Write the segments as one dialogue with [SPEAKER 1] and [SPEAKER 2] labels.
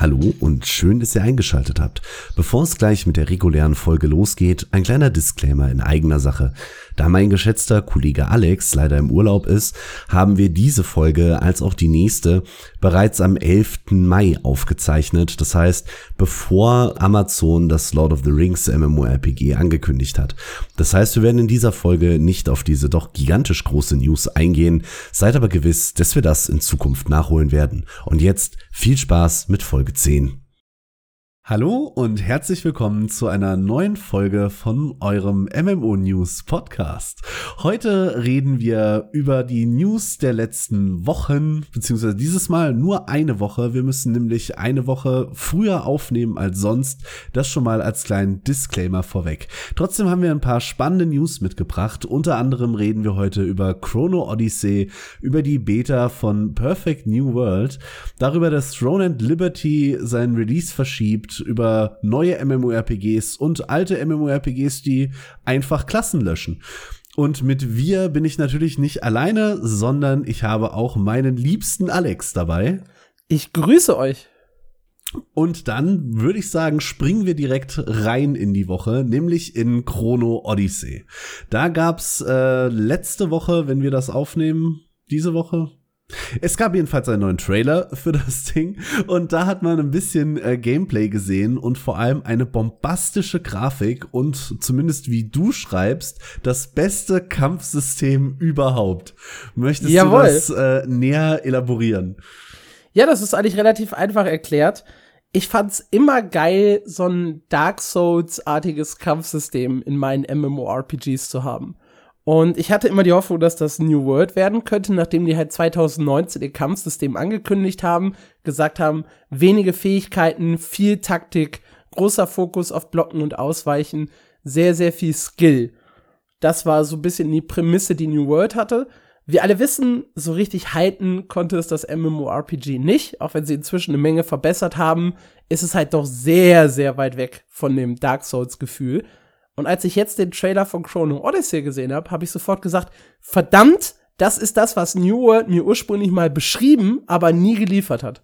[SPEAKER 1] Hallo und schön, dass ihr eingeschaltet habt. Bevor es gleich mit der regulären Folge losgeht, ein kleiner Disclaimer in eigener Sache. Da mein geschätzter Kollege Alex leider im Urlaub ist, haben wir diese Folge als auch die nächste bereits am 11. Mai aufgezeichnet. Das heißt, bevor Amazon das Lord of the Rings MMORPG angekündigt hat. Das heißt, wir werden in dieser Folge nicht auf diese doch gigantisch große News eingehen. Seid aber gewiss, dass wir das in Zukunft nachholen werden. Und jetzt viel Spaß mit Folge 10. Hallo und herzlich willkommen zu einer neuen Folge von eurem MMO News Podcast. Heute reden wir über die News der letzten Wochen, beziehungsweise dieses Mal nur eine Woche. Wir müssen nämlich eine Woche früher aufnehmen als sonst. Das schon mal als kleinen Disclaimer vorweg. Trotzdem haben wir ein paar spannende News mitgebracht. Unter anderem reden wir heute über Chrono Odyssey, über die Beta von Perfect New World, darüber, dass Throne and Liberty seinen Release verschiebt, über neue MMORPGs und alte MMORPGs, die einfach Klassen löschen. Und mit wir bin ich natürlich nicht alleine, sondern ich habe auch meinen liebsten Alex dabei.
[SPEAKER 2] Ich grüße euch.
[SPEAKER 1] Und dann würde ich sagen, springen wir direkt rein in die Woche, nämlich in Chrono Odyssey. Da gab's äh, letzte Woche, wenn wir das aufnehmen, diese Woche, es gab jedenfalls einen neuen Trailer für das Ding und da hat man ein bisschen äh, Gameplay gesehen und vor allem eine bombastische Grafik und zumindest wie du schreibst, das beste Kampfsystem überhaupt. Möchtest Jawohl. du das äh, näher elaborieren?
[SPEAKER 2] Ja, das ist eigentlich relativ einfach erklärt. Ich fand's immer geil, so ein Dark Souls-artiges Kampfsystem in meinen MMORPGs zu haben. Und ich hatte immer die Hoffnung, dass das New World werden könnte, nachdem die halt 2019 ihr Kampfsystem angekündigt haben, gesagt haben, wenige Fähigkeiten, viel Taktik, großer Fokus auf Blocken und Ausweichen, sehr, sehr viel Skill. Das war so ein bisschen die Prämisse, die New World hatte. Wir alle wissen, so richtig halten konnte es das MMORPG nicht, auch wenn sie inzwischen eine Menge verbessert haben, ist es halt doch sehr, sehr weit weg von dem Dark Souls Gefühl. Und als ich jetzt den Trailer von Chrono Odyssey gesehen habe, habe ich sofort gesagt, verdammt, das ist das, was New World mir ursprünglich mal beschrieben, aber nie geliefert hat.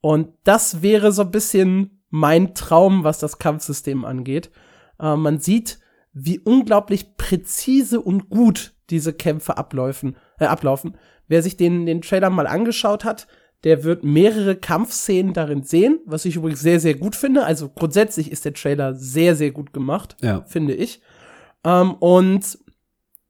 [SPEAKER 2] Und das wäre so ein bisschen mein Traum, was das Kampfsystem angeht. Äh, man sieht, wie unglaublich präzise und gut diese Kämpfe abläufen, äh, ablaufen. Wer sich den, den Trailer mal angeschaut hat, der wird mehrere Kampfszenen darin sehen, was ich übrigens sehr, sehr gut finde. Also grundsätzlich ist der Trailer sehr, sehr gut gemacht, ja. finde ich. Ähm, und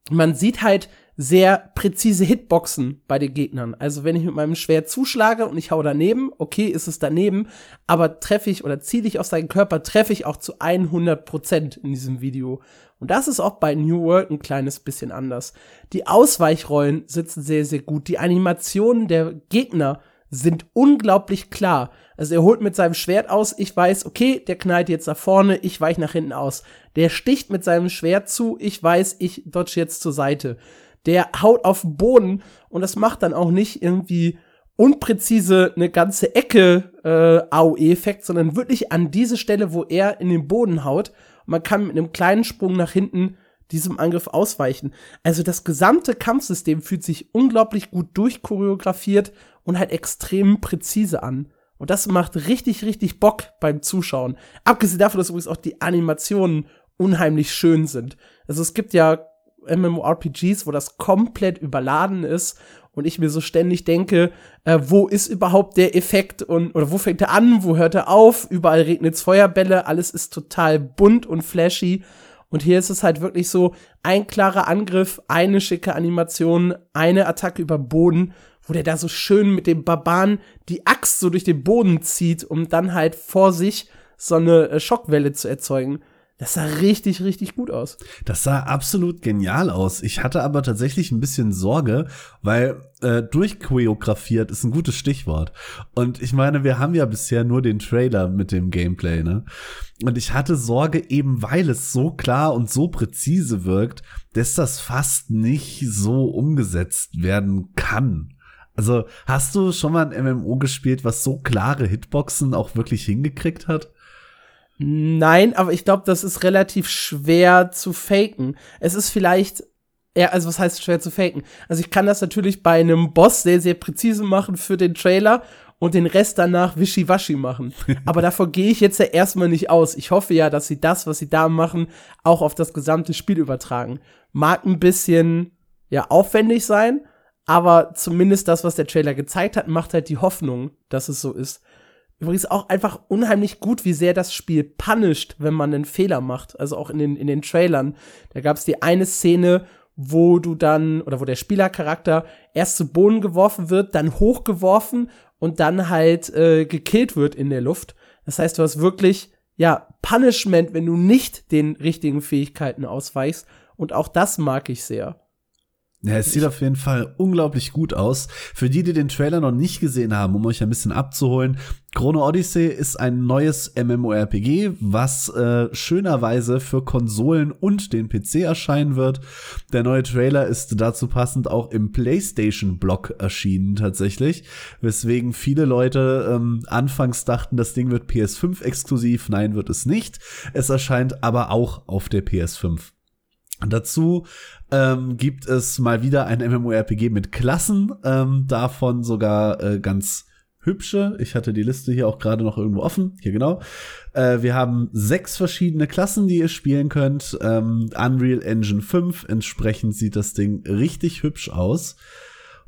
[SPEAKER 2] man sieht halt sehr präzise Hitboxen bei den Gegnern. Also wenn ich mit meinem Schwert zuschlage und ich hau daneben, okay, ist es daneben, aber treffe ich oder ziele ich auf seinen Körper, treffe ich auch zu 100 Prozent in diesem Video. Und das ist auch bei New World ein kleines bisschen anders. Die Ausweichrollen sitzen sehr, sehr gut. Die Animationen der Gegner sind unglaublich klar. Also er holt mit seinem Schwert aus, ich weiß, okay, der knallt jetzt nach vorne, ich weich nach hinten aus. Der sticht mit seinem Schwert zu, ich weiß, ich dodge jetzt zur Seite. Der haut auf den Boden und das macht dann auch nicht irgendwie unpräzise eine ganze Ecke äh, AOE-Effekt, sondern wirklich an diese Stelle, wo er in den Boden haut. Und man kann mit einem kleinen Sprung nach hinten diesem Angriff ausweichen. Also das gesamte Kampfsystem fühlt sich unglaublich gut durchchoreografiert und halt extrem präzise an. Und das macht richtig, richtig Bock beim Zuschauen. Abgesehen davon, dass übrigens auch die Animationen unheimlich schön sind. Also es gibt ja MMORPGs, wo das komplett überladen ist und ich mir so ständig denke, äh, wo ist überhaupt der Effekt und oder wo fängt er an, wo hört er auf? Überall regnet's Feuerbälle, alles ist total bunt und flashy. Und hier ist es halt wirklich so, ein klarer Angriff, eine schicke Animation, eine Attacke über Boden wo der da so schön mit dem Barbaren die Axt so durch den Boden zieht, um dann halt vor sich so eine äh, Schockwelle zu erzeugen. Das sah richtig, richtig gut aus.
[SPEAKER 1] Das sah absolut genial aus. Ich hatte aber tatsächlich ein bisschen Sorge, weil äh, durchchoreografiert ist ein gutes Stichwort. Und ich meine, wir haben ja bisher nur den Trailer mit dem Gameplay, ne? Und ich hatte Sorge, eben weil es so klar und so präzise wirkt, dass das fast nicht so umgesetzt werden kann. Also, hast du schon mal ein MMO gespielt, was so klare Hitboxen auch wirklich hingekriegt hat?
[SPEAKER 2] Nein, aber ich glaube, das ist relativ schwer zu faken. Es ist vielleicht Ja, also was heißt schwer zu faken? Also ich kann das natürlich bei einem Boss sehr, sehr präzise machen für den Trailer und den Rest danach wischiwaschi machen. Aber davor gehe ich jetzt ja erstmal nicht aus. Ich hoffe ja, dass sie das, was sie da machen, auch auf das gesamte Spiel übertragen. Mag ein bisschen, ja, aufwendig sein, aber zumindest das, was der Trailer gezeigt hat, macht halt die Hoffnung, dass es so ist. Übrigens auch einfach unheimlich gut, wie sehr das Spiel punisht, wenn man einen Fehler macht. Also auch in den, in den Trailern. Da gab es die eine Szene, wo du dann, oder wo der Spielercharakter erst zu Boden geworfen wird, dann hochgeworfen und dann halt äh, gekillt wird in der Luft. Das heißt, du hast wirklich, ja, Punishment, wenn du nicht den richtigen Fähigkeiten ausweichst. Und auch das mag ich sehr.
[SPEAKER 1] Ja, es sieht auf jeden Fall unglaublich gut aus. Für die, die den Trailer noch nicht gesehen haben, um euch ein bisschen abzuholen, Chrono Odyssey ist ein neues MMORPG, was äh, schönerweise für Konsolen und den PC erscheinen wird. Der neue Trailer ist dazu passend auch im PlayStation-Blog erschienen tatsächlich, weswegen viele Leute ähm, anfangs dachten, das Ding wird PS5 exklusiv. Nein, wird es nicht. Es erscheint aber auch auf der PS5. Dazu ähm, gibt es mal wieder ein MMORPG mit Klassen, ähm, davon sogar äh, ganz hübsche. Ich hatte die Liste hier auch gerade noch irgendwo offen. Hier genau. Äh, wir haben sechs verschiedene Klassen, die ihr spielen könnt. Ähm, Unreal Engine 5. Entsprechend sieht das Ding richtig hübsch aus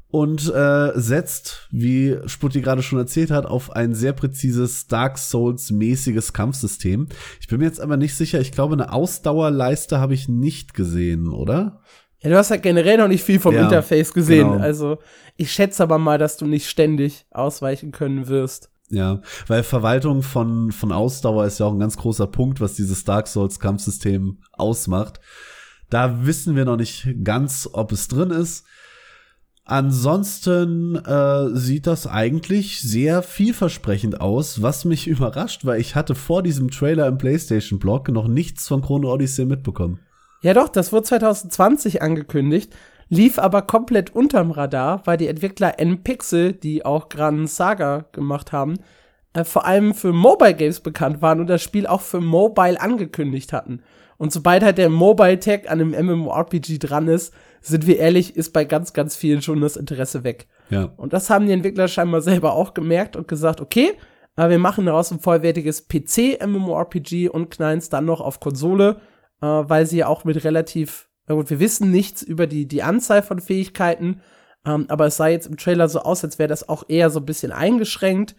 [SPEAKER 1] und äh, setzt, wie Sputti gerade schon erzählt hat, auf ein sehr präzises Dark Souls-mäßiges Kampfsystem. Ich bin mir jetzt aber nicht sicher, ich glaube, eine Ausdauerleiste habe ich nicht gesehen, oder?
[SPEAKER 2] Ja, du hast ja generell noch nicht viel vom ja, Interface gesehen. Genau. Also ich schätze aber mal, dass du nicht ständig ausweichen können wirst.
[SPEAKER 1] Ja, weil Verwaltung von, von Ausdauer ist ja auch ein ganz großer Punkt, was dieses Dark Souls-Kampfsystem ausmacht. Da wissen wir noch nicht ganz, ob es drin ist. Ansonsten äh, sieht das eigentlich sehr vielversprechend aus, was mich überrascht, weil ich hatte vor diesem Trailer im PlayStation Blog noch nichts von Chrono Odyssey mitbekommen.
[SPEAKER 2] Ja doch, das wurde 2020 angekündigt, lief aber komplett unterm Radar, weil die Entwickler N-Pixel, die auch Gran Saga gemacht haben, äh, vor allem für Mobile Games bekannt waren und das Spiel auch für Mobile angekündigt hatten. Und sobald halt der Mobile Tag an einem MMORPG dran ist, sind wir ehrlich, ist bei ganz, ganz vielen schon das Interesse weg.
[SPEAKER 1] Ja.
[SPEAKER 2] Und das haben die Entwickler scheinbar selber auch gemerkt und gesagt, okay, aber wir machen daraus ein vollwertiges PC-MMORPG und knallen es dann noch auf Konsole, äh, weil sie ja auch mit relativ, na gut, wir wissen nichts über die, die Anzahl von Fähigkeiten, ähm, aber es sah jetzt im Trailer so aus, als wäre das auch eher so ein bisschen eingeschränkt.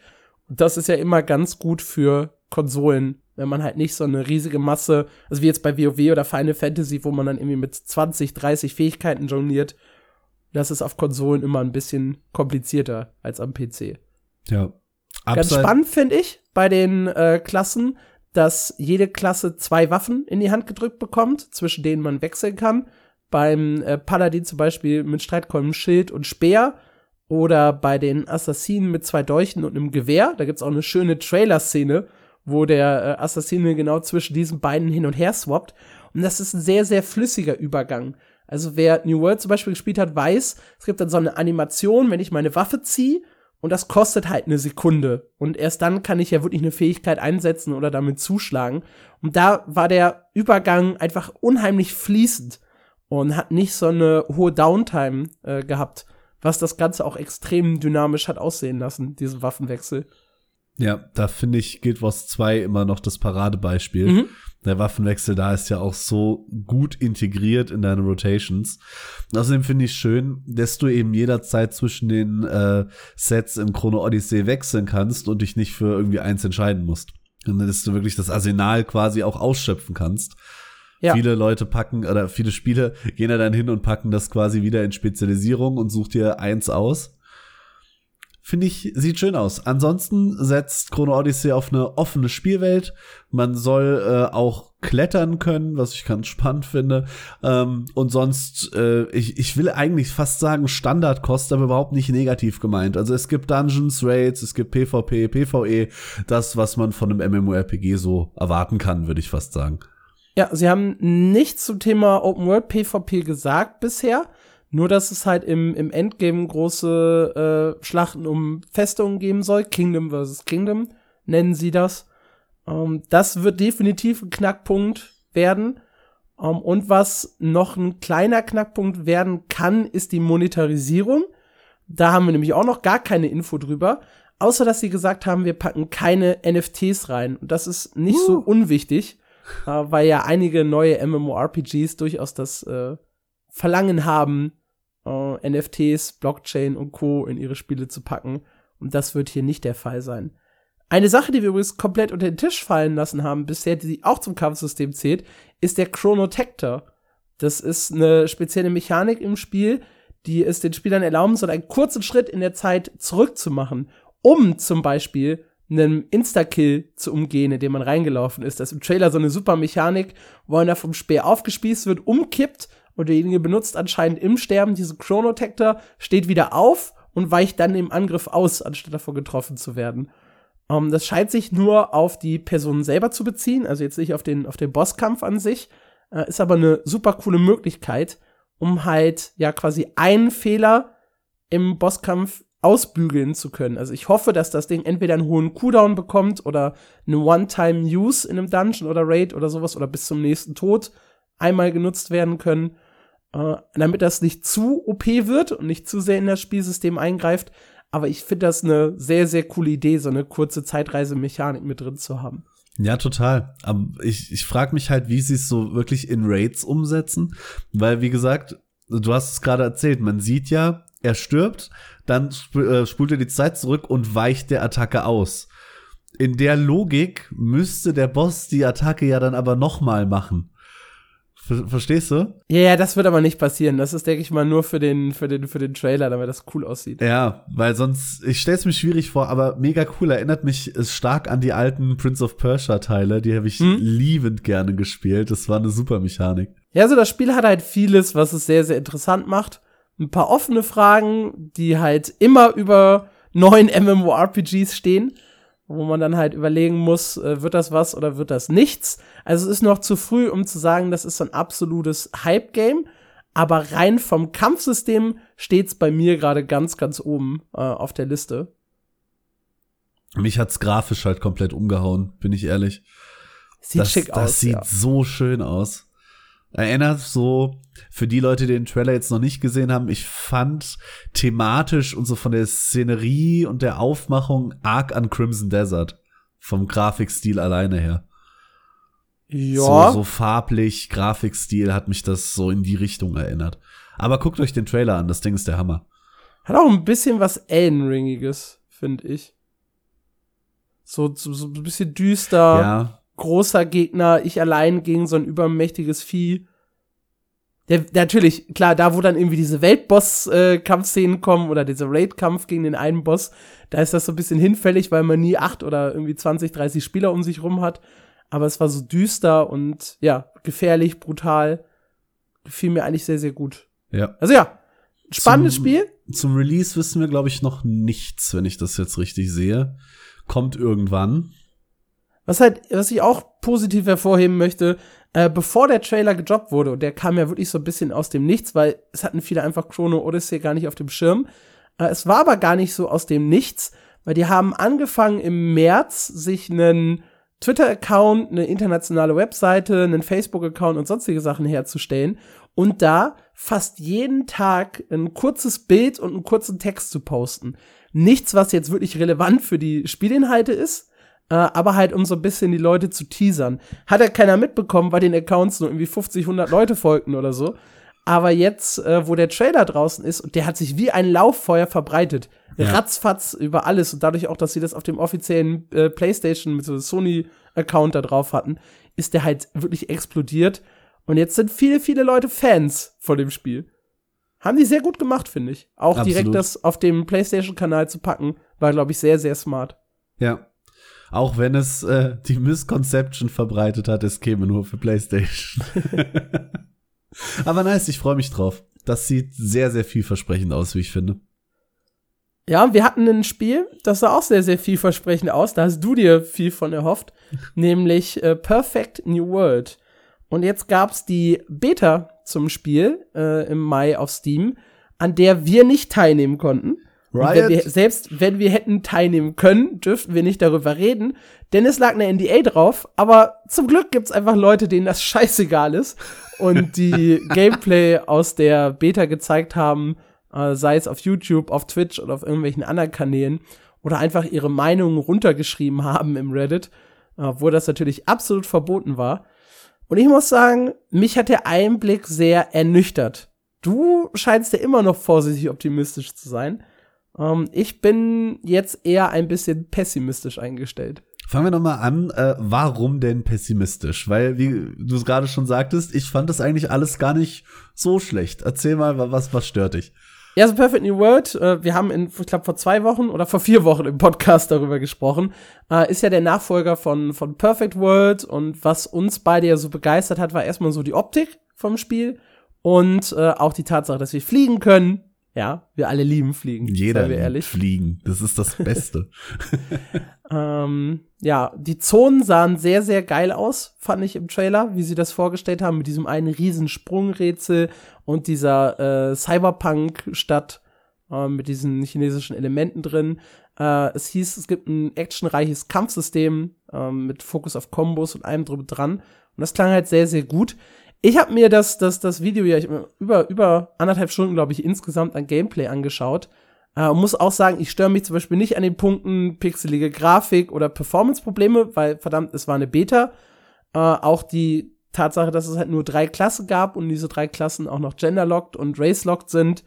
[SPEAKER 2] Das ist ja immer ganz gut für Konsolen, wenn man halt nicht so eine riesige Masse, also wie jetzt bei WoW oder Final Fantasy, wo man dann irgendwie mit 20, 30 Fähigkeiten jongliert, das ist auf Konsolen immer ein bisschen komplizierter als am PC.
[SPEAKER 1] Ja.
[SPEAKER 2] Ganz spannend finde ich bei den äh, Klassen, dass jede Klasse zwei Waffen in die Hand gedrückt bekommt, zwischen denen man wechseln kann. Beim äh, Paladin zum Beispiel mit Streitkolben, Schild und Speer. Oder bei den Assassinen mit zwei Dolchen und einem Gewehr. Da gibt's auch eine schöne Trailer-Szene, wo der äh, Assassine genau zwischen diesen beiden hin und her swappt. Und das ist ein sehr, sehr flüssiger Übergang. Also wer New World zum Beispiel gespielt hat, weiß, es gibt dann so eine Animation, wenn ich meine Waffe ziehe und das kostet halt eine Sekunde. Und erst dann kann ich ja wirklich eine Fähigkeit einsetzen oder damit zuschlagen. Und da war der Übergang einfach unheimlich fließend und hat nicht so eine hohe Downtime äh, gehabt, was das Ganze auch extrem dynamisch hat aussehen lassen, diesen Waffenwechsel.
[SPEAKER 1] Ja, da finde ich Guild Wars 2 immer noch das Paradebeispiel. Mhm. Der Waffenwechsel da ist ja auch so gut integriert in deine Rotations. Und außerdem finde ich schön, dass du eben jederzeit zwischen den äh, Sets im Chrono Odyssey wechseln kannst und dich nicht für irgendwie eins entscheiden musst. Und dass du wirklich das Arsenal quasi auch ausschöpfen kannst. Ja. Viele Leute packen oder viele Spiele gehen da dann hin und packen das quasi wieder in Spezialisierung und such dir eins aus finde ich, sieht schön aus. Ansonsten setzt Chrono Odyssey auf eine offene Spielwelt. Man soll äh, auch klettern können, was ich ganz spannend finde. Ähm, und sonst, äh, ich, ich will eigentlich fast sagen, Standardkost, aber überhaupt nicht negativ gemeint. Also es gibt Dungeons, Raids, es gibt PvP, PvE, das, was man von einem MMORPG so erwarten kann, würde ich fast sagen.
[SPEAKER 2] Ja, sie haben nichts zum Thema Open World PvP gesagt bisher. Nur, dass es halt im, im Endgame große äh, Schlachten um Festungen geben soll. Kingdom vs. Kingdom nennen sie das. Ähm, das wird definitiv ein Knackpunkt werden. Ähm, und was noch ein kleiner Knackpunkt werden kann, ist die Monetarisierung. Da haben wir nämlich auch noch gar keine Info drüber. Außer dass sie gesagt haben, wir packen keine NFTs rein. Und das ist nicht uh. so unwichtig, äh, weil ja einige neue MMORPGs durchaus das äh, Verlangen haben, äh, NFTs, Blockchain und Co. in ihre Spiele zu packen. Und das wird hier nicht der Fall sein. Eine Sache, die wir übrigens komplett unter den Tisch fallen lassen haben bisher, die auch zum Kampfsystem zählt, ist der Chronotector. Das ist eine spezielle Mechanik im Spiel, die es den Spielern erlauben soll, einen kurzen Schritt in der Zeit zurückzumachen, um zum Beispiel einen Insta-Kill zu umgehen, in dem man reingelaufen ist. Das ist im Trailer so eine super Mechanik, wo einer vom Speer aufgespießt wird, umkippt und derjenige benutzt anscheinend im Sterben diesen Chronotector, steht wieder auf und weicht dann im Angriff aus, anstatt davon getroffen zu werden. Um, ähm, das scheint sich nur auf die Person selber zu beziehen, also jetzt nicht auf den, auf den Bosskampf an sich. Äh, ist aber eine super coole Möglichkeit, um halt ja quasi einen Fehler im Bosskampf ausbügeln zu können. Also ich hoffe, dass das Ding entweder einen hohen Cooldown bekommt oder eine One-Time-Use in einem Dungeon oder Raid oder sowas oder bis zum nächsten Tod einmal genutzt werden können, äh, damit das nicht zu OP wird und nicht zu sehr in das Spielsystem eingreift. Aber ich finde das eine sehr, sehr coole Idee, so eine kurze Zeitreisemechanik mit drin zu haben.
[SPEAKER 1] Ja, total. Aber ich, ich frage mich halt, wie sie es so wirklich in Raids umsetzen. Weil, wie gesagt, du hast es gerade erzählt, man sieht ja, er stirbt, dann sp äh, spult er die Zeit zurück und weicht der Attacke aus. In der Logik müsste der Boss die Attacke ja dann aber noch mal machen. Ver verstehst du?
[SPEAKER 2] Ja, ja, das wird aber nicht passieren. Das ist, denke ich mal, nur für den, für den, für den Trailer, damit das cool aussieht.
[SPEAKER 1] Ja, weil sonst, ich stelle es mir schwierig vor, aber mega cool. Erinnert mich stark an die alten Prince of Persia Teile. Die habe ich hm? liebend gerne gespielt. Das war eine super Mechanik.
[SPEAKER 2] Ja, also das Spiel hat halt vieles, was es sehr, sehr interessant macht. Ein paar offene Fragen, die halt immer über neuen MMORPGs stehen wo man dann halt überlegen muss, äh, wird das was oder wird das nichts. Also es ist noch zu früh, um zu sagen, das ist so ein absolutes Hype-Game. Aber rein vom Kampfsystem steht's bei mir gerade ganz, ganz oben äh, auf der Liste.
[SPEAKER 1] Mich hat's grafisch halt komplett umgehauen, bin ich ehrlich.
[SPEAKER 2] Sieht
[SPEAKER 1] das,
[SPEAKER 2] schick
[SPEAKER 1] das
[SPEAKER 2] aus.
[SPEAKER 1] Das sieht
[SPEAKER 2] ja.
[SPEAKER 1] so schön aus erinnert so, für die Leute, die den Trailer jetzt noch nicht gesehen haben, ich fand thematisch und so von der Szenerie und der Aufmachung arg an Crimson Desert. Vom Grafikstil alleine her.
[SPEAKER 2] Ja.
[SPEAKER 1] So, so farblich, Grafikstil hat mich das so in die Richtung erinnert. Aber guckt euch den Trailer an, das Ding ist der Hammer.
[SPEAKER 2] Hat auch ein bisschen was Ellenringiges, finde ich. So, so, so ein bisschen düster.
[SPEAKER 1] Ja
[SPEAKER 2] großer Gegner, ich allein gegen so ein übermächtiges Vieh. Der, natürlich, klar, da wo dann irgendwie diese Weltboss-Kampfszenen äh, kommen oder dieser Raid-Kampf gegen den einen Boss, da ist das so ein bisschen hinfällig, weil man nie acht oder irgendwie 20, 30 Spieler um sich rum hat. Aber es war so düster und ja, gefährlich, brutal. Gefiel mir eigentlich sehr, sehr gut.
[SPEAKER 1] Ja.
[SPEAKER 2] Also ja, spannendes
[SPEAKER 1] zum,
[SPEAKER 2] Spiel.
[SPEAKER 1] Zum Release wissen wir, glaube ich, noch nichts, wenn ich das jetzt richtig sehe. Kommt irgendwann.
[SPEAKER 2] Was halt, was ich auch positiv hervorheben möchte, äh, bevor der Trailer gedroppt wurde, und der kam ja wirklich so ein bisschen aus dem Nichts, weil es hatten viele einfach Chrono Odyssey gar nicht auf dem Schirm. Äh, es war aber gar nicht so aus dem Nichts, weil die haben angefangen im März sich einen Twitter-Account, eine internationale Webseite, einen Facebook-Account und sonstige Sachen herzustellen und da fast jeden Tag ein kurzes Bild und einen kurzen Text zu posten. Nichts, was jetzt wirklich relevant für die Spielinhalte ist, äh, aber halt um so ein bisschen die Leute zu teasern. Hat ja keiner mitbekommen, weil den Accounts nur irgendwie 50, 100 Leute folgten oder so. Aber jetzt, äh, wo der Trailer draußen ist, und der hat sich wie ein Lauffeuer verbreitet. Ja. Ratzfatz über alles. Und dadurch auch, dass sie das auf dem offiziellen äh, PlayStation mit so Sony-Account da drauf hatten, ist der halt wirklich explodiert. Und jetzt sind viele, viele Leute Fans von dem Spiel. Haben die sehr gut gemacht, finde ich. Auch Absolut. direkt das auf dem PlayStation-Kanal zu packen, war, glaube ich, sehr, sehr smart.
[SPEAKER 1] Ja, auch wenn es äh, die Misconception verbreitet hat, es käme nur für PlayStation. Aber nice, ich freue mich drauf. Das sieht sehr, sehr vielversprechend aus, wie ich finde.
[SPEAKER 2] Ja, wir hatten ein Spiel, das sah auch sehr, sehr vielversprechend aus. Da hast du dir viel von erhofft, nämlich äh, Perfect New World. Und jetzt gab's die Beta zum Spiel äh, im Mai auf Steam, an der wir nicht teilnehmen konnten. Wenn wir, selbst wenn wir hätten teilnehmen können, dürften wir nicht darüber reden, denn es lag eine NDA drauf, aber zum Glück gibt's einfach Leute, denen das scheißegal ist und die Gameplay aus der Beta gezeigt haben, äh, sei es auf YouTube, auf Twitch oder auf irgendwelchen anderen Kanälen oder einfach ihre Meinungen runtergeschrieben haben im Reddit, äh, wo das natürlich absolut verboten war. Und ich muss sagen, mich hat der Einblick sehr ernüchtert. Du scheinst ja immer noch vorsichtig optimistisch zu sein. Ähm, ich bin jetzt eher ein bisschen pessimistisch eingestellt.
[SPEAKER 1] Fangen wir nochmal an, äh, warum denn pessimistisch? Weil, wie du es gerade schon sagtest, ich fand das eigentlich alles gar nicht so schlecht. Erzähl mal, was, was stört dich?
[SPEAKER 2] Ja, so Perfect New World, äh, wir haben in, ich glaube, vor zwei Wochen oder vor vier Wochen im Podcast darüber gesprochen, äh, ist ja der Nachfolger von, von Perfect World und was uns beide ja so begeistert hat, war erstmal so die Optik vom Spiel und äh, auch die Tatsache, dass wir fliegen können. Ja, wir alle lieben Fliegen.
[SPEAKER 1] Jeder wir ehrlich. Fliegen. Das ist das Beste.
[SPEAKER 2] ähm, ja, die Zonen sahen sehr, sehr geil aus, fand ich im Trailer, wie sie das vorgestellt haben, mit diesem einen riesen Sprungrätsel und dieser äh, Cyberpunk-Stadt äh, mit diesen chinesischen Elementen drin. Äh, es hieß, es gibt ein actionreiches Kampfsystem äh, mit Fokus auf Kombos und allem drüber dran. Und das klang halt sehr, sehr gut. Ich habe mir das, das, das Video ja über, über anderthalb Stunden, glaube ich, insgesamt an Gameplay angeschaut. Äh, muss auch sagen, ich störe mich zum Beispiel nicht an den Punkten pixelige Grafik oder Performance-Probleme, weil verdammt, es war eine Beta. Äh, auch die Tatsache, dass es halt nur drei Klassen gab und diese drei Klassen auch noch genderlocked und race-locked sind.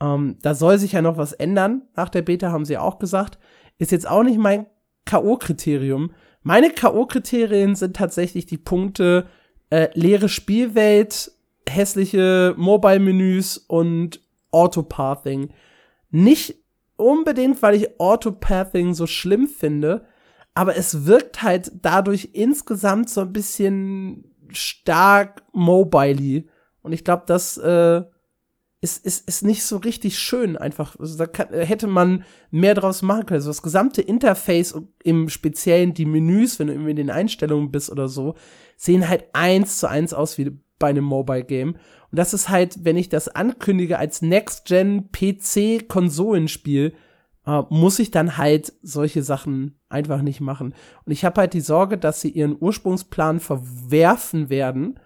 [SPEAKER 2] Ähm, da soll sich ja noch was ändern. Nach der Beta haben sie auch gesagt. Ist jetzt auch nicht mein K.O.-Kriterium. Meine K.O.-Kriterien sind tatsächlich die Punkte äh, leere Spielwelt, hässliche Mobile-Menüs und Autopathing. Nicht unbedingt, weil ich Autopathing so schlimm finde, aber es wirkt halt dadurch insgesamt so ein bisschen stark mobile Und ich glaube, das äh, ist, ist, ist nicht so richtig schön einfach. Also da kann, hätte man mehr draus machen können. Also das gesamte Interface, im Speziellen die Menüs, wenn du irgendwie in den Einstellungen bist oder so, sehen halt eins zu eins aus wie bei einem Mobile Game. Und das ist halt, wenn ich das ankündige als Next-Gen PC-Konsolenspiel, äh, muss ich dann halt solche Sachen einfach nicht machen. Und ich habe halt die Sorge, dass sie ihren Ursprungsplan verwerfen werden,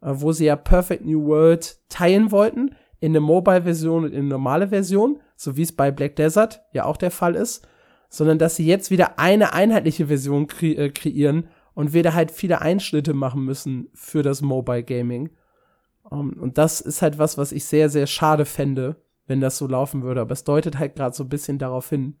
[SPEAKER 2] äh, wo sie ja Perfect New World teilen wollten, in eine Mobile-Version und in eine normale Version, so wie es bei Black Desert ja auch der Fall ist, sondern dass sie jetzt wieder eine einheitliche Version kre äh, kreieren und wieder halt viele Einschnitte machen müssen für das Mobile Gaming. Um, ähm, und das ist halt was, was ich sehr, sehr schade fände, wenn das so laufen würde. Aber es deutet halt gerade so ein bisschen darauf hin.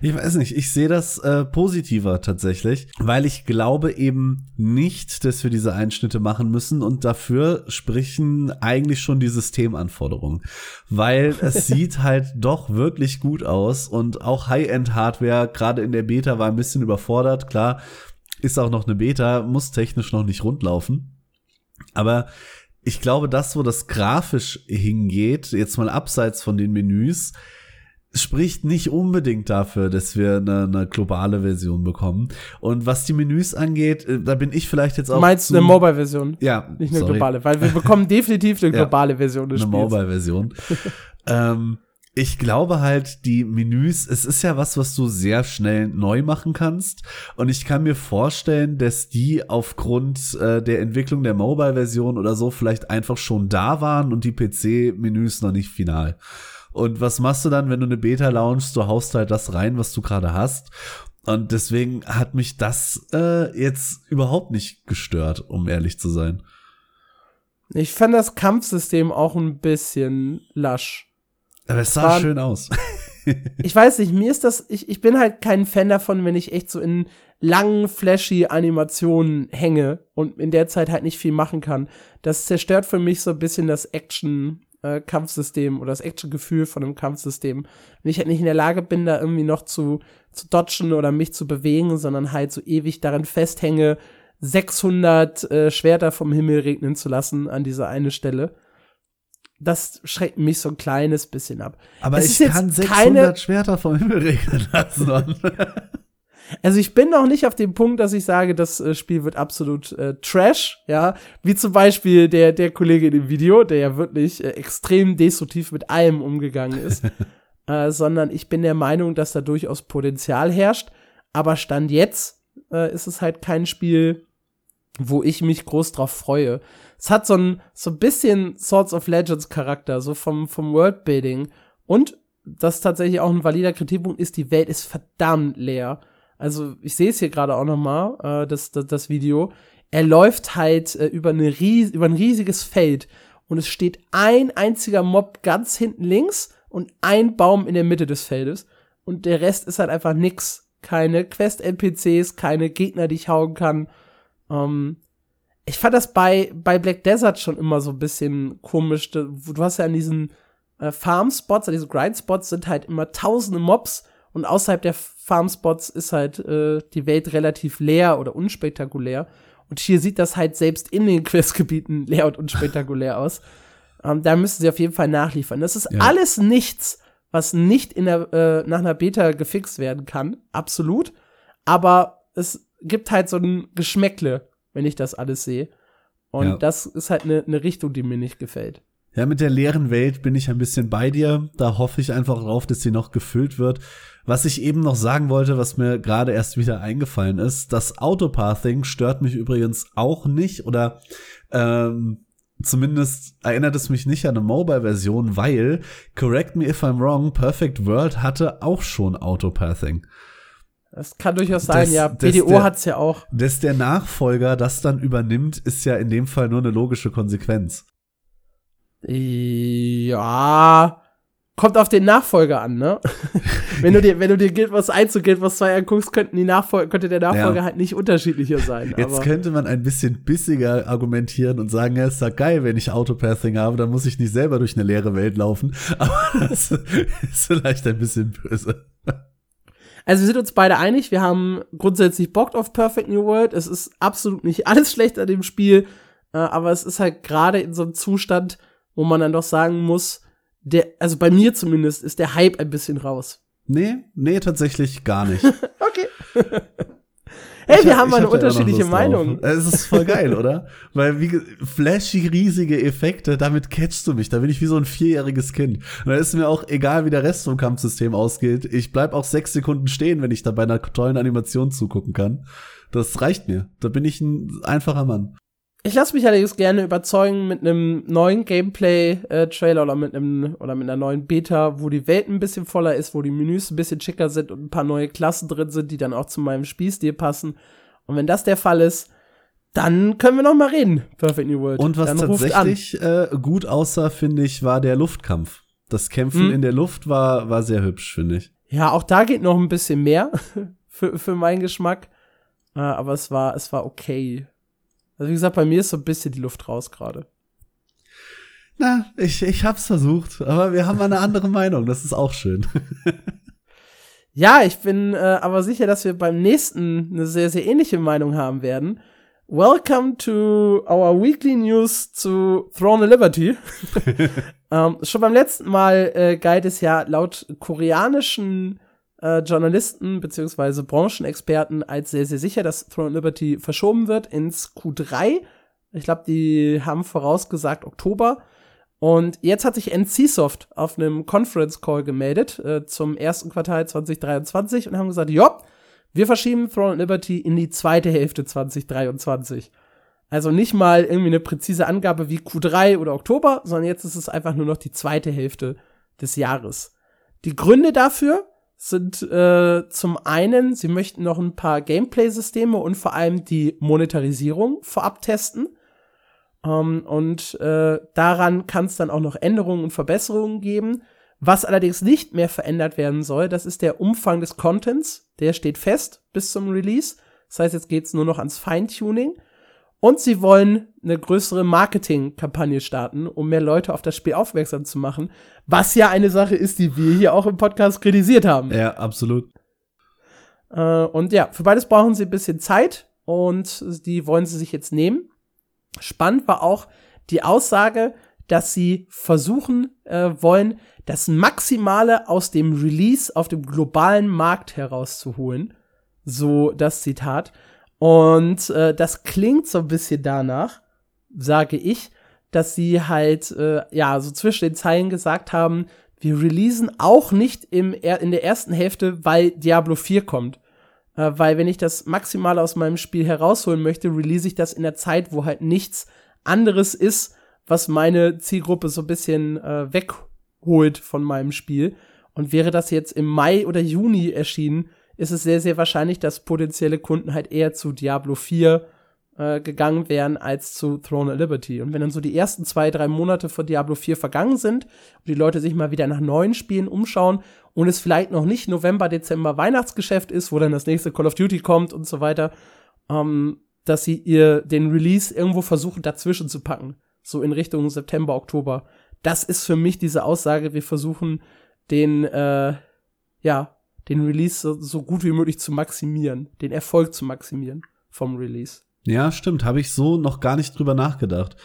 [SPEAKER 1] Ich weiß nicht, ich sehe das äh, positiver tatsächlich, weil ich glaube eben nicht, dass wir diese Einschnitte machen müssen und dafür sprechen eigentlich schon die Systemanforderungen, weil es sieht halt doch wirklich gut aus und auch High-End-Hardware gerade in der Beta war ein bisschen überfordert, klar, ist auch noch eine Beta, muss technisch noch nicht rundlaufen. Aber ich glaube, das, wo das grafisch hingeht, jetzt mal abseits von den Menüs, spricht nicht unbedingt dafür, dass wir eine, eine, globale Version bekommen. Und was die Menüs angeht, äh, da bin ich vielleicht jetzt auch. Du
[SPEAKER 2] meinst eine Mobile-Version?
[SPEAKER 1] Ja.
[SPEAKER 2] Nicht eine sorry. globale, weil wir bekommen definitiv eine globale ja, Version des
[SPEAKER 1] eine
[SPEAKER 2] Spiels.
[SPEAKER 1] Eine Mobile-Version. ähm, ich glaube halt, die Menüs, es ist ja was, was du sehr schnell neu machen kannst. Und ich kann mir vorstellen, dass die aufgrund äh, der Entwicklung der Mobile-Version oder so vielleicht einfach schon da waren und die PC-Menüs noch nicht final. Und was machst du dann, wenn du eine Beta launchst? Du haust halt das rein, was du gerade hast. Und deswegen hat mich das äh, jetzt überhaupt nicht gestört, um ehrlich zu sein.
[SPEAKER 2] Ich fand das Kampfsystem auch ein bisschen lasch.
[SPEAKER 1] Aber es sah War, schön aus.
[SPEAKER 2] ich weiß nicht, mir ist das, ich, ich bin halt kein Fan davon, wenn ich echt so in langen, flashy Animationen hänge und in der Zeit halt nicht viel machen kann. Das zerstört für mich so ein bisschen das Action-Kampfsystem äh, oder das Action-Gefühl von einem Kampfsystem. Wenn ich halt nicht in der Lage bin, da irgendwie noch zu, zu dodgen oder mich zu bewegen, sondern halt so ewig daran festhänge, 600 äh, Schwerter vom Himmel regnen zu lassen an dieser eine Stelle das schreckt mich so ein kleines bisschen ab.
[SPEAKER 1] Aber es ich kann 600 keine, Schwerter vom Himmel regnen lassen.
[SPEAKER 2] also ich bin noch nicht auf dem Punkt, dass ich sage, das äh, Spiel wird absolut äh, Trash, ja, wie zum Beispiel der der Kollege in dem Video, der ja wirklich äh, extrem destruktiv mit allem umgegangen ist, äh, sondern ich bin der Meinung, dass da durchaus Potenzial herrscht. Aber stand jetzt äh, ist es halt kein Spiel, wo ich mich groß drauf freue Es hat so ein, so ein bisschen Swords of Legends Charakter, so vom, vom Worldbuilding. Und, das ist tatsächlich auch ein valider Kritikpunkt ist, die Welt ist verdammt leer. Also, ich sehe es hier gerade auch noch mal, äh, das, das, das Video. Er läuft halt äh, über, eine ries über ein riesiges Feld und es steht ein einziger Mob ganz hinten links und ein Baum in der Mitte des Feldes und der Rest ist halt einfach nix. Keine Quest-NPCs, keine Gegner, die ich hauen kann. Ähm, ich fand das bei, bei Black Desert schon immer so ein bisschen komisch. Du hast ja an diesen äh, Farm-Spots, an diesen Grind-Spots sind halt immer tausende Mobs und außerhalb der Farm-Spots ist halt äh, die Welt relativ leer oder unspektakulär. Und hier sieht das halt selbst in den Questgebieten leer und unspektakulär aus. Ähm, da müssen sie auf jeden Fall nachliefern. Das ist ja. alles nichts, was nicht in der, äh, nach einer Beta gefixt werden kann. Absolut. Aber es gibt halt so ein Geschmäckle, wenn ich das alles sehe. Und ja. das ist halt eine ne Richtung, die mir nicht gefällt.
[SPEAKER 1] Ja, mit der leeren Welt bin ich ein bisschen bei dir. Da hoffe ich einfach drauf, dass sie noch gefüllt wird. Was ich eben noch sagen wollte, was mir gerade erst wieder eingefallen ist, das Autopathing stört mich übrigens auch nicht oder ähm, zumindest erinnert es mich nicht an eine Mobile-Version, weil, correct me if I'm wrong, Perfect World hatte auch schon Autopathing.
[SPEAKER 2] Das kann durchaus sein, das, ja. BDO hat es ja auch.
[SPEAKER 1] Dass der Nachfolger das dann übernimmt, ist ja in dem Fall nur eine logische Konsequenz.
[SPEAKER 2] Ja, kommt auf den Nachfolger an, ne? wenn du dir, wenn du dir Guild Wars 1 und Guild Wars 2 anguckst, könnten die Nachfolger, könnte der Nachfolger ja. halt nicht unterschiedlicher sein.
[SPEAKER 1] Jetzt könnte man ein bisschen bissiger argumentieren und sagen, ja, ist doch geil, wenn ich Autopathing habe, dann muss ich nicht selber durch eine leere Welt laufen. Aber das ist vielleicht ein bisschen böse.
[SPEAKER 2] Also wir sind uns beide einig, wir haben grundsätzlich Bock auf Perfect New World. Es ist absolut nicht alles schlecht an dem Spiel, äh, aber es ist halt gerade in so einem Zustand, wo man dann doch sagen muss, der, also bei mir zumindest, ist der Hype ein bisschen raus.
[SPEAKER 1] Nee, nee, tatsächlich gar nicht.
[SPEAKER 2] okay. hey, ich wir haben mal eine unterschiedliche Meinung.
[SPEAKER 1] Es ist voll geil, oder? Weil wie flashy riesige Effekte, damit catchst du mich. Da bin ich wie so ein vierjähriges Kind. Und da ist mir auch egal, wie der Rest vom Kampfsystem ausgeht. Ich bleib auch sechs Sekunden stehen, wenn ich da bei einer tollen Animation zugucken kann. Das reicht mir. Da bin ich ein einfacher Mann.
[SPEAKER 2] Ich lasse mich allerdings gerne überzeugen mit einem neuen Gameplay-Trailer oder mit einem oder mit einer neuen Beta, wo die Welt ein bisschen voller ist, wo die Menüs ein bisschen schicker sind und ein paar neue Klassen drin sind, die dann auch zu meinem Spielstil passen. Und wenn das der Fall ist, dann können wir noch mal reden. Perfect New World.
[SPEAKER 1] Und was
[SPEAKER 2] dann
[SPEAKER 1] tatsächlich äh, gut aussah, finde ich, war der Luftkampf. Das Kämpfen hm. in der Luft war war sehr hübsch, finde ich.
[SPEAKER 2] Ja, auch da geht noch ein bisschen mehr für für meinen Geschmack. Äh, aber es war es war okay. Also wie gesagt, bei mir ist so ein bisschen die Luft raus gerade.
[SPEAKER 1] Na, ich, ich hab's versucht, aber wir haben eine andere Meinung, das ist auch schön.
[SPEAKER 2] ja, ich bin äh, aber sicher, dass wir beim nächsten eine sehr, sehr ähnliche Meinung haben werden. Welcome to our weekly news zu Throne of Liberty. ähm, schon beim letzten Mal äh, galt es ja laut koreanischen äh, Journalisten beziehungsweise Branchenexperten als sehr, sehr sicher, dass Throne Liberty verschoben wird ins Q3. Ich glaube, die haben vorausgesagt Oktober. Und jetzt hat sich NCSoft auf einem Conference Call gemeldet äh, zum ersten Quartal 2023 und haben gesagt, ja, wir verschieben Throne Liberty in die zweite Hälfte 2023. Also nicht mal irgendwie eine präzise Angabe wie Q3 oder Oktober, sondern jetzt ist es einfach nur noch die zweite Hälfte des Jahres. Die Gründe dafür sind äh, zum einen, sie möchten noch ein paar Gameplay-Systeme und vor allem die Monetarisierung vorab testen. Ähm, und äh, daran kann es dann auch noch Änderungen und Verbesserungen geben. Was allerdings nicht mehr verändert werden soll, das ist der Umfang des Contents. Der steht fest bis zum Release. Das heißt, jetzt geht's nur noch ans Feintuning. Und sie wollen eine größere Marketingkampagne starten, um mehr Leute auf das Spiel aufmerksam zu machen. Was ja eine Sache ist, die wir hier auch im Podcast kritisiert haben.
[SPEAKER 1] Ja, absolut.
[SPEAKER 2] Äh, und ja, für beides brauchen sie ein bisschen Zeit und die wollen sie sich jetzt nehmen. Spannend war auch die Aussage, dass sie versuchen äh, wollen, das Maximale aus dem Release auf dem globalen Markt herauszuholen. So das Zitat. Und äh, das klingt so ein bisschen danach, sage ich, dass sie halt, äh, ja, so zwischen den Zeilen gesagt haben, wir releasen auch nicht im, in der ersten Hälfte, weil Diablo 4 kommt. Äh, weil wenn ich das maximal aus meinem Spiel herausholen möchte, release ich das in der Zeit, wo halt nichts anderes ist, was meine Zielgruppe so ein bisschen äh, wegholt von meinem Spiel. Und wäre das jetzt im Mai oder Juni erschienen, ist es sehr, sehr wahrscheinlich, dass potenzielle Kunden halt eher zu Diablo 4 äh, gegangen wären als zu Throne of Liberty. Und wenn dann so die ersten zwei, drei Monate von Diablo 4 vergangen sind und die Leute sich mal wieder nach neuen Spielen umschauen und es vielleicht noch nicht November, Dezember Weihnachtsgeschäft ist, wo dann das nächste Call of Duty kommt und so weiter, ähm, dass sie ihr den Release irgendwo versuchen dazwischen zu packen. So in Richtung September, Oktober. Das ist für mich diese Aussage, wir versuchen den, äh, ja, den Release so, so gut wie möglich zu maximieren, den Erfolg zu maximieren vom Release.
[SPEAKER 1] Ja, stimmt, habe ich so noch gar nicht drüber nachgedacht.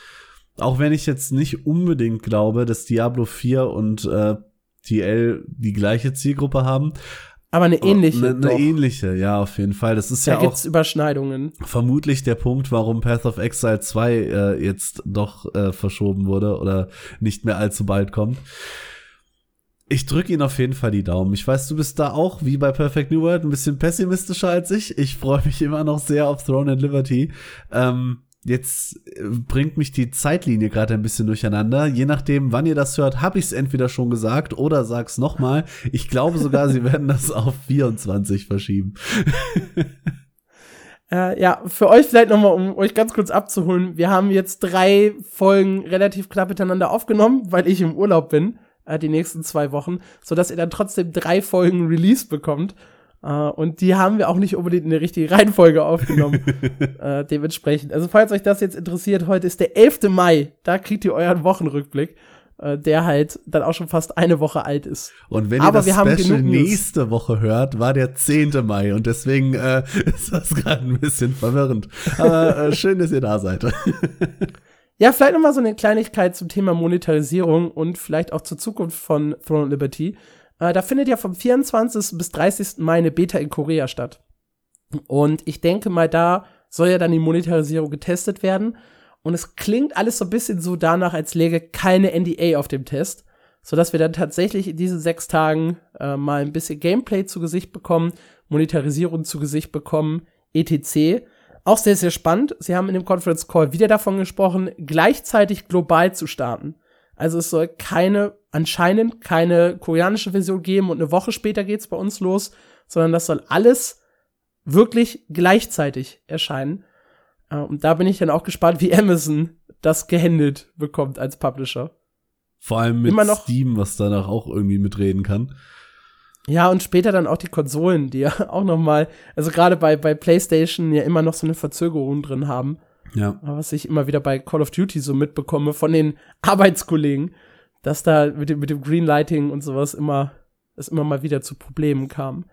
[SPEAKER 1] Auch wenn ich jetzt nicht unbedingt glaube, dass Diablo 4 und äh, TL die gleiche Zielgruppe haben.
[SPEAKER 2] Aber eine ähnliche.
[SPEAKER 1] Eine, eine ähnliche, ja, auf jeden Fall. Das ist da ja
[SPEAKER 2] gibt's auch
[SPEAKER 1] Überschneidungen. Vermutlich der Punkt, warum Path of Exile 2 äh, jetzt doch äh, verschoben wurde oder nicht mehr allzu bald kommt. Ich drücke ihn auf jeden Fall die Daumen. Ich weiß, du bist da auch, wie bei Perfect New World, ein bisschen pessimistischer als ich. Ich freue mich immer noch sehr auf Throne and Liberty. Ähm, jetzt äh, bringt mich die Zeitlinie gerade ein bisschen durcheinander. Je nachdem, wann ihr das hört, habe ich es entweder schon gesagt oder sag's nochmal. Ich glaube sogar, sie werden das auf 24 verschieben.
[SPEAKER 2] Äh, ja, für euch vielleicht nochmal, um euch ganz kurz abzuholen. Wir haben jetzt drei Folgen relativ knapp miteinander aufgenommen, weil ich im Urlaub bin äh, die nächsten zwei Wochen, sodass ihr dann trotzdem drei Folgen Release bekommt. Uh, und die haben wir auch nicht unbedingt in der richtigen Reihenfolge aufgenommen. uh, dementsprechend. Also, falls euch das jetzt interessiert, heute ist der 11. Mai. Da kriegt ihr euren Wochenrückblick, uh, der halt dann auch schon fast eine Woche alt ist.
[SPEAKER 1] Und wenn Aber ihr das Special nächste Woche hört, war der 10. Mai. Und deswegen äh, ist das gerade ein bisschen verwirrend. Aber äh, schön, dass ihr da seid.
[SPEAKER 2] Ja, vielleicht noch mal so eine Kleinigkeit zum Thema Monetarisierung und vielleicht auch zur Zukunft von Throne of Liberty. Äh, da findet ja vom 24. bis 30. Mai eine Beta in Korea statt. Und ich denke mal, da soll ja dann die Monetarisierung getestet werden. Und es klingt alles so ein bisschen so danach, als läge keine NDA auf dem Test, sodass wir dann tatsächlich in diesen sechs Tagen äh, mal ein bisschen Gameplay zu Gesicht bekommen, Monetarisierung zu Gesicht bekommen, etc. Auch sehr, sehr spannend. Sie haben in dem Conference Call wieder davon gesprochen, gleichzeitig global zu starten. Also es soll keine, anscheinend keine koreanische Version geben und eine Woche später geht's bei uns los, sondern das soll alles wirklich gleichzeitig erscheinen. Äh, und da bin ich dann auch gespannt, wie Amazon das gehandelt bekommt als Publisher.
[SPEAKER 1] Vor allem mit Steam, was danach auch irgendwie mitreden kann.
[SPEAKER 2] Ja, und später dann auch die Konsolen, die ja auch noch mal, also gerade bei, bei PlayStation ja immer noch so eine Verzögerung drin haben.
[SPEAKER 1] Ja.
[SPEAKER 2] Was ich immer wieder bei Call of Duty so mitbekomme von den Arbeitskollegen, dass da mit dem, mit dem Greenlighting und sowas immer, es immer mal wieder zu Problemen kam.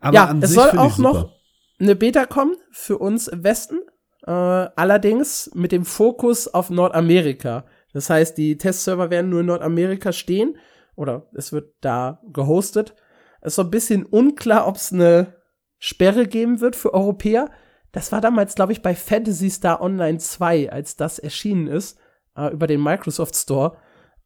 [SPEAKER 2] Aber ja, es soll auch noch eine Beta kommen für uns im Westen, äh, allerdings mit dem Fokus auf Nordamerika. Das heißt, die Testserver werden nur in Nordamerika stehen oder es wird da gehostet. Es ist so ein bisschen unklar, ob es eine Sperre geben wird für Europäer. Das war damals, glaube ich, bei Fantasy Star Online 2, als das erschienen ist, äh, über den Microsoft Store.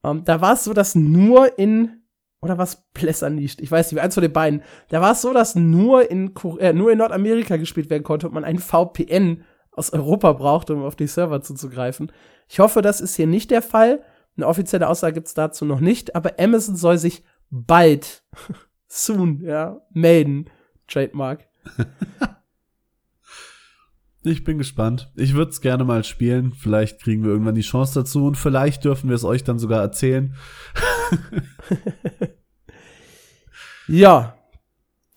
[SPEAKER 2] Ähm, da war es so, dass nur in oder was Blesser nicht, ich weiß nicht, eins von den beiden. Da war es so, dass nur in, äh, nur in Nordamerika gespielt werden konnte und man ein VPN aus Europa braucht, um auf die Server zuzugreifen. Ich hoffe, das ist hier nicht der Fall. Eine offizielle Aussage gibt's dazu noch nicht, aber Amazon soll sich bald, soon, ja, melden. Trademark.
[SPEAKER 1] ich bin gespannt. Ich würde es gerne mal spielen. Vielleicht kriegen wir irgendwann die Chance dazu und vielleicht dürfen wir es euch dann sogar erzählen.
[SPEAKER 2] ja.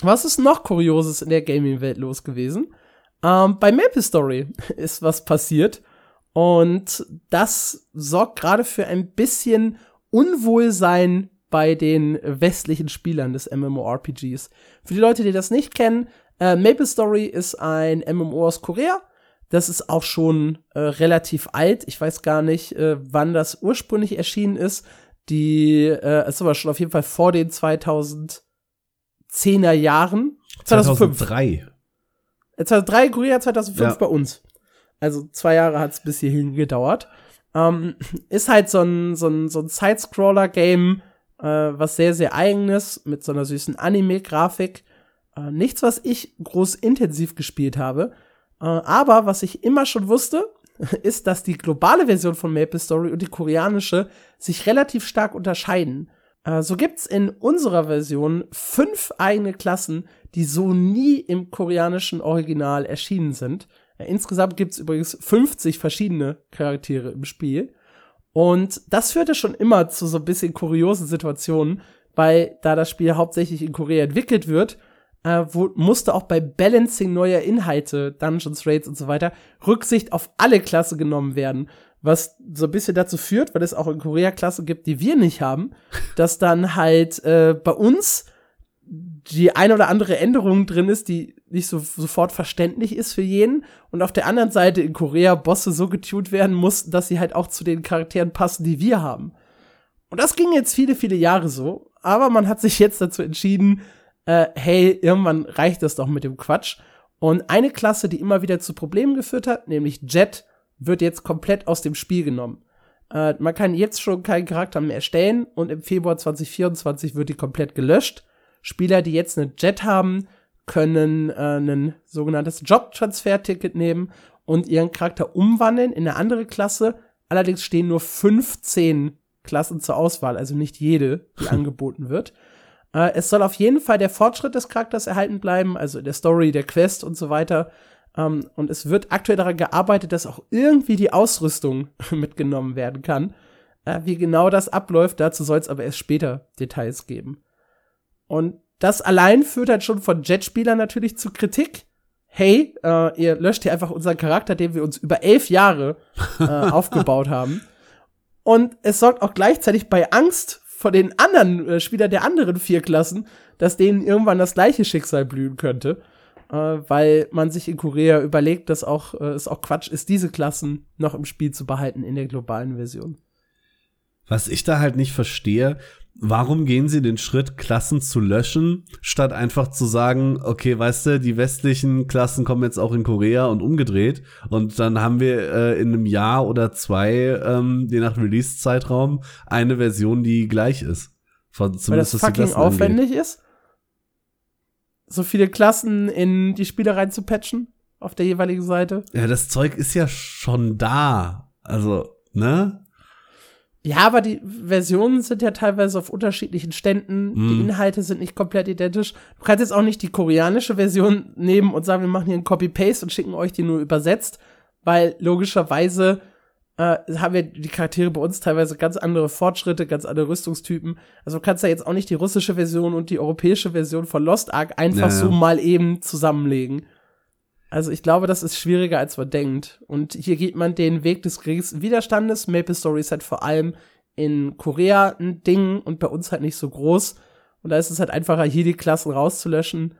[SPEAKER 2] Was ist noch Kurioses in der Gaming-Welt los gewesen? Ähm, bei Maple Story ist was passiert. Und das sorgt gerade für ein bisschen Unwohlsein bei den westlichen Spielern des MMORPGs. Für die Leute, die das nicht kennen, äh, Maple Story ist ein MMO aus Korea. Das ist auch schon äh, relativ alt. Ich weiß gar nicht, äh, wann das ursprünglich erschienen ist. Die äh, ist aber schon auf jeden Fall vor den 2010er Jahren.
[SPEAKER 1] 2005. 2003.
[SPEAKER 2] 2003 Korea, 2005 ja. bei uns. Also zwei Jahre hat es bis hierhin gedauert. Ähm, ist halt so ein, so ein, so ein Side-Scroller-Game, äh, was sehr, sehr eigenes, mit so einer süßen Anime-Grafik. Äh, nichts, was ich groß intensiv gespielt habe. Äh, aber was ich immer schon wusste, ist, dass die globale Version von Maple Story und die koreanische sich relativ stark unterscheiden. Äh, so gibt's in unserer Version fünf eigene Klassen, die so nie im koreanischen Original erschienen sind. Äh, insgesamt gibt's übrigens 50 verschiedene Charaktere im Spiel. Und das führte schon immer zu so ein bisschen kuriosen Situationen, weil da das Spiel hauptsächlich in Korea entwickelt wird, äh, wo, musste auch bei Balancing neuer Inhalte, Dungeons, Raids und so weiter, Rücksicht auf alle Klassen genommen werden. Was so ein bisschen dazu führt, weil es auch in Korea Klassen gibt, die wir nicht haben, dass dann halt äh, bei uns die ein oder andere Änderung drin ist, die nicht so sofort verständlich ist für jeden. Und auf der anderen Seite in Korea Bosse so getuned werden mussten, dass sie halt auch zu den Charakteren passen, die wir haben. Und das ging jetzt viele, viele Jahre so. Aber man hat sich jetzt dazu entschieden, äh, hey, irgendwann reicht das doch mit dem Quatsch. Und eine Klasse, die immer wieder zu Problemen geführt hat, nämlich Jet, wird jetzt komplett aus dem Spiel genommen. Äh, man kann jetzt schon keinen Charakter mehr erstellen und im Februar 2024 wird die komplett gelöscht. Spieler, die jetzt eine Jet haben, können äh, ein sogenanntes Job-Transfer-Ticket nehmen und ihren Charakter umwandeln in eine andere Klasse. Allerdings stehen nur 15 Klassen zur Auswahl, also nicht jede, die angeboten wird. Äh, es soll auf jeden Fall der Fortschritt des Charakters erhalten bleiben, also der Story, der Quest und so weiter. Ähm, und es wird aktuell daran gearbeitet, dass auch irgendwie die Ausrüstung mitgenommen werden kann. Äh, wie genau das abläuft, dazu soll es aber erst später Details geben. Und das allein führt halt schon von Jet-Spielern natürlich zu Kritik. Hey, äh, ihr löscht hier einfach unseren Charakter, den wir uns über elf Jahre äh, aufgebaut haben. Und es sorgt auch gleichzeitig bei Angst vor den anderen äh, Spielern der anderen vier Klassen, dass denen irgendwann das gleiche Schicksal blühen könnte. Äh, weil man sich in Korea überlegt, dass auch, äh, es auch Quatsch ist, diese Klassen noch im Spiel zu behalten in der globalen Version.
[SPEAKER 1] Was ich da halt nicht verstehe, warum gehen sie den Schritt, Klassen zu löschen, statt einfach zu sagen, okay, weißt du, die westlichen Klassen kommen jetzt auch in Korea und umgedreht und dann haben wir äh, in einem Jahr oder zwei, ähm, je nach Release-Zeitraum, eine Version, die gleich ist.
[SPEAKER 2] Von, Weil das fucking aufwendig angeht. ist, so viele Klassen in die Spiele rein zu patchen auf der jeweiligen Seite.
[SPEAKER 1] Ja, das Zeug ist ja schon da. Also, ne?
[SPEAKER 2] Ja, aber die Versionen sind ja teilweise auf unterschiedlichen Ständen. Mm. Die mhm. Inhalte sind nicht komplett identisch. Du kannst jetzt auch nicht die koreanische Version nehmen und sagen, wir machen hier einen Copy-Paste und schicken euch die nur übersetzt, weil logischerweise äh, haben wir die Charaktere bei uns teilweise ganz andere Fortschritte, ganz andere Rüstungstypen. Also du kannst ja jetzt auch nicht die russische Version und die europäische Version von Lost Ark einfach ja, ja. so mal eben zusammenlegen. Also ich glaube, das ist schwieriger, als man denkt. Und hier geht man den Weg des geringsten Widerstandes. Maple Story ist halt vor allem in Korea ein Ding und bei uns halt nicht so groß. Und da ist es halt einfacher, hier die Klassen rauszulöschen,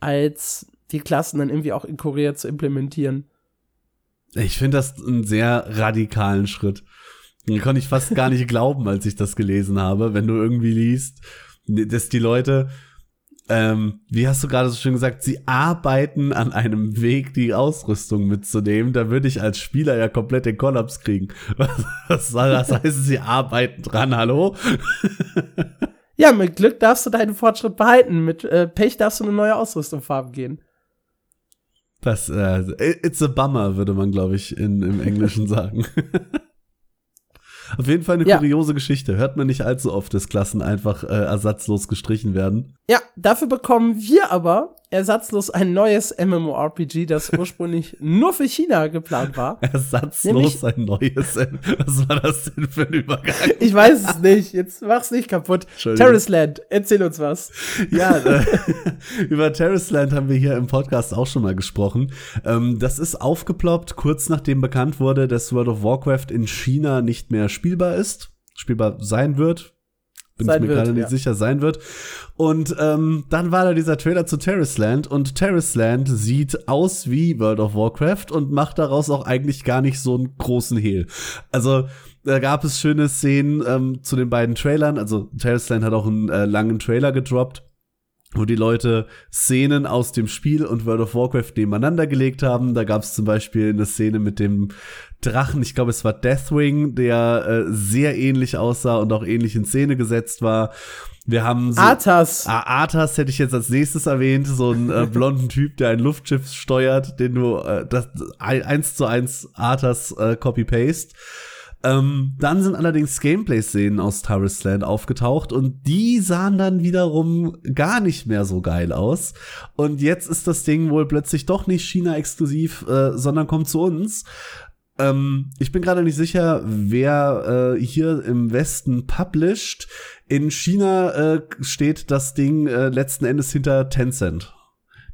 [SPEAKER 2] als die Klassen dann irgendwie auch in Korea zu implementieren.
[SPEAKER 1] Ich finde das einen sehr radikalen Schritt. Den konnte ich fast gar nicht glauben, als ich das gelesen habe, wenn du irgendwie liest, dass die Leute ähm, wie hast du gerade so schön gesagt, sie arbeiten an einem Weg, die Ausrüstung mitzunehmen. Da würde ich als Spieler ja komplett den Kollaps kriegen. Was, soll das heißen, sie arbeiten dran, hallo?
[SPEAKER 2] ja, mit Glück darfst du deinen Fortschritt behalten. Mit äh, Pech darfst du eine neue Ausrüstung farben gehen.
[SPEAKER 1] Das, äh, it's a bummer, würde man, glaube ich, in, im Englischen sagen. Auf jeden Fall eine ja. kuriose Geschichte. Hört man nicht allzu oft, dass Klassen einfach äh, ersatzlos gestrichen werden.
[SPEAKER 2] Ja, dafür bekommen wir aber ersatzlos ein neues MMORPG, das ursprünglich nur für China geplant war.
[SPEAKER 1] Ersatzlos Nämlich, ein neues. Was war das denn für ein Übergang?
[SPEAKER 2] Ich weiß es nicht. Jetzt mach's nicht kaputt. Terrace Land, erzähl uns was.
[SPEAKER 1] Ja, äh, über Terrace Land haben wir hier im Podcast auch schon mal gesprochen. Ähm, das ist aufgeploppt, kurz nachdem bekannt wurde, dass World of Warcraft in China nicht mehr spielbar ist, spielbar sein wird bin sein ich mir gerade nicht ja. sicher, sein wird. Und ähm, dann war da dieser Trailer zu Terrace Land und Terrace Land sieht aus wie World of Warcraft und macht daraus auch eigentlich gar nicht so einen großen Hehl. Also da gab es schöne Szenen ähm, zu den beiden Trailern. Also Terrace Land hat auch einen äh, langen Trailer gedroppt wo die Leute Szenen aus dem Spiel und World of Warcraft nebeneinander gelegt haben. Da gab es zum Beispiel eine Szene mit dem Drachen, ich glaube es war Deathwing, der äh, sehr ähnlich aussah und auch ähnlich in Szene gesetzt war. Wir haben so
[SPEAKER 2] Arthas.
[SPEAKER 1] Ah, Arthas hätte ich jetzt als nächstes erwähnt, so einen äh, blonden Typ, der ein Luftschiff steuert, den du äh, das eins zu eins Arthas äh, Copy Paste. Ähm, dann sind allerdings Gameplay-Szenen aus Taris Land aufgetaucht und die sahen dann wiederum gar nicht mehr so geil aus. Und jetzt ist das Ding wohl plötzlich doch nicht China-exklusiv, äh, sondern kommt zu uns. Ähm, ich bin gerade nicht sicher, wer äh, hier im Westen published. In China äh, steht das Ding äh, letzten Endes hinter Tencent.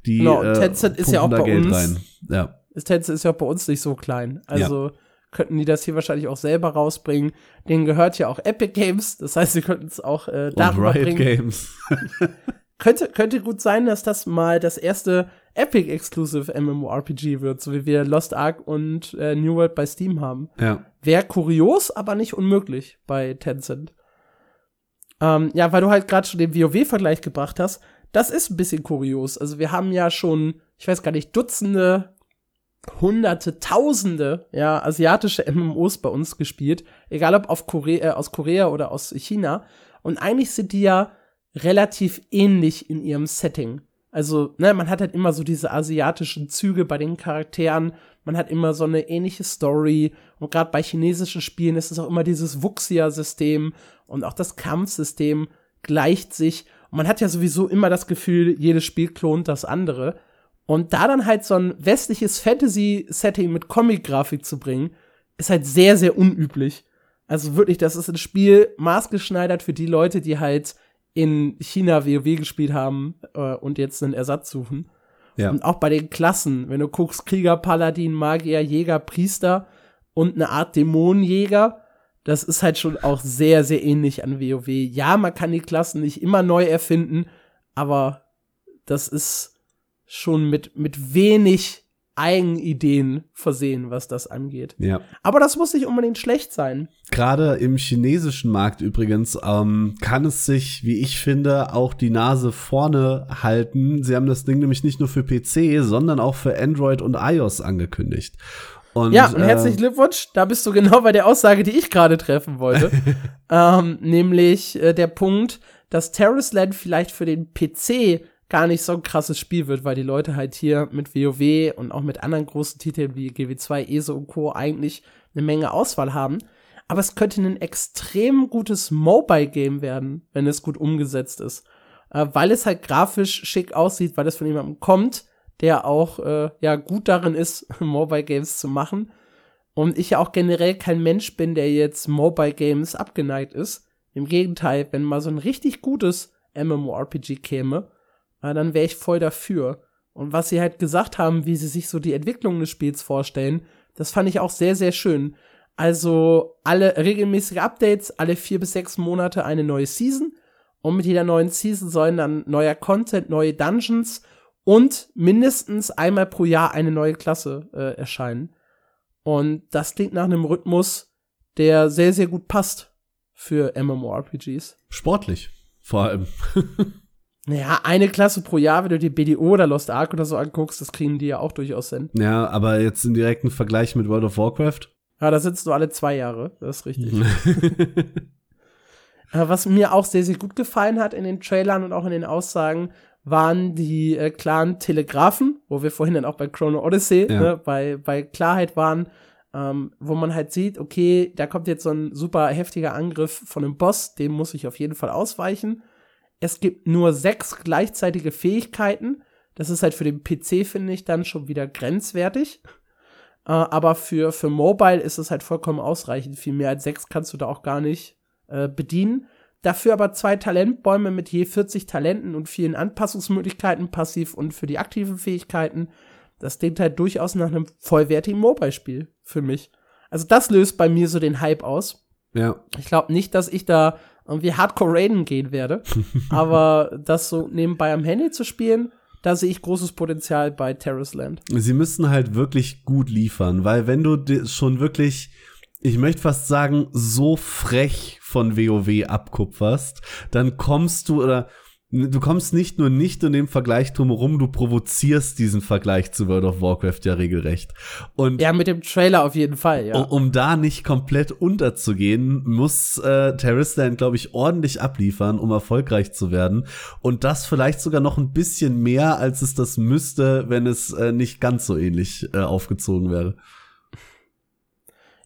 [SPEAKER 2] Die, genau, äh, Tencent ist ja auch bei
[SPEAKER 1] Geld
[SPEAKER 2] uns.
[SPEAKER 1] Rein. Ja.
[SPEAKER 2] Tencent ist ja auch bei uns nicht so klein. Also ja könnten die das hier wahrscheinlich auch selber rausbringen. Denen gehört ja auch Epic Games, das heißt, sie könnten es auch äh, darüber
[SPEAKER 1] Und Riot
[SPEAKER 2] bringen.
[SPEAKER 1] Games.
[SPEAKER 2] könnte, könnte gut sein, dass das mal das erste Epic Exclusive MMORPG wird, so wie wir Lost Ark und äh, New World bei Steam haben.
[SPEAKER 1] Ja.
[SPEAKER 2] Wäre kurios, aber nicht unmöglich bei Tencent. Ähm, ja, weil du halt gerade schon den WoW-Vergleich gebracht hast, das ist ein bisschen kurios. Also wir haben ja schon, ich weiß gar nicht, Dutzende hunderte, tausende, ja, asiatische MMOs bei uns gespielt, egal ob auf Korea, äh, aus Korea oder aus China. Und eigentlich sind die ja relativ ähnlich in ihrem Setting. Also, ne, man hat halt immer so diese asiatischen Züge bei den Charakteren, man hat immer so eine ähnliche Story und gerade bei chinesischen Spielen ist es auch immer dieses Wuxia-System und auch das Kampfsystem gleicht sich und man hat ja sowieso immer das Gefühl, jedes Spiel klont das andere. Und da dann halt so ein westliches Fantasy-Setting mit Comic-Grafik zu bringen, ist halt sehr, sehr unüblich. Also wirklich, das ist ein Spiel maßgeschneidert für die Leute, die halt in China WoW gespielt haben äh, und jetzt einen Ersatz suchen. Ja. Und auch bei den Klassen, wenn du guckst, Krieger, Paladin, Magier, Jäger, Priester und eine Art Dämonenjäger, das ist halt schon auch sehr, sehr ähnlich an WoW. Ja, man kann die Klassen nicht immer neu erfinden, aber das ist schon mit, mit wenig Eigenideen versehen, was das angeht.
[SPEAKER 1] Ja.
[SPEAKER 2] Aber das muss nicht unbedingt schlecht sein.
[SPEAKER 1] Gerade im chinesischen Markt übrigens ähm, kann es sich, wie ich finde, auch die Nase vorne halten. Sie haben das Ding nämlich nicht nur für PC, sondern auch für Android und iOS angekündigt.
[SPEAKER 2] Und, ja, und äh, herzlichen Glückwunsch. Da bist du genau bei der Aussage, die ich gerade treffen wollte. ähm, nämlich äh, der Punkt, dass Terrace Land vielleicht für den PC gar nicht so ein krasses Spiel wird, weil die Leute halt hier mit WoW und auch mit anderen großen Titeln wie GW2, ESO und Co. eigentlich eine Menge Auswahl haben. Aber es könnte ein extrem gutes Mobile-Game werden, wenn es gut umgesetzt ist. Äh, weil es halt grafisch schick aussieht, weil es von jemandem kommt, der auch äh, ja gut darin ist, Mobile-Games zu machen. Und ich ja auch generell kein Mensch bin, der jetzt Mobile-Games abgeneigt ist. Im Gegenteil, wenn mal so ein richtig gutes MMORPG käme, ja, dann wäre ich voll dafür. Und was sie halt gesagt haben, wie sie sich so die Entwicklung des Spiels vorstellen, das fand ich auch sehr, sehr schön. Also alle regelmäßige Updates, alle vier bis sechs Monate eine neue Season. Und mit jeder neuen Season sollen dann neuer Content, neue Dungeons und mindestens einmal pro Jahr eine neue Klasse äh, erscheinen. Und das klingt nach einem Rhythmus, der sehr, sehr gut passt für MMORPGs.
[SPEAKER 1] Sportlich, vor allem.
[SPEAKER 2] Naja, eine Klasse pro Jahr, wenn du dir BDO oder Lost Ark oder so anguckst, das kriegen die ja auch durchaus hin.
[SPEAKER 1] Ja, aber jetzt im direkten Vergleich mit World of Warcraft?
[SPEAKER 2] Ja, da sitzt du alle zwei Jahre, das ist richtig. Was mir auch sehr, sehr gut gefallen hat in den Trailern und auch in den Aussagen, waren die äh, klaren Telegraphen, wo wir vorhin dann auch bei Chrono Odyssey ja. ne, bei, bei Klarheit waren, ähm, wo man halt sieht, okay, da kommt jetzt so ein super heftiger Angriff von einem Boss, dem muss ich auf jeden Fall ausweichen es gibt nur sechs gleichzeitige Fähigkeiten. Das ist halt für den PC, finde ich, dann schon wieder grenzwertig. Äh, aber für, für Mobile ist es halt vollkommen ausreichend. Viel mehr als sechs kannst du da auch gar nicht äh, bedienen. Dafür aber zwei Talentbäume mit je 40 Talenten und vielen Anpassungsmöglichkeiten, passiv und für die aktiven Fähigkeiten. Das klingt halt durchaus nach einem vollwertigen Mobile-Spiel für mich. Also das löst bei mir so den Hype aus.
[SPEAKER 1] Ja.
[SPEAKER 2] Ich glaube nicht, dass ich da irgendwie Hardcore Raiden gehen werde. Aber das so nebenbei am Handy zu spielen, da sehe ich großes Potenzial bei Terrace Land.
[SPEAKER 1] Sie müssen halt wirklich gut liefern, weil wenn du schon wirklich, ich möchte fast sagen, so frech von WoW abkupferst, dann kommst du oder du kommst nicht nur nicht in dem Vergleich drumherum, du provozierst diesen Vergleich zu World of Warcraft ja regelrecht. Und
[SPEAKER 2] ja, mit dem Trailer auf jeden Fall, ja.
[SPEAKER 1] Um, um da nicht komplett unterzugehen, muss äh, Terristan, glaube ich, ordentlich abliefern, um erfolgreich zu werden. Und das vielleicht sogar noch ein bisschen mehr, als es das müsste, wenn es äh, nicht ganz so ähnlich äh, aufgezogen wäre.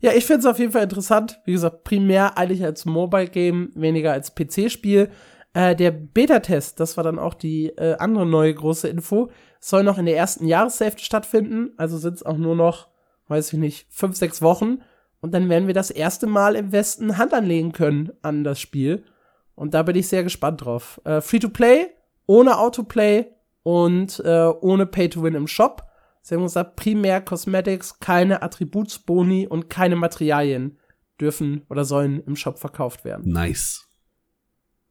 [SPEAKER 2] Ja, ich finde es auf jeden Fall interessant. Wie gesagt, primär eigentlich als Mobile-Game, weniger als PC-Spiel. Äh, der Beta-Test, das war dann auch die äh, andere neue große Info, soll noch in der ersten Jahreshälfte stattfinden. Also sind es auch nur noch, weiß ich nicht, fünf, sechs Wochen. Und dann werden wir das erste Mal im Westen Hand anlegen können an das Spiel. Und da bin ich sehr gespannt drauf. Äh, Free-to-Play, ohne Autoplay und äh, ohne Pay-to-Win im Shop. Sie haben gesagt, primär Cosmetics, keine Attributsboni und keine Materialien dürfen oder sollen im Shop verkauft werden.
[SPEAKER 1] Nice.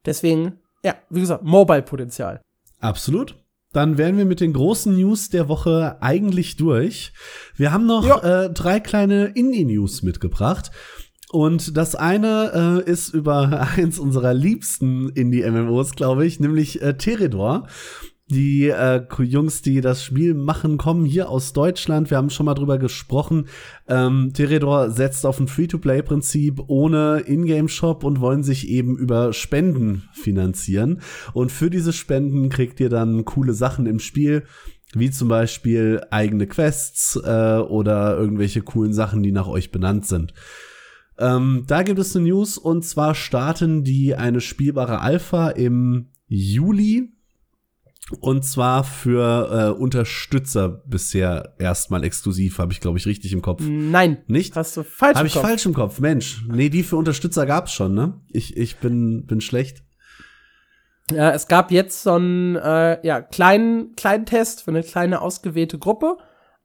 [SPEAKER 2] Deswegen, ja, wie gesagt, Mobile-Potenzial.
[SPEAKER 1] Absolut. Dann wären wir mit den großen News der Woche eigentlich durch. Wir haben noch äh, drei kleine Indie-News mitgebracht. Und das eine äh, ist über eins unserer liebsten Indie-MMOs, glaube ich, nämlich äh, Teredor. Die äh, Jungs, die das Spiel machen, kommen hier aus Deutschland. Wir haben schon mal drüber gesprochen. Ähm, Teredor setzt auf ein Free-to-Play-Prinzip ohne Ingame-Shop und wollen sich eben über Spenden finanzieren. Und für diese Spenden kriegt ihr dann coole Sachen im Spiel wie zum Beispiel eigene Quests äh, oder irgendwelche coolen Sachen, die nach euch benannt sind. Ähm, da gibt es eine News und zwar starten die eine spielbare Alpha im Juli und zwar für äh, Unterstützer bisher erstmal exklusiv, habe ich glaube ich richtig im Kopf.
[SPEAKER 2] Nein,
[SPEAKER 1] nicht?
[SPEAKER 2] Hast du falsch
[SPEAKER 1] Habe ich falsch im Kopf. Mensch, nee, die für Unterstützer gab's schon, ne? Ich ich bin bin schlecht.
[SPEAKER 2] Ja, es gab jetzt so einen äh, ja, kleinen kleinen Test für eine kleine ausgewählte Gruppe,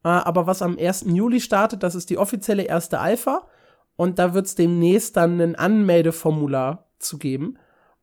[SPEAKER 2] äh, aber was am 1. Juli startet, das ist die offizielle erste Alpha und da wird's demnächst dann ein Anmeldeformular zu geben.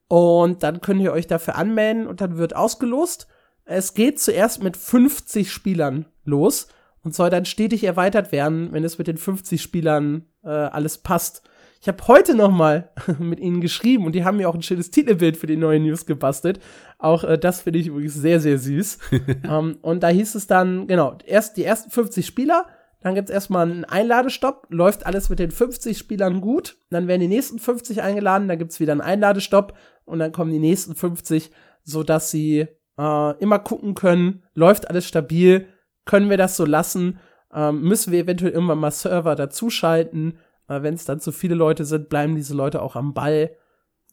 [SPEAKER 2] Und dann könnt ihr euch dafür anmelden und dann wird ausgelost. Es geht zuerst mit 50 Spielern los und soll dann stetig erweitert werden, wenn es mit den 50 Spielern äh, alles passt. Ich habe heute noch mal mit ihnen geschrieben und die haben mir auch ein schönes Titelbild für die neue News gebastelt. Auch äh, das finde ich übrigens sehr, sehr süß. um, ähm, und da hieß es dann, genau, erst die ersten 50 Spieler dann gibt's erstmal einen Einladestopp, läuft alles mit den 50 Spielern gut. Dann werden die nächsten 50 eingeladen, dann gibt's wieder einen Einladestopp und dann kommen die nächsten 50, sodass sie äh, immer gucken können, läuft alles stabil, können wir das so lassen, ähm, müssen wir eventuell irgendwann mal Server dazuschalten. Äh, Wenn es dann zu viele Leute sind, bleiben diese Leute auch am Ball.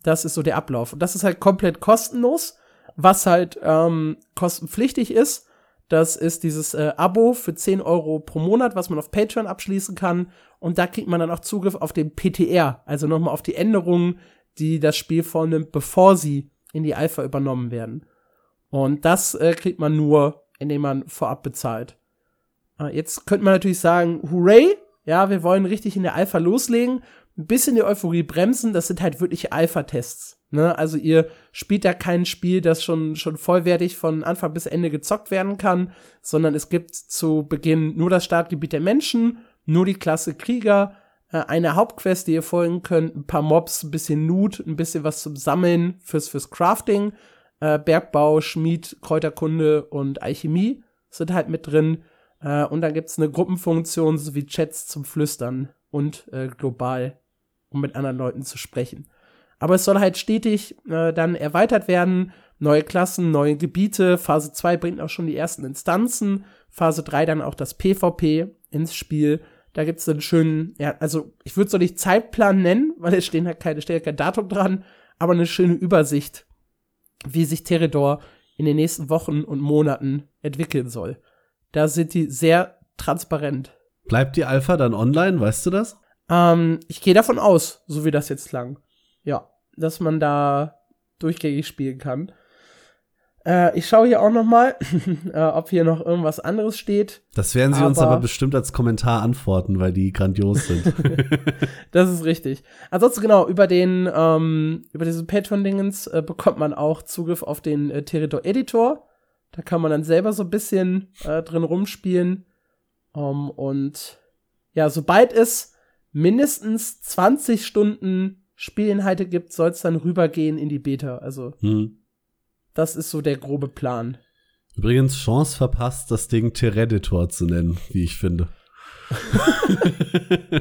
[SPEAKER 2] Das ist so der Ablauf. Und das ist halt komplett kostenlos, was halt ähm, kostenpflichtig ist das ist dieses äh, Abo für 10 Euro pro Monat, was man auf Patreon abschließen kann. Und da kriegt man dann auch Zugriff auf den PTR, also nochmal auf die Änderungen, die das Spiel vornimmt, bevor sie in die Alpha übernommen werden. Und das äh, kriegt man nur, indem man vorab bezahlt. Äh, jetzt könnte man natürlich sagen, hooray, ja, wir wollen richtig in der Alpha loslegen, ein bisschen die Euphorie bremsen, das sind halt wirklich Alpha-Tests. Ne? Also ihr spielt da kein Spiel, das schon, schon vollwertig von Anfang bis Ende gezockt werden kann, sondern es gibt zu Beginn nur das Startgebiet der Menschen, nur die Klasse Krieger, äh, eine Hauptquest, die ihr folgen könnt, ein paar Mobs, ein bisschen Loot, ein bisschen was zum Sammeln fürs, fürs Crafting, äh, Bergbau, Schmied, Kräuterkunde und Alchemie sind halt mit drin. Äh, und dann gibt's eine Gruppenfunktion sowie Chats zum Flüstern und äh, global, um mit anderen Leuten zu sprechen. Aber es soll halt stetig äh, dann erweitert werden. Neue Klassen, neue Gebiete. Phase 2 bringt auch schon die ersten Instanzen. Phase 3 dann auch das PvP ins Spiel. Da gibt es einen schönen, ja, also ich würde es doch nicht Zeitplan nennen, weil es stehen halt keine, steht kein Datum dran, aber eine schöne Übersicht, wie sich Teredor in den nächsten Wochen und Monaten entwickeln soll. Da sind die sehr transparent.
[SPEAKER 1] Bleibt die Alpha dann online, weißt du das?
[SPEAKER 2] Ähm, ich gehe davon aus, so wie das jetzt klang ja, dass man da durchgängig spielen kann. Äh, ich schaue hier auch noch mal, äh, ob hier noch irgendwas anderes steht.
[SPEAKER 1] Das werden sie aber, uns aber bestimmt als Kommentar antworten, weil die grandios sind.
[SPEAKER 2] das ist richtig. Ansonsten genau, über den, ähm, über diesen Patreon-Dingens äh, bekommt man auch Zugriff auf den äh, Territor-Editor. Da kann man dann selber so ein bisschen äh, drin rumspielen. Um, ähm, und ja, sobald es mindestens 20 Stunden Spielinhalte gibt, soll es dann rübergehen in die Beta. Also
[SPEAKER 1] hm.
[SPEAKER 2] das ist so der grobe Plan.
[SPEAKER 1] Übrigens, Chance verpasst, das Ding Tereditor zu nennen, wie ich finde.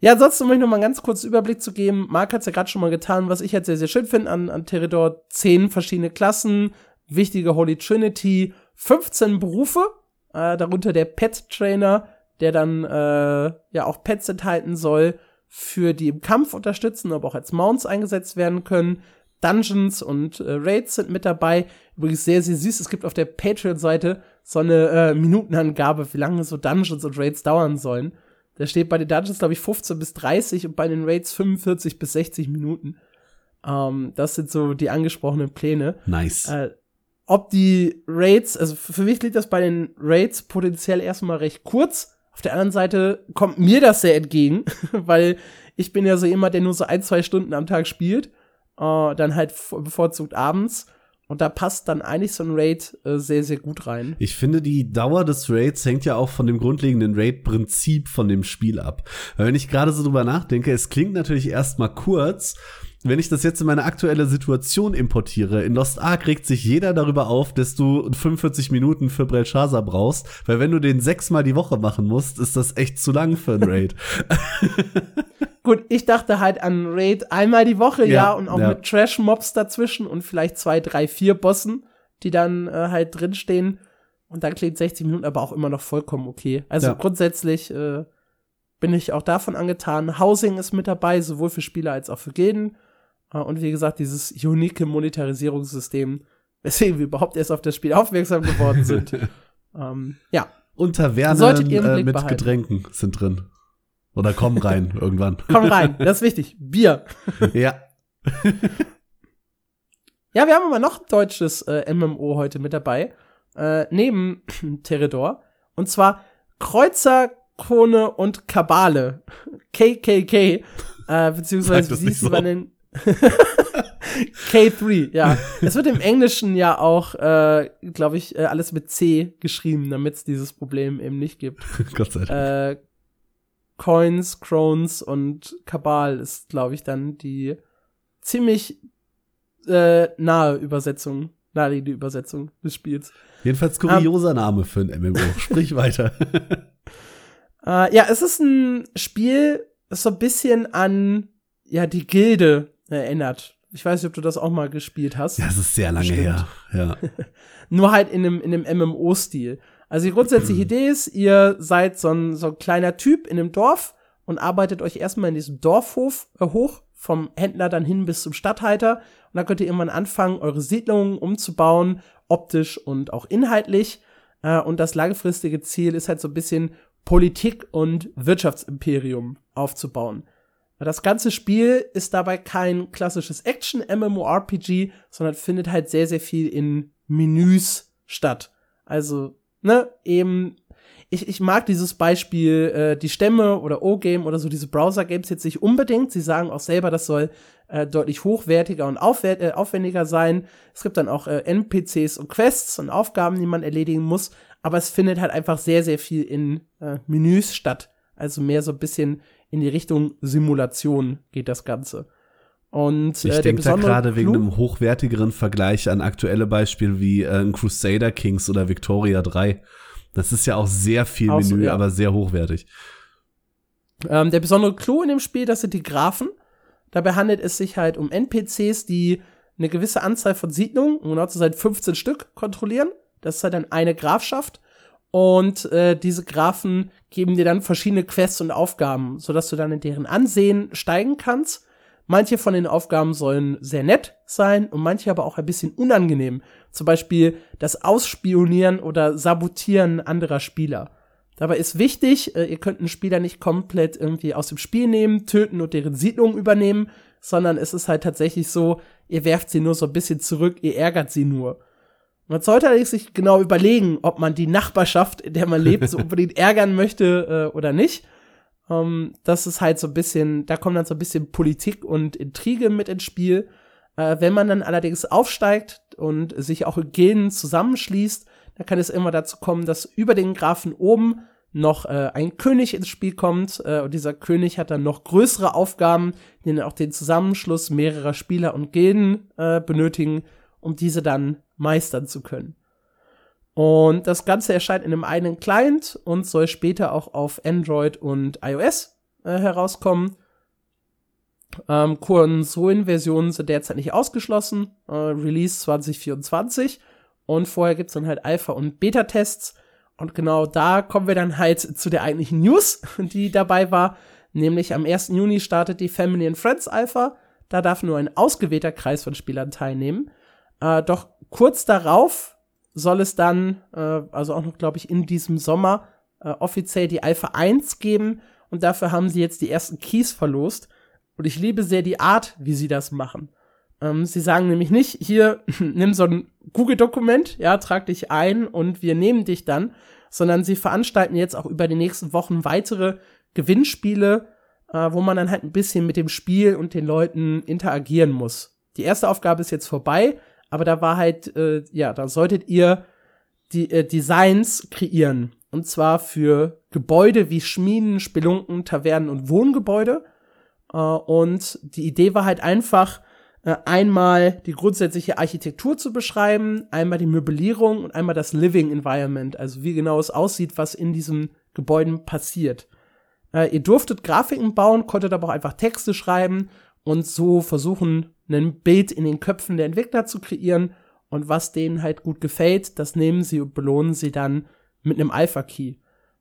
[SPEAKER 2] ja, ansonsten um euch noch mal einen ganz kurzen Überblick zu geben. Marc hat es ja gerade schon mal getan, was ich jetzt sehr, sehr schön finde an, an Teredor. Zehn verschiedene Klassen, wichtige Holy Trinity, 15 Berufe, äh, darunter der Pet Trainer, der dann äh, ja auch Pets enthalten soll, für die im Kampf unterstützen, aber auch als Mounts eingesetzt werden können. Dungeons und äh, Raids sind mit dabei. Übrigens sehr, sehr süß. Es gibt auf der Patreon-Seite so eine äh, Minutenangabe, wie lange so Dungeons und Raids dauern sollen. Da steht bei den Dungeons, glaube ich, 15 bis 30 und bei den Raids 45 bis 60 Minuten. Ähm, das sind so die angesprochenen Pläne.
[SPEAKER 1] Nice.
[SPEAKER 2] Äh, ob die Raids, also für mich liegt das bei den Raids potenziell erstmal recht kurz. Auf der anderen Seite kommt mir das sehr entgegen, weil ich bin ja so jemand, der nur so ein, zwei Stunden am Tag spielt. Äh, dann halt bevorzugt abends. Und da passt dann eigentlich so ein Raid äh, sehr, sehr gut rein.
[SPEAKER 1] Ich finde, die Dauer des Raids hängt ja auch von dem grundlegenden Raid-Prinzip von dem Spiel ab. Weil wenn ich gerade so drüber nachdenke, es klingt natürlich erstmal kurz, wenn ich das jetzt in meine aktuelle Situation importiere, in Lost Ark regt sich jeder darüber auf, dass du 45 Minuten für Belshazzar brauchst, weil wenn du den sechsmal die Woche machen musst, ist das echt zu lang für ein Raid.
[SPEAKER 2] Gut, ich dachte halt an Raid einmal die Woche, ja, ja und auch ja. mit Trash-Mobs dazwischen und vielleicht zwei, drei, vier Bossen, die dann äh, halt drinstehen. Und dann klingt 60 Minuten aber auch immer noch vollkommen okay. Also ja. grundsätzlich äh, bin ich auch davon angetan. Housing ist mit dabei, sowohl für Spieler als auch für Gilden. Äh, und wie gesagt, dieses unique Monetarisierungssystem, weswegen wir überhaupt erst auf das Spiel aufmerksam geworden sind. ähm, ja.
[SPEAKER 1] Und Tavernen äh, mit behalten. Getränken sind drin. Oder kommen rein irgendwann.
[SPEAKER 2] Komm rein, das ist wichtig. Bier.
[SPEAKER 1] ja.
[SPEAKER 2] ja, wir haben aber noch ein deutsches äh, MMO heute mit dabei. Äh, neben Teredor. Und zwar Kreuzer, Kone und Kabale. KKK. Äh, beziehungsweise wie hieß so. man den K3, ja. Es wird im Englischen ja auch, äh, glaube ich, äh, alles mit C geschrieben, damit es dieses Problem eben nicht gibt.
[SPEAKER 1] Gott sei Dank.
[SPEAKER 2] Äh, Coins, Crones und Kabal ist, glaube ich, dann die ziemlich äh, nahe Übersetzung, naheliegende Übersetzung des Spiels.
[SPEAKER 1] Jedenfalls kurioser um, Name für ein MMO. Sprich weiter.
[SPEAKER 2] äh, ja, es ist ein Spiel, so ein bisschen an ja die Gilde erinnert. Ich weiß nicht, ob du das auch mal gespielt hast.
[SPEAKER 1] Ja, das ist sehr lange Bestimmt. her. Ja.
[SPEAKER 2] Nur halt in einem, in einem MMO-Stil. Also die grundsätzliche Idee ist, ihr seid so ein, so ein kleiner Typ in einem Dorf und arbeitet euch erstmal in diesem Dorfhof äh, hoch, vom Händler dann hin bis zum Stadthalter. Und dann könnt ihr irgendwann anfangen, eure Siedlungen umzubauen, optisch und auch inhaltlich. Äh, und das langfristige Ziel ist halt so ein bisschen Politik und Wirtschaftsimperium aufzubauen. Das ganze Spiel ist dabei kein klassisches Action-MMORPG, sondern findet halt sehr, sehr viel in Menüs statt. Also, ne, eben, ich, ich mag dieses Beispiel, äh, die Stämme oder O-Game oder so, diese Browser-Games jetzt nicht unbedingt. Sie sagen auch selber, das soll äh, deutlich hochwertiger und aufwert, äh, aufwendiger sein. Es gibt dann auch äh, NPCs und Quests und Aufgaben, die man erledigen muss. Aber es findet halt einfach sehr, sehr viel in äh, Menüs statt. Also mehr so ein bisschen in die Richtung Simulation geht das Ganze. Und
[SPEAKER 1] äh, ich denke da gerade wegen einem hochwertigeren Vergleich an aktuelle Beispiele wie äh, Crusader Kings oder Victoria 3. Das ist ja auch sehr viel auch Menü, ja. aber sehr hochwertig.
[SPEAKER 2] Ähm, der besondere Clou in dem Spiel, das sind die Graphen. Dabei handelt es sich halt um NPCs, die eine gewisse Anzahl von Siedlungen, um genau zu sein 15 Stück, kontrollieren. Das ist halt dann eine Grafschaft. Und äh, diese Graphen geben dir dann verschiedene Quests und Aufgaben, sodass du dann in deren Ansehen steigen kannst. Manche von den Aufgaben sollen sehr nett sein und manche aber auch ein bisschen unangenehm. Zum Beispiel das Ausspionieren oder Sabotieren anderer Spieler. Dabei ist wichtig, äh, ihr könnt einen Spieler nicht komplett irgendwie aus dem Spiel nehmen, töten und deren Siedlung übernehmen, sondern es ist halt tatsächlich so, ihr werft sie nur so ein bisschen zurück, ihr ärgert sie nur. Man sollte allerdings sich genau überlegen, ob man die Nachbarschaft, in der man lebt, so unbedingt ärgern möchte äh, oder nicht. Ähm, das ist halt so ein bisschen, da kommt dann so ein bisschen Politik und Intrige mit ins Spiel. Äh, wenn man dann allerdings aufsteigt und sich auch in Gilden zusammenschließt, dann kann es immer dazu kommen, dass über den Grafen oben noch äh, ein König ins Spiel kommt äh, und dieser König hat dann noch größere Aufgaben, die dann auch den Zusammenschluss mehrerer Spieler und Gilden äh, benötigen um diese dann meistern zu können. Und das Ganze erscheint in einem eigenen Client und soll später auch auf Android und iOS äh, herauskommen. Ähm, Konsolenversionen sind derzeit nicht ausgeschlossen. Äh, Release 2024. Und vorher gibt's dann halt Alpha- und Beta-Tests. Und genau da kommen wir dann halt zu der eigentlichen News, die dabei war. Nämlich am 1. Juni startet die Family and Friends Alpha. Da darf nur ein ausgewählter Kreis von Spielern teilnehmen. Äh, doch kurz darauf soll es dann, äh, also auch noch, glaube ich, in diesem Sommer, äh, offiziell die Alpha 1 geben. Und dafür haben sie jetzt die ersten Keys verlost. Und ich liebe sehr die Art, wie sie das machen. Ähm, sie sagen nämlich nicht, hier, nimm so ein Google-Dokument, ja, trag dich ein und wir nehmen dich dann, sondern sie veranstalten jetzt auch über die nächsten Wochen weitere Gewinnspiele, äh, wo man dann halt ein bisschen mit dem Spiel und den Leuten interagieren muss. Die erste Aufgabe ist jetzt vorbei, aber da war halt, äh, ja, da solltet ihr die äh, Designs kreieren. Und zwar für Gebäude wie Schmieden, Spelunken, Tavernen und Wohngebäude. Äh, und die Idee war halt einfach, äh, einmal die grundsätzliche Architektur zu beschreiben, einmal die Möblierung und einmal das Living Environment, also wie genau es aussieht, was in diesen Gebäuden passiert. Äh, ihr durftet Grafiken bauen, konntet aber auch einfach Texte schreiben und so versuchen, ein Bild in den Köpfen der Entwickler zu kreieren. Und was denen halt gut gefällt, das nehmen sie und belohnen sie dann mit einem Alpha-Key.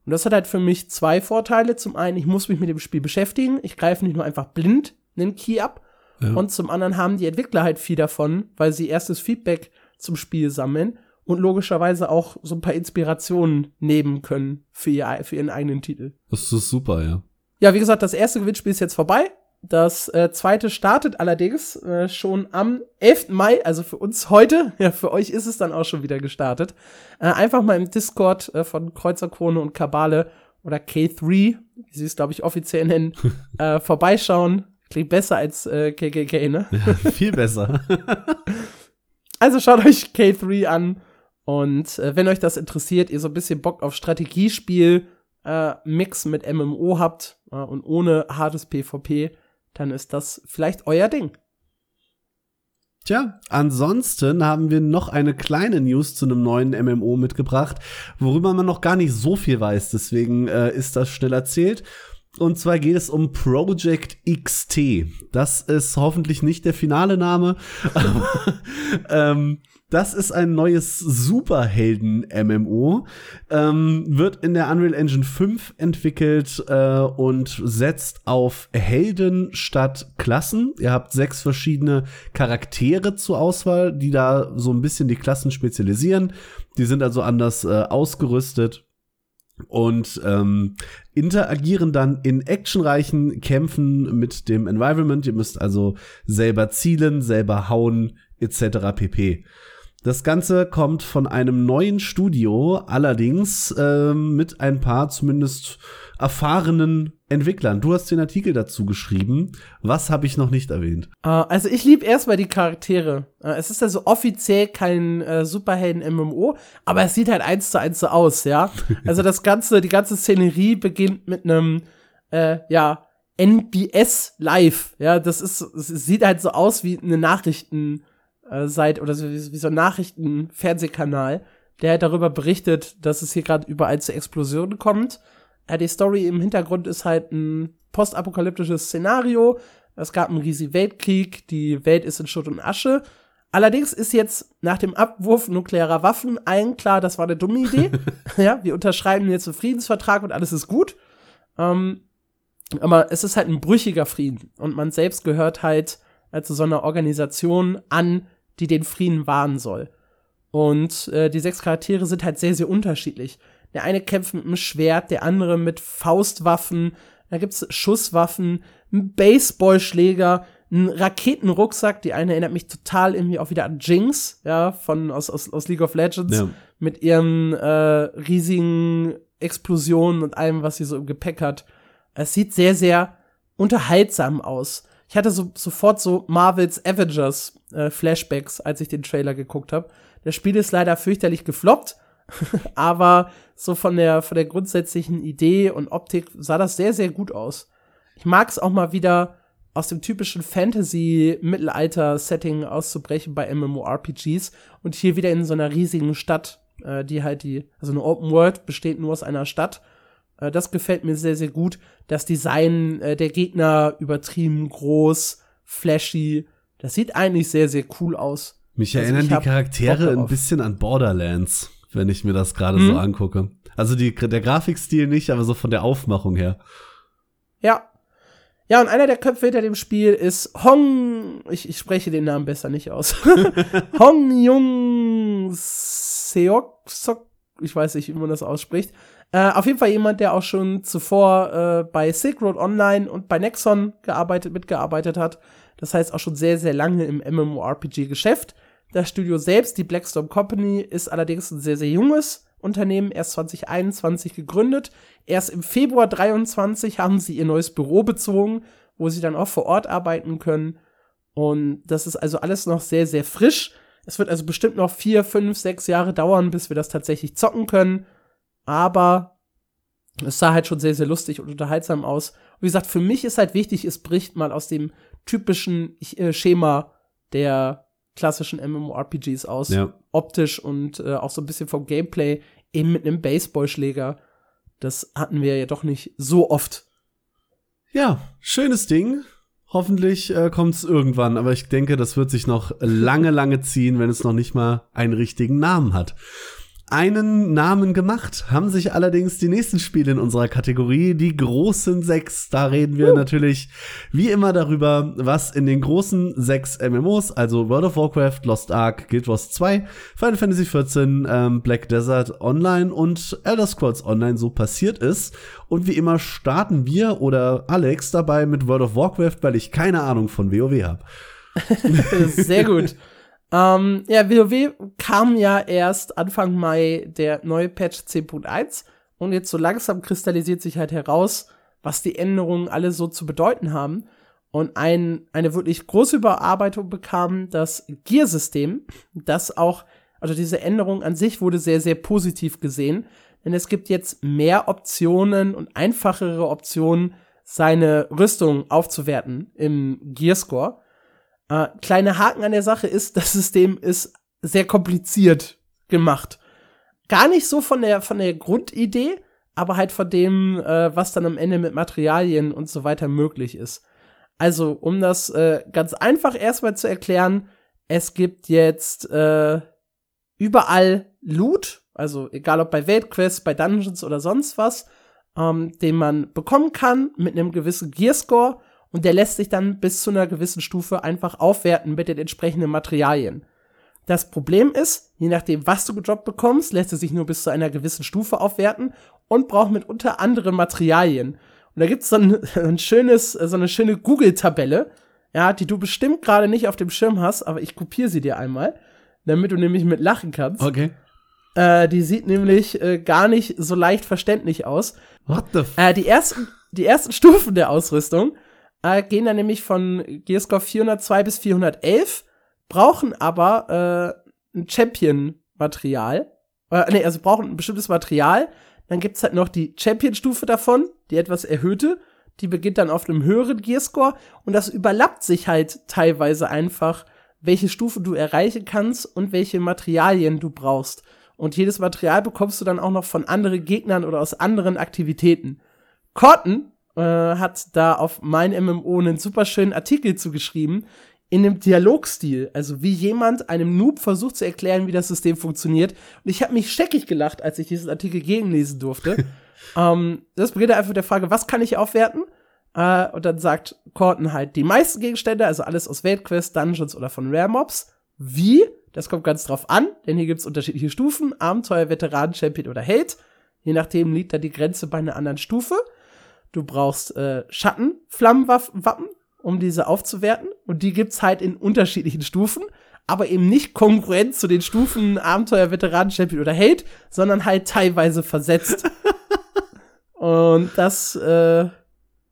[SPEAKER 2] Und das hat halt für mich zwei Vorteile. Zum einen, ich muss mich mit dem Spiel beschäftigen. Ich greife nicht nur einfach blind einen Key ab. Ja. Und zum anderen haben die Entwickler halt viel davon, weil sie erstes Feedback zum Spiel sammeln und logischerweise auch so ein paar Inspirationen nehmen können für, ihr, für ihren eigenen Titel.
[SPEAKER 1] Das ist super, ja.
[SPEAKER 2] Ja, wie gesagt, das erste Gewinnspiel ist jetzt vorbei. Das äh, zweite startet allerdings äh, schon am 11. Mai, also für uns heute. Ja, für euch ist es dann auch schon wieder gestartet. Äh, einfach mal im Discord äh, von Kreuzerkrone und Kabale oder K3, wie sie es, glaube ich, offiziell nennen, äh, vorbeischauen. Klingt besser als äh, KKK, ne?
[SPEAKER 1] Ja, viel besser.
[SPEAKER 2] also schaut euch K3 an und äh, wenn euch das interessiert, ihr so ein bisschen Bock auf Strategiespiel, äh, Mix mit MMO habt äh, und ohne hartes PvP, dann ist das vielleicht euer Ding.
[SPEAKER 1] Tja, ansonsten haben wir noch eine kleine News zu einem neuen MMO mitgebracht, worüber man noch gar nicht so viel weiß, deswegen äh, ist das schnell erzählt. Und zwar geht es um Project XT. Das ist hoffentlich nicht der finale Name, aber ähm, das ist ein neues Superhelden-MMO, ähm, wird in der Unreal Engine 5 entwickelt äh, und setzt auf Helden statt Klassen. Ihr habt sechs verschiedene Charaktere zur Auswahl, die da so ein bisschen die Klassen spezialisieren. Die sind also anders äh, ausgerüstet und ähm, interagieren dann in actionreichen Kämpfen mit dem Environment. Ihr müsst also selber zielen, selber hauen etc. pp. Das Ganze kommt von einem neuen Studio, allerdings äh, mit ein paar zumindest erfahrenen Entwicklern. Du hast den Artikel dazu geschrieben. Was habe ich noch nicht erwähnt?
[SPEAKER 2] Uh, also ich liebe erstmal die Charaktere. Uh, es ist also offiziell kein uh, Superhelden-MMO, aber es sieht halt eins zu eins so aus, ja. Also das ganze, die ganze Szenerie beginnt mit einem, ja, NBS Live. Ja, das ist, es sieht halt so aus wie eine Nachrichten- äh, seit oder so, wie, wie so ein Nachrichten-Fernsehkanal, der halt darüber berichtet, dass es hier gerade überall zu Explosionen kommt. Äh, die Story im Hintergrund ist halt ein postapokalyptisches Szenario. Es gab einen riesigen Weltkrieg, die Welt ist in Schutt und Asche. Allerdings ist jetzt nach dem Abwurf nuklearer Waffen allen klar, das war eine dumme Idee. ja, wir unterschreiben jetzt einen Friedensvertrag und alles ist gut. Ähm, aber es ist halt ein brüchiger Frieden und man selbst gehört halt äh, zu so einer Organisation an, die den Frieden wahren soll. Und äh, die sechs Charaktere sind halt sehr, sehr unterschiedlich. Der eine kämpft mit einem Schwert, der andere mit Faustwaffen, da gibt's Schusswaffen, einen Baseballschläger, einen Raketenrucksack. Die eine erinnert mich total irgendwie auch wieder an Jinx, ja, von aus, aus, aus League of Legends, ja. mit ihren äh, riesigen Explosionen und allem, was sie so im Gepäck hat. Es sieht sehr, sehr unterhaltsam aus ich hatte so, sofort so Marvels Avengers äh, Flashbacks, als ich den Trailer geguckt habe. Das Spiel ist leider fürchterlich gefloppt, aber so von der von der grundsätzlichen Idee und Optik sah das sehr sehr gut aus. Ich mag es auch mal wieder aus dem typischen Fantasy-Mittelalter-Setting auszubrechen bei MMORPGs und hier wieder in so einer riesigen Stadt, äh, die halt die, also eine Open World besteht nur aus einer Stadt. Äh, das gefällt mir sehr, sehr gut. Das Design äh, der Gegner übertrieben groß, flashy. Das sieht eigentlich sehr, sehr cool aus.
[SPEAKER 1] Mich also erinnern die Charaktere ein bisschen an Borderlands, wenn ich mir das gerade hm. so angucke. Also die, der Grafikstil nicht, aber so von der Aufmachung her.
[SPEAKER 2] Ja, ja, und einer der Köpfe hinter dem Spiel ist Hong, ich, ich spreche den Namen besser nicht aus. Hong Jung Seok, ich weiß nicht, wie man das ausspricht. Äh, auf jeden Fall jemand, der auch schon zuvor äh, bei Silk Road Online und bei Nexon gearbeitet, mitgearbeitet hat. Das heißt auch schon sehr, sehr lange im MMORPG-Geschäft. Das Studio selbst, die Blackstorm Company, ist allerdings ein sehr, sehr junges Unternehmen erst 2021 gegründet. Erst im Februar 23 haben sie ihr neues Büro bezogen, wo sie dann auch vor Ort arbeiten können. Und das ist also alles noch sehr, sehr frisch. Es wird also bestimmt noch vier, fünf, sechs Jahre dauern, bis wir das tatsächlich zocken können. Aber es sah halt schon sehr, sehr lustig und unterhaltsam aus. Und wie gesagt, für mich ist halt wichtig, es bricht mal aus dem typischen äh, Schema der klassischen MMORPGs aus. Ja. Optisch und äh, auch so ein bisschen vom Gameplay, eben mit einem Baseballschläger. Das hatten wir ja doch nicht so oft.
[SPEAKER 1] Ja, schönes Ding. Hoffentlich äh, kommt es irgendwann, aber ich denke, das wird sich noch lange, lange ziehen, wenn es noch nicht mal einen richtigen Namen hat einen Namen gemacht, haben sich allerdings die nächsten Spiele in unserer Kategorie, die großen sechs. Da reden wir uh. natürlich wie immer darüber, was in den großen sechs MMOs, also World of Warcraft, Lost Ark, Guild Wars 2, Final Fantasy XIV, ähm, Black Desert Online und Elder Scrolls Online so passiert ist. Und wie immer starten wir oder Alex dabei mit World of Warcraft, weil ich keine Ahnung von WoW habe.
[SPEAKER 2] Sehr gut. Ähm, ja, WoW kam ja erst Anfang Mai der neue Patch 10.1 und jetzt so langsam kristallisiert sich halt heraus, was die Änderungen alle so zu bedeuten haben. Und ein, eine wirklich große Überarbeitung bekam das Gear-System, das auch, also diese Änderung an sich wurde sehr, sehr positiv gesehen, denn es gibt jetzt mehr Optionen und einfachere Optionen, seine Rüstung aufzuwerten im Gear-Score. Äh, kleine Haken an der Sache ist, das System ist sehr kompliziert gemacht. Gar nicht so von der, von der Grundidee, aber halt von dem, äh, was dann am Ende mit Materialien und so weiter möglich ist. Also, um das äh, ganz einfach erstmal zu erklären, es gibt jetzt äh, überall Loot, also egal ob bei Weltquests, bei Dungeons oder sonst was, ähm, den man bekommen kann mit einem gewissen Gearscore und der lässt sich dann bis zu einer gewissen Stufe einfach aufwerten mit den entsprechenden Materialien. Das Problem ist, je nachdem, was du gedroppt bekommst, lässt er sich nur bis zu einer gewissen Stufe aufwerten und braucht mit unter anderem Materialien. Und da gibt's so ein, ein schönes, so eine schöne Google-Tabelle, ja, die du bestimmt gerade nicht auf dem Schirm hast, aber ich kopiere sie dir einmal, damit du nämlich mit lachen kannst.
[SPEAKER 1] Okay.
[SPEAKER 2] Äh, die sieht nämlich äh, gar nicht so leicht verständlich aus.
[SPEAKER 1] What the f
[SPEAKER 2] äh, die ersten, die ersten Stufen der Ausrüstung äh, gehen dann nämlich von Gearscore 402 bis 411, brauchen aber äh, ein Champion-Material. Äh, nee, also brauchen ein bestimmtes Material. Dann gibt's halt noch die Champion-Stufe davon, die etwas erhöhte. Die beginnt dann auf einem höheren Gearscore und das überlappt sich halt teilweise einfach, welche Stufe du erreichen kannst und welche Materialien du brauchst. Und jedes Material bekommst du dann auch noch von anderen Gegnern oder aus anderen Aktivitäten. Cotton äh, hat da auf mein MMO einen super schönen Artikel zugeschrieben, in einem Dialogstil, also wie jemand einem Noob versucht zu erklären, wie das System funktioniert. Und ich habe mich scheckig gelacht, als ich diesen Artikel gegenlesen durfte. ähm, das beginnt einfach mit der Frage, was kann ich aufwerten? Äh, und dann sagt Corton halt die meisten Gegenstände, also alles aus Weltquests, Dungeons oder von Rare Mobs. Wie? Das kommt ganz drauf an, denn hier gibt's unterschiedliche Stufen, Abenteuer, Veteran, Champion oder Held. Je nachdem liegt da die Grenze bei einer anderen Stufe. Du brauchst äh, Schattenflammenwappen, um diese aufzuwerten. Und die gibt's halt in unterschiedlichen Stufen, aber eben nicht konkurrent zu den Stufen Abenteuer, Veteran, Champion oder Hate, sondern halt teilweise versetzt. und das, äh,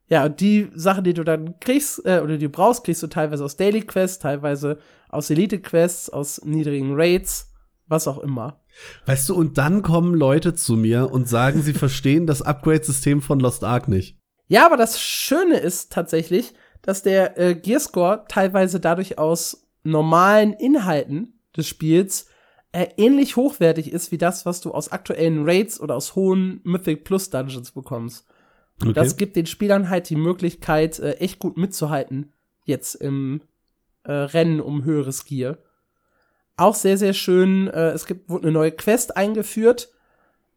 [SPEAKER 2] ja, die Sachen, die du dann kriegst, äh, oder die du brauchst, kriegst du teilweise aus Daily Quests, teilweise aus Elite Quests, aus niedrigen Raids, was auch immer.
[SPEAKER 1] Weißt du, und dann kommen Leute zu mir und sagen, sie verstehen das Upgrade-System von Lost Ark nicht.
[SPEAKER 2] Ja, aber das Schöne ist tatsächlich, dass der äh, Gearscore teilweise dadurch aus normalen Inhalten des Spiels äh, ähnlich hochwertig ist wie das, was du aus aktuellen Raids oder aus hohen Mythic Plus Dungeons bekommst. Und okay. das gibt den Spielern halt die Möglichkeit, äh, echt gut mitzuhalten jetzt im äh, Rennen um höheres Gear. Auch sehr, sehr schön, äh, es gibt, wurde eine neue Quest eingeführt,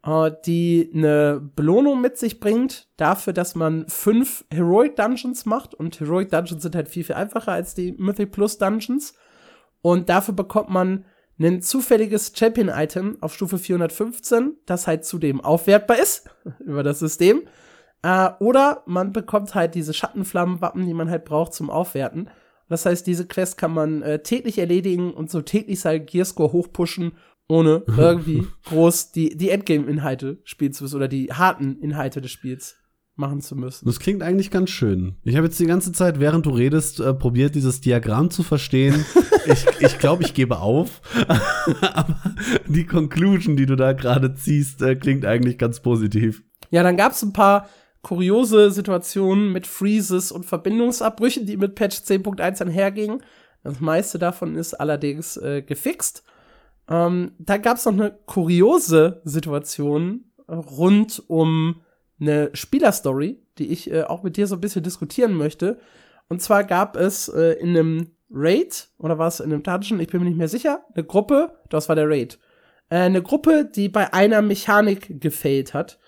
[SPEAKER 2] äh, die eine Belohnung mit sich bringt, dafür, dass man fünf Heroic Dungeons macht. Und Heroic Dungeons sind halt viel, viel einfacher als die Mythic Plus Dungeons. Und dafür bekommt man ein zufälliges Champion-Item auf Stufe 415, das halt zudem aufwertbar ist über das System. Äh, oder man bekommt halt diese Schattenflammenwappen, die man halt braucht zum Aufwerten. Das heißt, diese Quest kann man äh, täglich erledigen und so täglich sein Gearscore hochpushen, ohne irgendwie groß die, die Endgame-Inhalte spielen zu müssen oder die harten Inhalte des Spiels machen zu müssen.
[SPEAKER 1] Das klingt eigentlich ganz schön. Ich habe jetzt die ganze Zeit, während du redest, äh, probiert, dieses Diagramm zu verstehen. ich ich glaube, ich gebe auf. Aber die Conclusion, die du da gerade ziehst, äh, klingt eigentlich ganz positiv.
[SPEAKER 2] Ja, dann gab es ein paar kuriose Situationen mit Freezes und Verbindungsabbrüchen, die mit Patch 10.1 einhergingen. Das meiste davon ist allerdings äh, gefixt. Ähm, da gab es noch eine kuriose Situation rund um eine Spielerstory, die ich äh, auch mit dir so ein bisschen diskutieren möchte. Und zwar gab es äh, in einem Raid, oder war es in einem Dungeon, ich bin mir nicht mehr sicher, eine Gruppe, das war der Raid, äh, eine Gruppe, die bei einer Mechanik gefailt hat.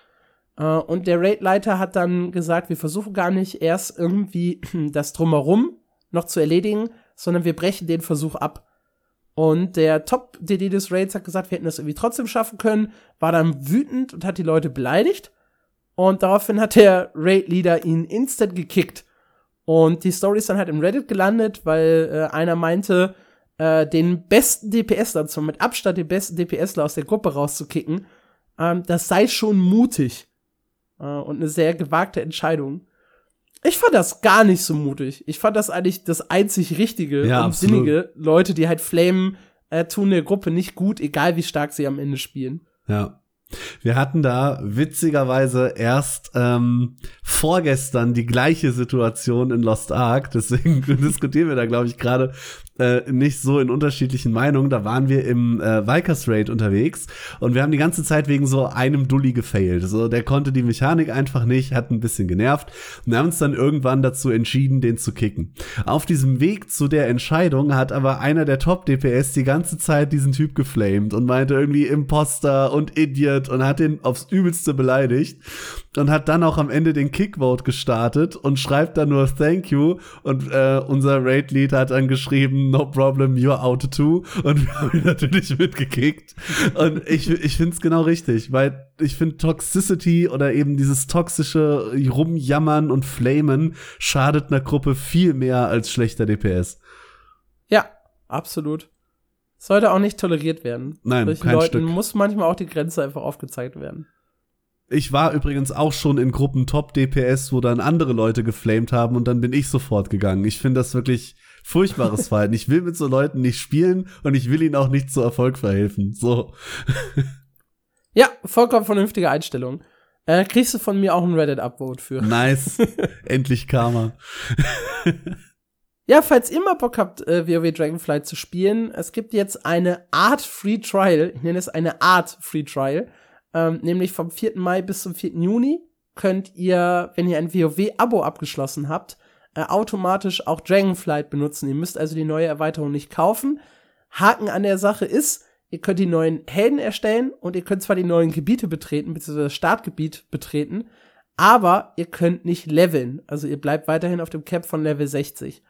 [SPEAKER 2] Äh, und der Raid-Leiter hat dann gesagt, wir versuchen gar nicht erst irgendwie das Drumherum noch zu erledigen, sondern wir brechen den Versuch ab. Und der Top-DD des Raids hat gesagt, wir hätten das irgendwie trotzdem schaffen können, war dann wütend und hat die Leute beleidigt und daraufhin hat der Raid-Leader ihn instant gekickt. Und die Story ist dann halt im Reddit gelandet, weil äh, einer meinte, äh, den besten DPSler, zum mit Abstand den besten DPSler aus der Gruppe rauszukicken, ähm, das sei schon mutig. Äh, und eine sehr gewagte Entscheidung. Ich fand das gar nicht so mutig. Ich fand das eigentlich das einzig Richtige ja, und absolut. sinnige. Leute, die halt flamen, äh, tun der Gruppe nicht gut, egal wie stark sie am Ende spielen.
[SPEAKER 1] Ja. Wir hatten da witzigerweise erst ähm, vorgestern die gleiche Situation in Lost Ark, deswegen diskutieren wir da, glaube ich, gerade äh, nicht so in unterschiedlichen Meinungen. Da waren wir im äh, Vikers Raid unterwegs und wir haben die ganze Zeit wegen so einem Dulli gefailt. So, der konnte die Mechanik einfach nicht, hat ein bisschen genervt und haben uns dann irgendwann dazu entschieden, den zu kicken. Auf diesem Weg zu der Entscheidung hat aber einer der Top-DPS die ganze Zeit diesen Typ geflamed und meinte irgendwie Imposter und Idiot und hat den aufs Übelste beleidigt und hat dann auch am Ende den Kickvote gestartet und schreibt dann nur Thank you und äh, unser Raid-Lead hat dann geschrieben No problem, you're out too und wir haben ihn natürlich mitgekickt und ich, ich finde es genau richtig, weil ich finde Toxicity oder eben dieses toxische Rumjammern und Flamen schadet einer Gruppe viel mehr als schlechter DPS.
[SPEAKER 2] Ja, absolut. Sollte auch nicht toleriert werden.
[SPEAKER 1] Nein, Solchen kein Leuten Stück.
[SPEAKER 2] muss manchmal auch die Grenze einfach aufgezeigt werden.
[SPEAKER 1] Ich war übrigens auch schon in Gruppen Top DPS, wo dann andere Leute geflamed haben und dann bin ich sofort gegangen. Ich finde das wirklich furchtbares Verhalten. Ich will mit so Leuten nicht spielen und ich will ihnen auch nicht zu Erfolg verhelfen. So.
[SPEAKER 2] Ja, vollkommen vernünftige Einstellung. Äh, kriegst du von mir auch ein Reddit-Upvote für.
[SPEAKER 1] Nice. Endlich Karma.
[SPEAKER 2] Ja, falls ihr mal Bock habt, äh, WoW Dragonflight zu spielen, es gibt jetzt eine Art Free Trial. Ich nenne es eine Art Free Trial ähm, nämlich vom 4. Mai bis zum 4. Juni könnt ihr, wenn ihr ein WoW-Abo abgeschlossen habt, äh, automatisch auch Dragonflight benutzen. Ihr müsst also die neue Erweiterung nicht kaufen. Haken an der Sache ist, ihr könnt die neuen Helden erstellen und ihr könnt zwar die neuen Gebiete betreten, beziehungsweise das Startgebiet betreten, aber ihr könnt nicht leveln. Also ihr bleibt weiterhin auf dem Cap von Level 60.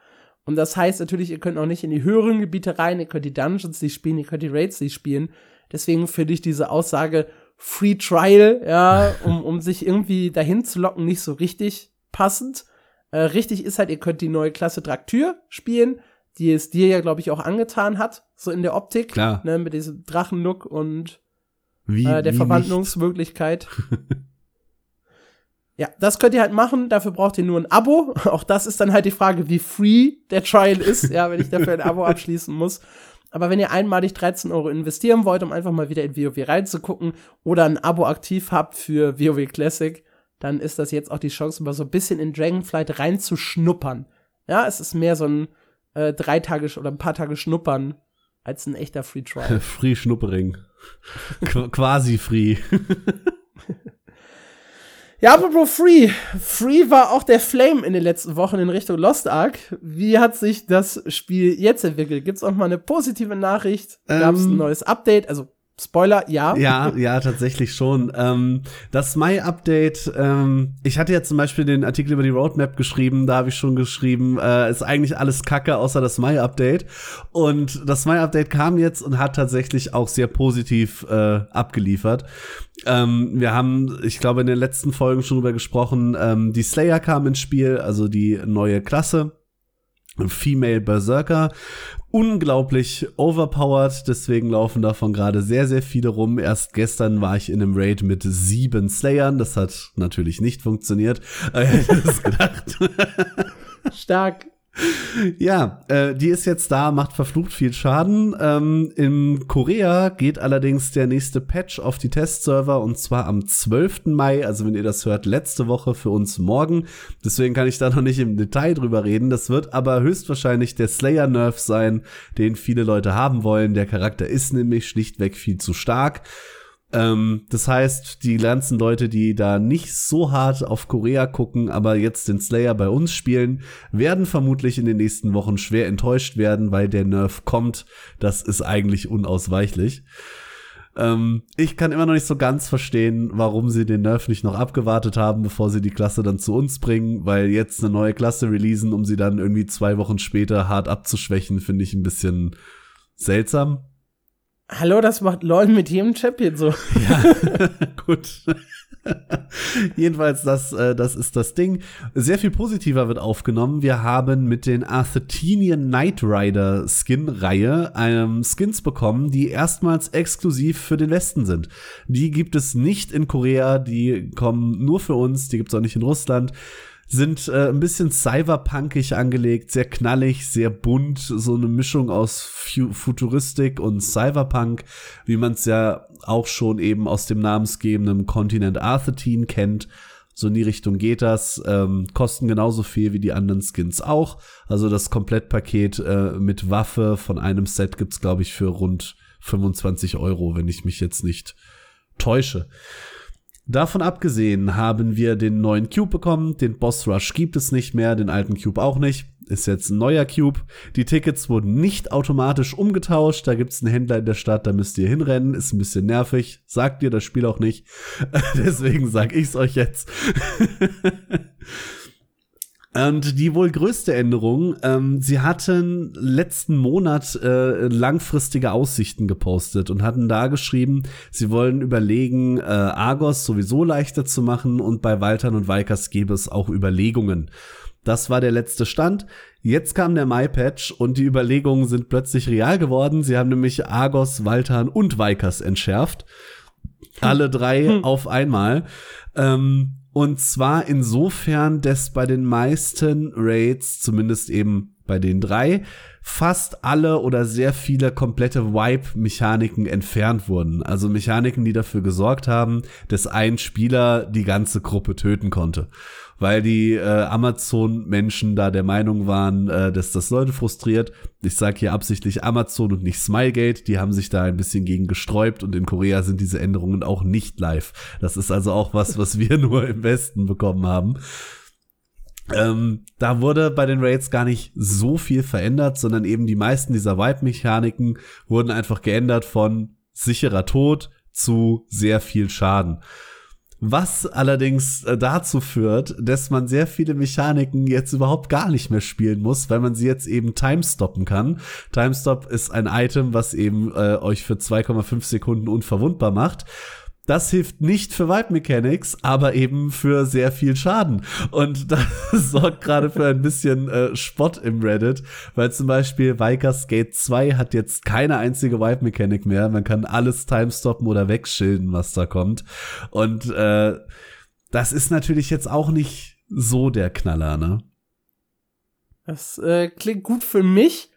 [SPEAKER 2] Und das heißt natürlich, ihr könnt auch nicht in die höheren Gebiete rein, ihr könnt die Dungeons nicht spielen, ihr könnt die Raids nicht spielen. Deswegen finde ich diese Aussage, Free Trial, ja, um, um sich irgendwie dahin zu locken, nicht so richtig passend. Äh, richtig ist halt, ihr könnt die neue Klasse Draktür spielen, die es dir ja, glaube ich, auch angetan hat, so in der Optik.
[SPEAKER 1] Klar.
[SPEAKER 2] Ne, mit diesem Drachenlook und wie, äh, der wie Verwandlungsmöglichkeit. ja, das könnt ihr halt machen, dafür braucht ihr nur ein Abo. Auch das ist dann halt die Frage, wie free der Trial ist, ja, wenn ich dafür ein Abo abschließen muss. Aber wenn ihr einmalig 13 Euro investieren wollt, um einfach mal wieder in WoW reinzugucken oder ein Abo aktiv habt für WoW Classic, dann ist das jetzt auch die Chance, mal so ein bisschen in Dragonflight reinzuschnuppern. Ja, es ist mehr so ein äh, drei Tage oder ein paar Tage Schnuppern als ein echter Free Trial.
[SPEAKER 1] free Schnuppering. Qu quasi free.
[SPEAKER 2] Ja, apropos Free. Free war auch der Flame in den letzten Wochen in Richtung Lost Ark. Wie hat sich das Spiel jetzt entwickelt? Gibt's auch mal eine positive Nachricht? Gab's ähm, ein neues Update? Also Spoiler, ja.
[SPEAKER 1] Ja, ja, tatsächlich schon. Ähm, das Mai-Update, ähm, ich hatte ja zum Beispiel den Artikel über die Roadmap geschrieben, da habe ich schon geschrieben, äh, ist eigentlich alles Kacke, außer das Mai-Update. Und das Mai-Update kam jetzt und hat tatsächlich auch sehr positiv äh, abgeliefert. Ähm, wir haben, ich glaube, in den letzten Folgen schon drüber gesprochen, ähm, die Slayer kam ins Spiel, also die neue Klasse. Female Berserker unglaublich overpowered, deswegen laufen davon gerade sehr, sehr viele rum. Erst gestern war ich in einem Raid mit sieben Slayern, das hat natürlich nicht funktioniert. Gedacht.
[SPEAKER 2] Stark.
[SPEAKER 1] Ja, äh, die ist jetzt da, macht verflucht viel Schaden. Ähm, in Korea geht allerdings der nächste Patch auf die Testserver und zwar am 12. Mai, also wenn ihr das hört, letzte Woche für uns morgen. Deswegen kann ich da noch nicht im Detail drüber reden. Das wird aber höchstwahrscheinlich der Slayer-Nerf sein, den viele Leute haben wollen. Der Charakter ist nämlich schlichtweg viel zu stark. Ähm, das heißt, die ganzen Leute, die da nicht so hart auf Korea gucken, aber jetzt den Slayer bei uns spielen, werden vermutlich in den nächsten Wochen schwer enttäuscht werden, weil der Nerf kommt. Das ist eigentlich unausweichlich. Ähm, ich kann immer noch nicht so ganz verstehen, warum sie den Nerf nicht noch abgewartet haben, bevor sie die Klasse dann zu uns bringen, weil jetzt eine neue Klasse releasen, um sie dann irgendwie zwei Wochen später hart abzuschwächen, finde ich ein bisschen seltsam.
[SPEAKER 2] Hallo, das macht LOL mit jedem Champion so.
[SPEAKER 1] Ja, gut. Jedenfalls, das, äh, das ist das Ding. Sehr viel positiver wird aufgenommen. Wir haben mit den Arthurtinian Knight Rider Skin-Reihe ähm, Skins bekommen, die erstmals exklusiv für den Westen sind. Die gibt es nicht in Korea, die kommen nur für uns, die gibt es auch nicht in Russland sind äh, ein bisschen cyberpunkig angelegt, sehr knallig, sehr bunt, so eine Mischung aus Fu Futuristik und Cyberpunk, wie man es ja auch schon eben aus dem namensgebenden Kontinent Arthetine kennt. So in die Richtung geht das. Ähm, kosten genauso viel wie die anderen Skins auch. Also das Komplettpaket äh, mit Waffe von einem Set gibt's glaube ich, für rund 25 Euro, wenn ich mich jetzt nicht täusche. Davon abgesehen haben wir den neuen Cube bekommen. Den Boss Rush gibt es nicht mehr, den alten Cube auch nicht. Ist jetzt ein neuer Cube. Die Tickets wurden nicht automatisch umgetauscht. Da gibt es einen Händler in der Stadt, da müsst ihr hinrennen. Ist ein bisschen nervig. Sagt ihr das Spiel auch nicht. Deswegen sag ich's euch jetzt. Und die wohl größte Änderung, ähm, sie hatten letzten Monat äh, langfristige Aussichten gepostet und hatten da geschrieben, sie wollen überlegen, äh, Argos sowieso leichter zu machen und bei Waltern und Weikers gäbe es auch Überlegungen. Das war der letzte Stand. Jetzt kam der Mai-Patch und die Überlegungen sind plötzlich real geworden. Sie haben nämlich Argos, Waltern und Weikers entschärft. Alle drei hm. auf einmal. Ähm, und zwar insofern, dass bei den meisten Raids, zumindest eben bei den drei, fast alle oder sehr viele komplette Wipe-Mechaniken entfernt wurden. Also Mechaniken, die dafür gesorgt haben, dass ein Spieler die ganze Gruppe töten konnte weil die äh, Amazon-Menschen da der Meinung waren, äh, dass das Leute frustriert. Ich sage hier absichtlich Amazon und nicht Smilegate. Die haben sich da ein bisschen gegen gesträubt und in Korea sind diese Änderungen auch nicht live. Das ist also auch was, was wir nur im Westen bekommen haben. Ähm, da wurde bei den Raids gar nicht so viel verändert, sondern eben die meisten dieser Vibe-Mechaniken wurden einfach geändert von sicherer Tod zu sehr viel Schaden. Was allerdings äh, dazu führt, dass man sehr viele Mechaniken jetzt überhaupt gar nicht mehr spielen muss, weil man sie jetzt eben timestoppen kann. Timestop ist ein Item, was eben äh, euch für 2,5 Sekunden unverwundbar macht. Das hilft nicht für Vibe Mechanics, aber eben für sehr viel Schaden. Und das sorgt gerade für ein bisschen äh, Spott im Reddit, weil zum Beispiel Vikers Gate 2 hat jetzt keine einzige Vibe Mechanik mehr. Man kann alles timestoppen oder wegschilden, was da kommt. Und äh, das ist natürlich jetzt auch nicht so der Knaller, ne?
[SPEAKER 2] Das äh, klingt gut für mich,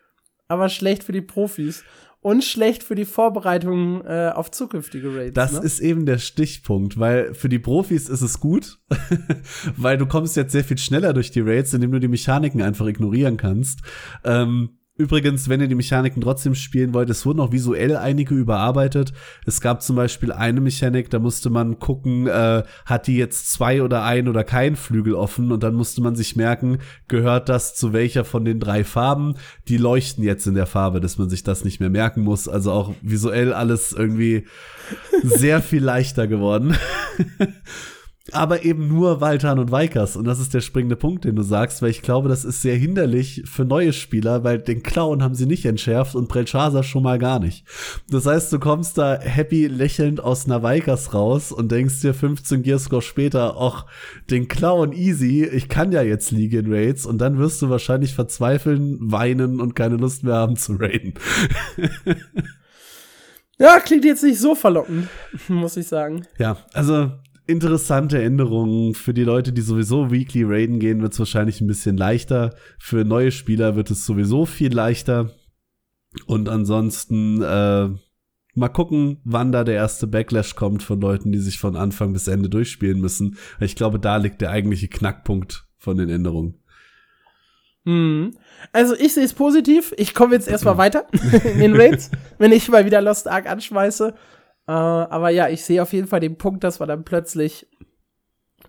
[SPEAKER 2] aber schlecht für die Profis. Und schlecht für die Vorbereitung äh, auf zukünftige Raids.
[SPEAKER 1] Das
[SPEAKER 2] ne?
[SPEAKER 1] ist eben der Stichpunkt, weil für die Profis ist es gut, weil du kommst jetzt sehr viel schneller durch die Raids, indem du die Mechaniken einfach ignorieren kannst. Ähm, Übrigens, wenn ihr die Mechaniken trotzdem spielen wollt, es wurden auch visuell einige überarbeitet. Es gab zum Beispiel eine Mechanik, da musste man gucken, äh, hat die jetzt zwei oder ein oder kein Flügel offen und dann musste man sich merken, gehört das zu welcher von den drei Farben? Die leuchten jetzt in der Farbe, dass man sich das nicht mehr merken muss. Also auch visuell alles irgendwie sehr viel leichter geworden. aber eben nur Waltan und Weikas. Und das ist der springende Punkt, den du sagst, weil ich glaube, das ist sehr hinderlich für neue Spieler, weil den Clown haben sie nicht entschärft und Prelchasa schon mal gar nicht. Das heißt, du kommst da happy lächelnd aus einer Weikas raus und denkst dir 15 Gearscore später, ach, den Clown easy, ich kann ja jetzt League in Raids und dann wirst du wahrscheinlich verzweifeln, weinen und keine Lust mehr haben zu raiden.
[SPEAKER 2] ja, klingt jetzt nicht so verlockend, muss ich sagen.
[SPEAKER 1] Ja, also interessante Änderungen. Für die Leute, die sowieso Weekly Raiden gehen, wird es wahrscheinlich ein bisschen leichter. Für neue Spieler wird es sowieso viel leichter. Und ansonsten äh, mal gucken, wann da der erste Backlash kommt von Leuten, die sich von Anfang bis Ende durchspielen müssen. Ich glaube, da liegt der eigentliche Knackpunkt von den Änderungen.
[SPEAKER 2] Hm. Also ich sehe es positiv. Ich komme jetzt erstmal weiter in den Raids, wenn ich mal wieder Lost Ark anschmeiße. Äh, aber ja, ich sehe auf jeden Fall den Punkt, dass man dann plötzlich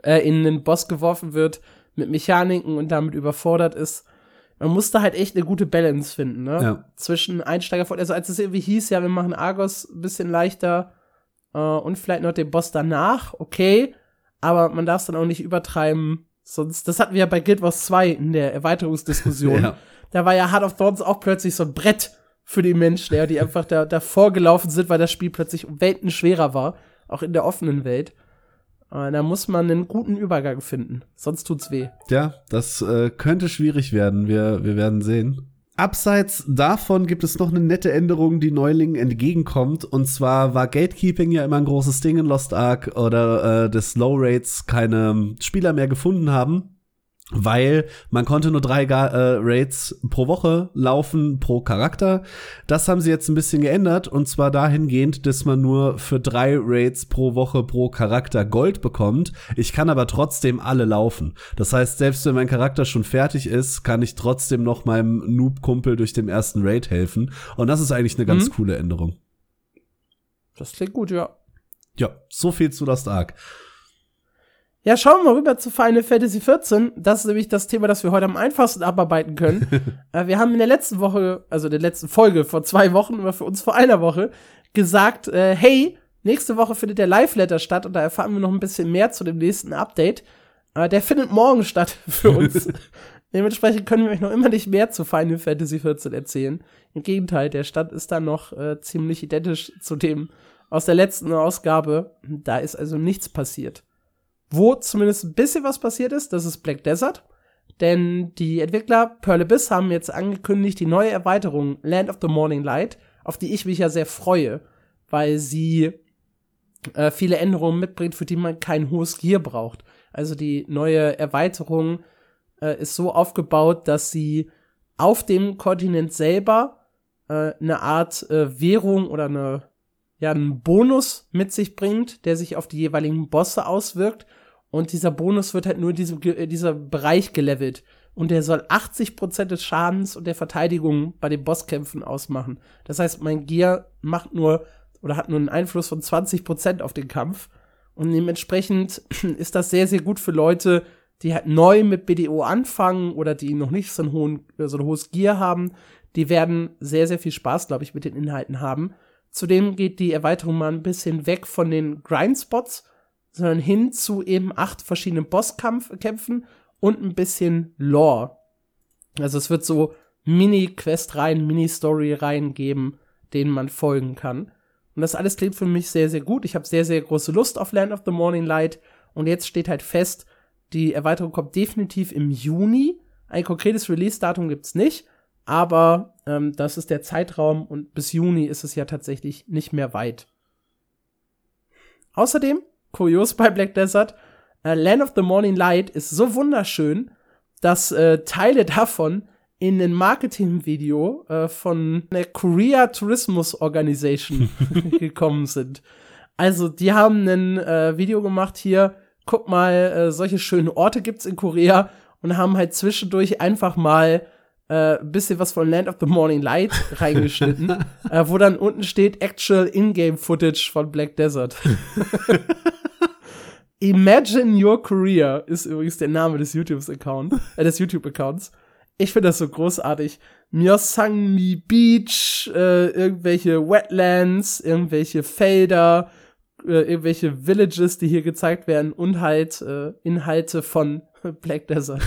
[SPEAKER 2] äh, in den Boss geworfen wird mit Mechaniken und damit überfordert ist. Man musste halt echt eine gute Balance finden, ne? Ja. Zwischen Einsteiger also als es irgendwie hieß, ja, wir machen Argos ein bisschen leichter äh, und vielleicht noch den Boss danach, okay, aber man darf es dann auch nicht übertreiben, sonst, das hatten wir ja bei Guild Wars 2 in der Erweiterungsdiskussion. ja. Da war ja Heart of Thorns auch plötzlich so ein Brett für die Menschen, ja, die einfach da davor gelaufen sind, weil das Spiel plötzlich um Welten schwerer war, auch in der offenen Welt. Äh, da muss man einen guten Übergang finden, sonst tut's weh.
[SPEAKER 1] Ja, das äh, könnte schwierig werden. Wir, wir werden sehen. Abseits davon gibt es noch eine nette Änderung, die Neulingen entgegenkommt. Und zwar war Gatekeeping ja immer ein großes Ding in Lost Ark oder äh, des Low Rates keine Spieler mehr gefunden haben weil man konnte nur drei äh, Raids pro Woche laufen pro Charakter. Das haben sie jetzt ein bisschen geändert und zwar dahingehend, dass man nur für drei Raids pro Woche pro Charakter Gold bekommt. Ich kann aber trotzdem alle laufen. Das heißt, selbst wenn mein Charakter schon fertig ist, kann ich trotzdem noch meinem Noob-Kumpel durch den ersten Raid helfen. Und das ist eigentlich eine ganz mhm. coole Änderung.
[SPEAKER 2] Das klingt gut, ja.
[SPEAKER 1] Ja, so viel zu Lost Ark.
[SPEAKER 2] Ja, schauen wir mal rüber zu Final Fantasy XIV. Das ist nämlich das Thema, das wir heute am einfachsten abarbeiten können. äh, wir haben in der letzten Woche, also in der letzten Folge vor zwei Wochen oder für uns vor einer Woche, gesagt, äh, hey, nächste Woche findet der Live-Letter statt und da erfahren wir noch ein bisschen mehr zu dem nächsten Update. Äh, der findet morgen statt für uns. Dementsprechend können wir euch noch immer nicht mehr zu Final Fantasy XIV erzählen. Im Gegenteil, der Stand ist dann noch äh, ziemlich identisch zu dem aus der letzten Ausgabe. Da ist also nichts passiert. Wo zumindest ein bisschen was passiert ist, das ist Black Desert. Denn die Entwickler Pearl Abyss haben jetzt angekündigt, die neue Erweiterung Land of the Morning Light, auf die ich mich ja sehr freue, weil sie äh, viele Änderungen mitbringt, für die man kein hohes Gear braucht. Also die neue Erweiterung äh, ist so aufgebaut, dass sie auf dem Kontinent selber äh, eine Art äh, Währung oder eine, ja, einen Bonus mit sich bringt, der sich auf die jeweiligen Bosse auswirkt und dieser Bonus wird halt nur in diesem äh, dieser Bereich gelevelt. Und der soll 80% des Schadens und der Verteidigung bei den Bosskämpfen ausmachen. Das heißt, mein Gear macht nur oder hat nur einen Einfluss von 20% auf den Kampf. Und dementsprechend ist das sehr, sehr gut für Leute, die halt neu mit BDO anfangen oder die noch nicht so ein, hohen, so ein hohes Gear haben. Die werden sehr, sehr viel Spaß, glaube ich, mit den Inhalten haben. Zudem geht die Erweiterung mal ein bisschen weg von den Grindspots sondern hin zu eben acht verschiedenen Bosskämpfen und ein bisschen Lore. Also es wird so Mini-Quest-Reihen, Mini-Story-Reihen geben, denen man folgen kann. Und das alles klingt für mich sehr, sehr gut. Ich habe sehr, sehr große Lust auf Land of the Morning Light. Und jetzt steht halt fest, die Erweiterung kommt definitiv im Juni. Ein konkretes Release-Datum gibt's nicht, aber ähm, das ist der Zeitraum und bis Juni ist es ja tatsächlich nicht mehr weit. Außerdem kurios bei Black Desert. Äh, Land of the Morning Light ist so wunderschön, dass äh, Teile davon in ein Marketingvideo äh, von der Korea Tourismus Organization gekommen sind. Also, die haben ein äh, Video gemacht hier, guck mal, äh, solche schönen Orte gibt's in Korea und haben halt zwischendurch einfach mal äh, ein bisschen was von Land of the Morning Light reingeschnitten, äh, wo dann unten steht Actual In-Game Footage von Black Desert. Imagine Your Career ist übrigens der Name des YouTube-Accounts, äh, des YouTube-Accounts. Ich finde das so großartig. Myosangi Beach, äh, irgendwelche Wetlands, irgendwelche Felder, äh, irgendwelche Villages, die hier gezeigt werden und halt äh, Inhalte von Black Desert.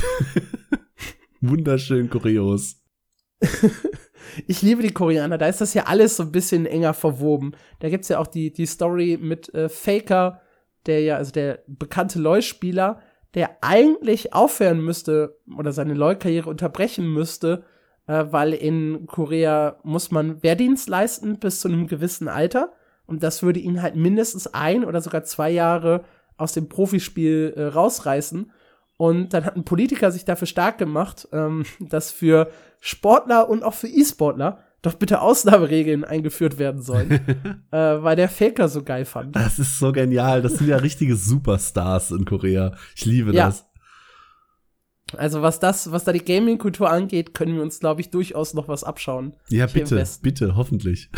[SPEAKER 1] Wunderschön kurios.
[SPEAKER 2] ich liebe die Koreaner, da ist das ja alles so ein bisschen enger verwoben. Da gibt's ja auch die, die Story mit äh, Faker, der ja, also der bekannte LoL-Spieler, der eigentlich aufhören müsste oder seine LoL-Karriere unterbrechen müsste, äh, weil in Korea muss man Wehrdienst leisten bis zu einem gewissen Alter. Und das würde ihn halt mindestens ein oder sogar zwei Jahre aus dem Profispiel äh, rausreißen. Und dann hat ein Politiker sich dafür stark gemacht, ähm, dass für Sportler und auch für E-Sportler doch bitte Ausnahmeregeln eingeführt werden sollen, äh, weil der Faker so geil fand.
[SPEAKER 1] Das ist so genial. Das sind ja richtige Superstars in Korea. Ich liebe ja. das.
[SPEAKER 2] Also was das, was da die Gaming-Kultur angeht, können wir uns, glaube ich, durchaus noch was abschauen.
[SPEAKER 1] Ja, bitte, bitte, hoffentlich.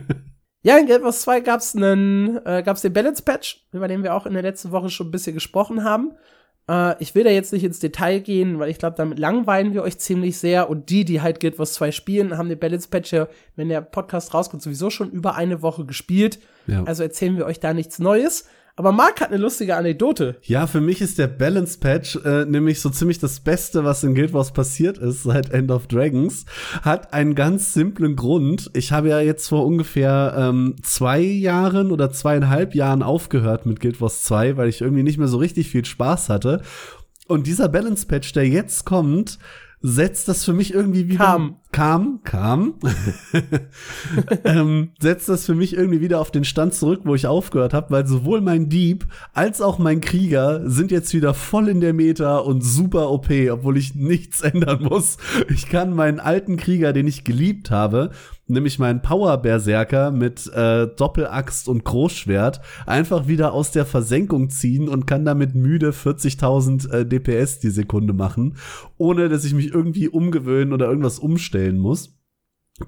[SPEAKER 2] ja, in Guild Wars 2 gab's einen, äh, gab's den Balance Patch, über den wir auch in der letzten Woche schon ein bisschen gesprochen haben. Äh, ich will da jetzt nicht ins Detail gehen, weil ich glaube, damit langweilen wir euch ziemlich sehr. Und die, die halt Guild Wars 2 spielen, haben den Balance Patch ja, wenn der Podcast rauskommt, sowieso schon über eine Woche gespielt. Ja. Also erzählen wir euch da nichts Neues. Aber Marc hat eine lustige Anekdote.
[SPEAKER 1] Ja, für mich ist der Balance Patch äh, nämlich so ziemlich das Beste, was in Guild Wars passiert ist seit End of Dragons. Hat einen ganz simplen Grund. Ich habe ja jetzt vor ungefähr ähm, zwei Jahren oder zweieinhalb Jahren aufgehört mit Guild Wars 2, weil ich irgendwie nicht mehr so richtig viel Spaß hatte. Und dieser Balance Patch, der jetzt kommt, setzt das für mich irgendwie wieder.
[SPEAKER 2] Kam.
[SPEAKER 1] Kam, kam. ähm, setzt das für mich irgendwie wieder auf den Stand zurück, wo ich aufgehört habe, weil sowohl mein Dieb als auch mein Krieger sind jetzt wieder voll in der Meta und super OP, obwohl ich nichts ändern muss. Ich kann meinen alten Krieger, den ich geliebt habe, nämlich meinen Power-Berserker mit äh, Doppelaxt und Großschwert einfach wieder aus der Versenkung ziehen und kann damit müde 40.000 äh, DPS die Sekunde machen, ohne dass ich mich irgendwie umgewöhnen oder irgendwas umstellen muss.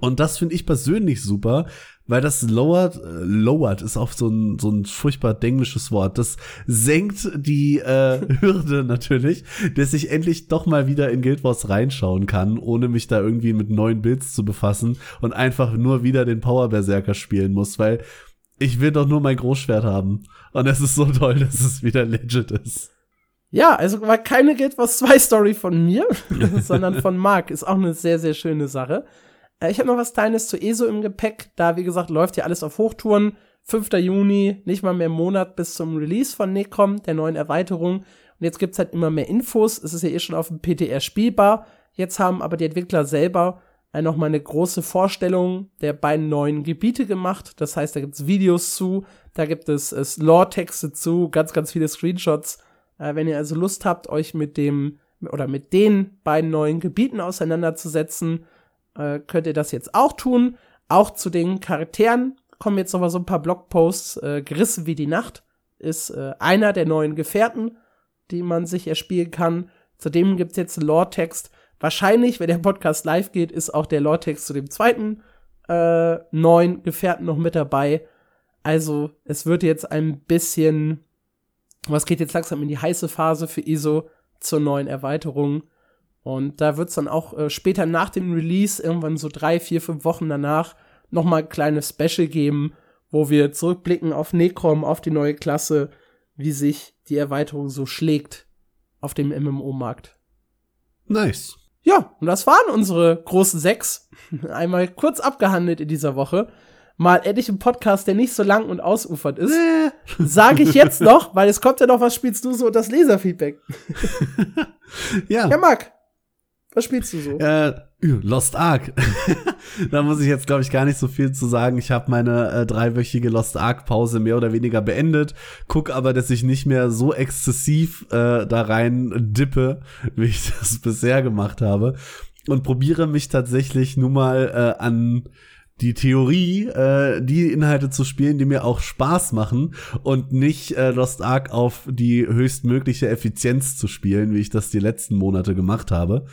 [SPEAKER 1] Und das finde ich persönlich super, weil das lowert, äh, lowert ist auch so ein, so ein furchtbar denglisches Wort. Das senkt die äh, Hürde natürlich, dass ich endlich doch mal wieder in Guild Wars reinschauen kann, ohne mich da irgendwie mit neuen Builds zu befassen und einfach nur wieder den Power Berserker spielen muss, weil ich will doch nur mein Großschwert haben. Und es ist so toll, dass es wieder legit ist.
[SPEAKER 2] Ja, also war keine Guild Wars 2 Story von mir, sondern von Mark. Ist auch eine sehr, sehr schöne Sache. Äh, ich habe noch was Kleines zu ESO im Gepäck. Da, wie gesagt, läuft ja alles auf Hochtouren. 5. Juni, nicht mal mehr Monat bis zum Release von Necrom, der neuen Erweiterung. Und jetzt gibt's halt immer mehr Infos. Es ist ja eh schon auf dem PTR spielbar. Jetzt haben aber die Entwickler selber äh, noch mal eine große Vorstellung der beiden neuen Gebiete gemacht. Das heißt, da gibt's Videos zu, da gibt es, es Lore-Texte zu, ganz, ganz viele Screenshots. Äh, wenn ihr also Lust habt, euch mit dem oder mit den beiden neuen Gebieten auseinanderzusetzen, äh, könnt ihr das jetzt auch tun. Auch zu den Charakteren kommen jetzt noch mal so ein paar Blogposts. Äh, Gerissen wie die Nacht ist äh, einer der neuen Gefährten, die man sich erspielen kann. Zudem gibt's jetzt einen Lore-Text. Wahrscheinlich, wenn der Podcast live geht, ist auch der Lore-Text zu dem zweiten äh, neuen Gefährten noch mit dabei. Also, es wird jetzt ein bisschen, was geht jetzt langsam in die heiße Phase für ISO zur neuen Erweiterung. Und da wird es dann auch äh, später nach dem Release, irgendwann so drei, vier, fünf Wochen danach, nochmal ein kleines Special geben, wo wir zurückblicken auf Necrom, auf die neue Klasse, wie sich die Erweiterung so schlägt auf dem MMO-Markt.
[SPEAKER 1] Nice.
[SPEAKER 2] Ja, und das waren unsere großen sechs. Einmal kurz abgehandelt in dieser Woche. Mal endlich ein Podcast, der nicht so lang und ausufert ist. Äh. Sage ich jetzt noch, weil es kommt ja noch, was spielst du so und das Leserfeedback.
[SPEAKER 1] ja.
[SPEAKER 2] Ja, Marc, was spielst du so?
[SPEAKER 1] Äh, Lost Ark. da muss ich jetzt, glaube ich, gar nicht so viel zu sagen. Ich habe meine äh, dreiwöchige Lost Ark-Pause mehr oder weniger beendet. Guck aber, dass ich nicht mehr so exzessiv äh, da rein dippe, wie ich das bisher gemacht habe. und probiere mich tatsächlich nun mal äh, an die Theorie, äh, die Inhalte zu spielen, die mir auch Spaß machen und nicht äh, Lost Ark auf die höchstmögliche Effizienz zu spielen, wie ich das die letzten Monate gemacht habe.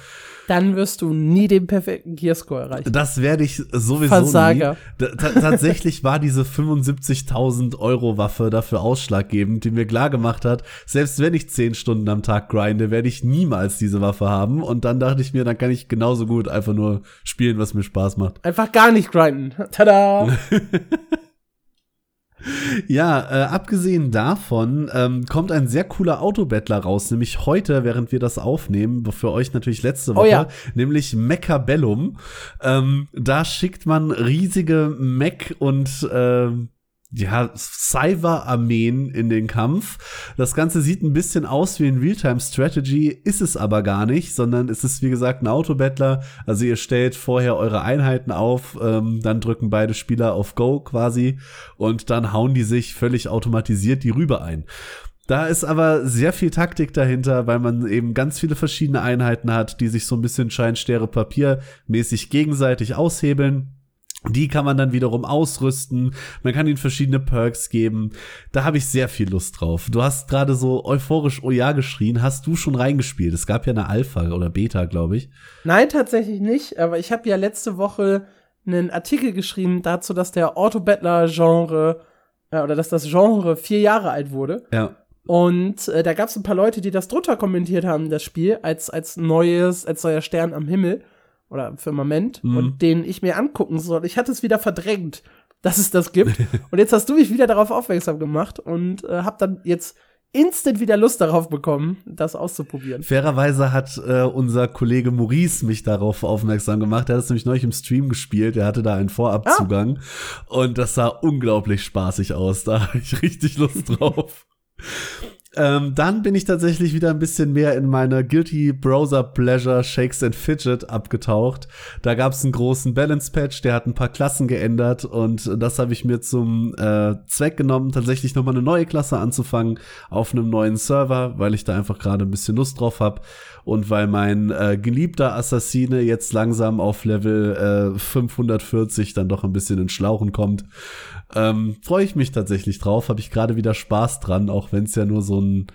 [SPEAKER 2] Dann wirst du nie den perfekten Gearscore erreichen.
[SPEAKER 1] Das werde ich sowieso
[SPEAKER 2] Versager.
[SPEAKER 1] nie. tatsächlich war diese 75.000 Euro Waffe dafür ausschlaggebend, die mir klar gemacht hat, selbst wenn ich 10 Stunden am Tag grinde, werde ich niemals diese Waffe haben. Und dann dachte ich mir, dann kann ich genauso gut einfach nur spielen, was mir Spaß macht.
[SPEAKER 2] Einfach gar nicht grinden. Tada!
[SPEAKER 1] Ja, äh, abgesehen davon ähm, kommt ein sehr cooler Autobattler raus, nämlich heute, während wir das aufnehmen, für euch natürlich letzte Woche, oh ja. nämlich Mechabellum. Ähm, da schickt man riesige Mech und äh, ja, Cyber-Armeen in den Kampf. Das Ganze sieht ein bisschen aus wie ein Realtime-Strategy, ist es aber gar nicht, sondern es ist, wie gesagt, ein Autobattler. Also ihr stellt vorher eure Einheiten auf, ähm, dann drücken beide Spieler auf Go quasi und dann hauen die sich völlig automatisiert die Rübe ein. Da ist aber sehr viel Taktik dahinter, weil man eben ganz viele verschiedene Einheiten hat, die sich so ein bisschen Scheinstäre Papier mäßig gegenseitig aushebeln. Die kann man dann wiederum ausrüsten. Man kann ihnen verschiedene Perks geben. Da habe ich sehr viel Lust drauf. Du hast gerade so euphorisch Oh ja geschrien. Hast du schon reingespielt? Es gab ja eine Alpha oder Beta, glaube ich.
[SPEAKER 2] Nein, tatsächlich nicht. Aber ich habe ja letzte Woche einen Artikel geschrieben dazu, dass der Auto-Battler-Genre äh, oder dass das Genre vier Jahre alt wurde.
[SPEAKER 1] Ja.
[SPEAKER 2] Und äh, da gab es ein paar Leute, die das drunter kommentiert haben, das Spiel, als, als neues, als neuer Stern am Himmel oder Firmament mhm. und den ich mir angucken soll. Ich hatte es wieder verdrängt, dass es das gibt. und jetzt hast du mich wieder darauf aufmerksam gemacht und äh, hab dann jetzt instant wieder Lust darauf bekommen, das auszuprobieren.
[SPEAKER 1] Fairerweise hat äh, unser Kollege Maurice mich darauf aufmerksam gemacht. Er hat es nämlich neulich im Stream gespielt. Er hatte da einen Vorabzugang ah. und das sah unglaublich spaßig aus. Da habe ich richtig Lust drauf. Ähm, dann bin ich tatsächlich wieder ein bisschen mehr in meine Guilty Browser Pleasure Shakes and Fidget abgetaucht. Da gab es einen großen Balance Patch, der hat ein paar Klassen geändert und das habe ich mir zum äh, Zweck genommen, tatsächlich nochmal eine neue Klasse anzufangen auf einem neuen Server, weil ich da einfach gerade ein bisschen Lust drauf habe und weil mein äh, geliebter Assassine jetzt langsam auf Level äh, 540 dann doch ein bisschen in Schlauchen kommt. Ähm, Freue ich mich tatsächlich drauf, habe ich gerade wieder Spaß dran, auch wenn es ja nur so ein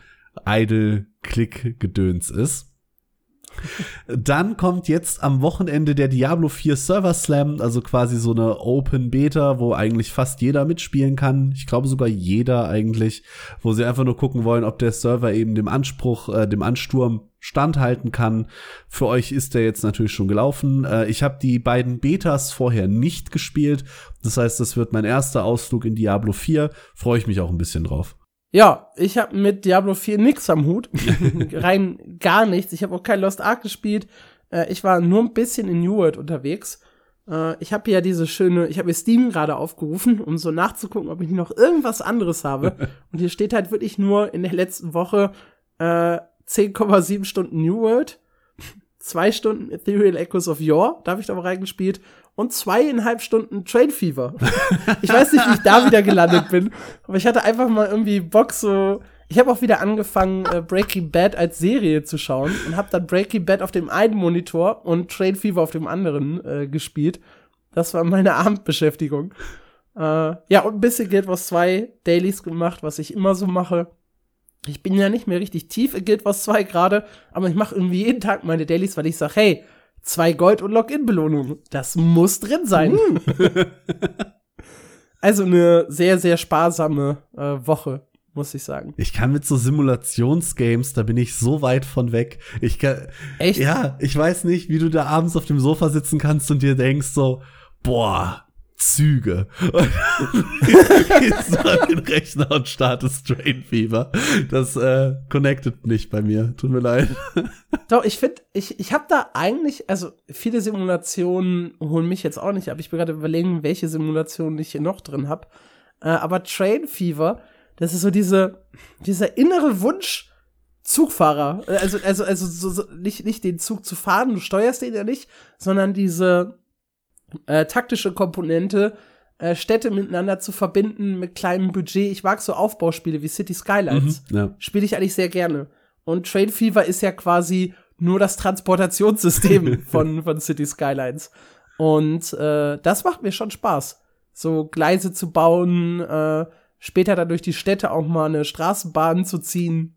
[SPEAKER 1] Idle-Click-Gedöns ist. Dann kommt jetzt am Wochenende der Diablo 4 Server Slam, also quasi so eine Open Beta, wo eigentlich fast jeder mitspielen kann. Ich glaube sogar jeder eigentlich, wo sie einfach nur gucken wollen, ob der Server eben dem Anspruch, äh, dem Ansturm standhalten kann. Für euch ist der jetzt natürlich schon gelaufen. Äh, ich habe die beiden Betas vorher nicht gespielt. Das heißt, das wird mein erster Ausflug in Diablo 4. Freue ich mich auch ein bisschen drauf.
[SPEAKER 2] Ja, ich habe mit Diablo 4 nix am Hut. Rein gar nichts. Ich habe auch kein Lost Ark gespielt. Äh, ich war nur ein bisschen in New World unterwegs. Äh, ich habe ja diese schöne, ich habe mir Steam gerade aufgerufen, um so nachzugucken, ob ich noch irgendwas anderes habe. Und hier steht halt wirklich nur in der letzten Woche äh, 10,7 Stunden New World, zwei Stunden Ethereal Echoes of Yore, da habe ich da mal reingespielt und zweieinhalb Stunden Train Fever. ich weiß nicht, wie ich da wieder gelandet bin, aber ich hatte einfach mal irgendwie Bock so. Ich habe auch wieder angefangen, äh, Breaking Bad als Serie zu schauen und habe dann Breaking Bad auf dem einen Monitor und Train Fever auf dem anderen äh, gespielt. Das war meine Abendbeschäftigung. Äh, ja, und ein bisschen Guild Wars 2 Dailies gemacht, was ich immer so mache. Ich bin ja nicht mehr richtig tief in Guild Wars 2 gerade, aber ich mache irgendwie jeden Tag meine Dailies, weil ich sage, hey, zwei Gold- und Login-Belohnungen, das muss drin sein. Uh. also eine sehr, sehr sparsame äh, Woche, muss ich sagen.
[SPEAKER 1] Ich kann mit so Simulationsgames, da bin ich so weit von weg. Ich kann, Echt? Ja, ich weiß nicht, wie du da abends auf dem Sofa sitzen kannst und dir denkst so, boah, Züge. Und gehst du an den Rechner und startest Strain Fever. Das äh, connectet nicht bei mir. Tut mir leid.
[SPEAKER 2] Doch, ich finde, ich, ich habe da eigentlich, also viele Simulationen holen mich jetzt auch nicht ab. Ich bin gerade überlegen, welche Simulationen ich hier noch drin habe. Äh, aber Train Fever, das ist so diese, dieser innere Wunsch, Zugfahrer, also, also, also so, so, nicht, nicht den Zug zu fahren, du steuerst den ja nicht, sondern diese, äh, taktische Komponente, äh, Städte miteinander zu verbinden mit kleinem Budget. Ich mag so Aufbauspiele wie City Skylines. Mhm, ja. Spiele ich eigentlich sehr gerne. Und Trade Fever ist ja quasi, nur das Transportationssystem von, von City Skylines. Und äh, das macht mir schon Spaß. So Gleise zu bauen, äh, später dann durch die Städte auch mal eine Straßenbahn zu ziehen.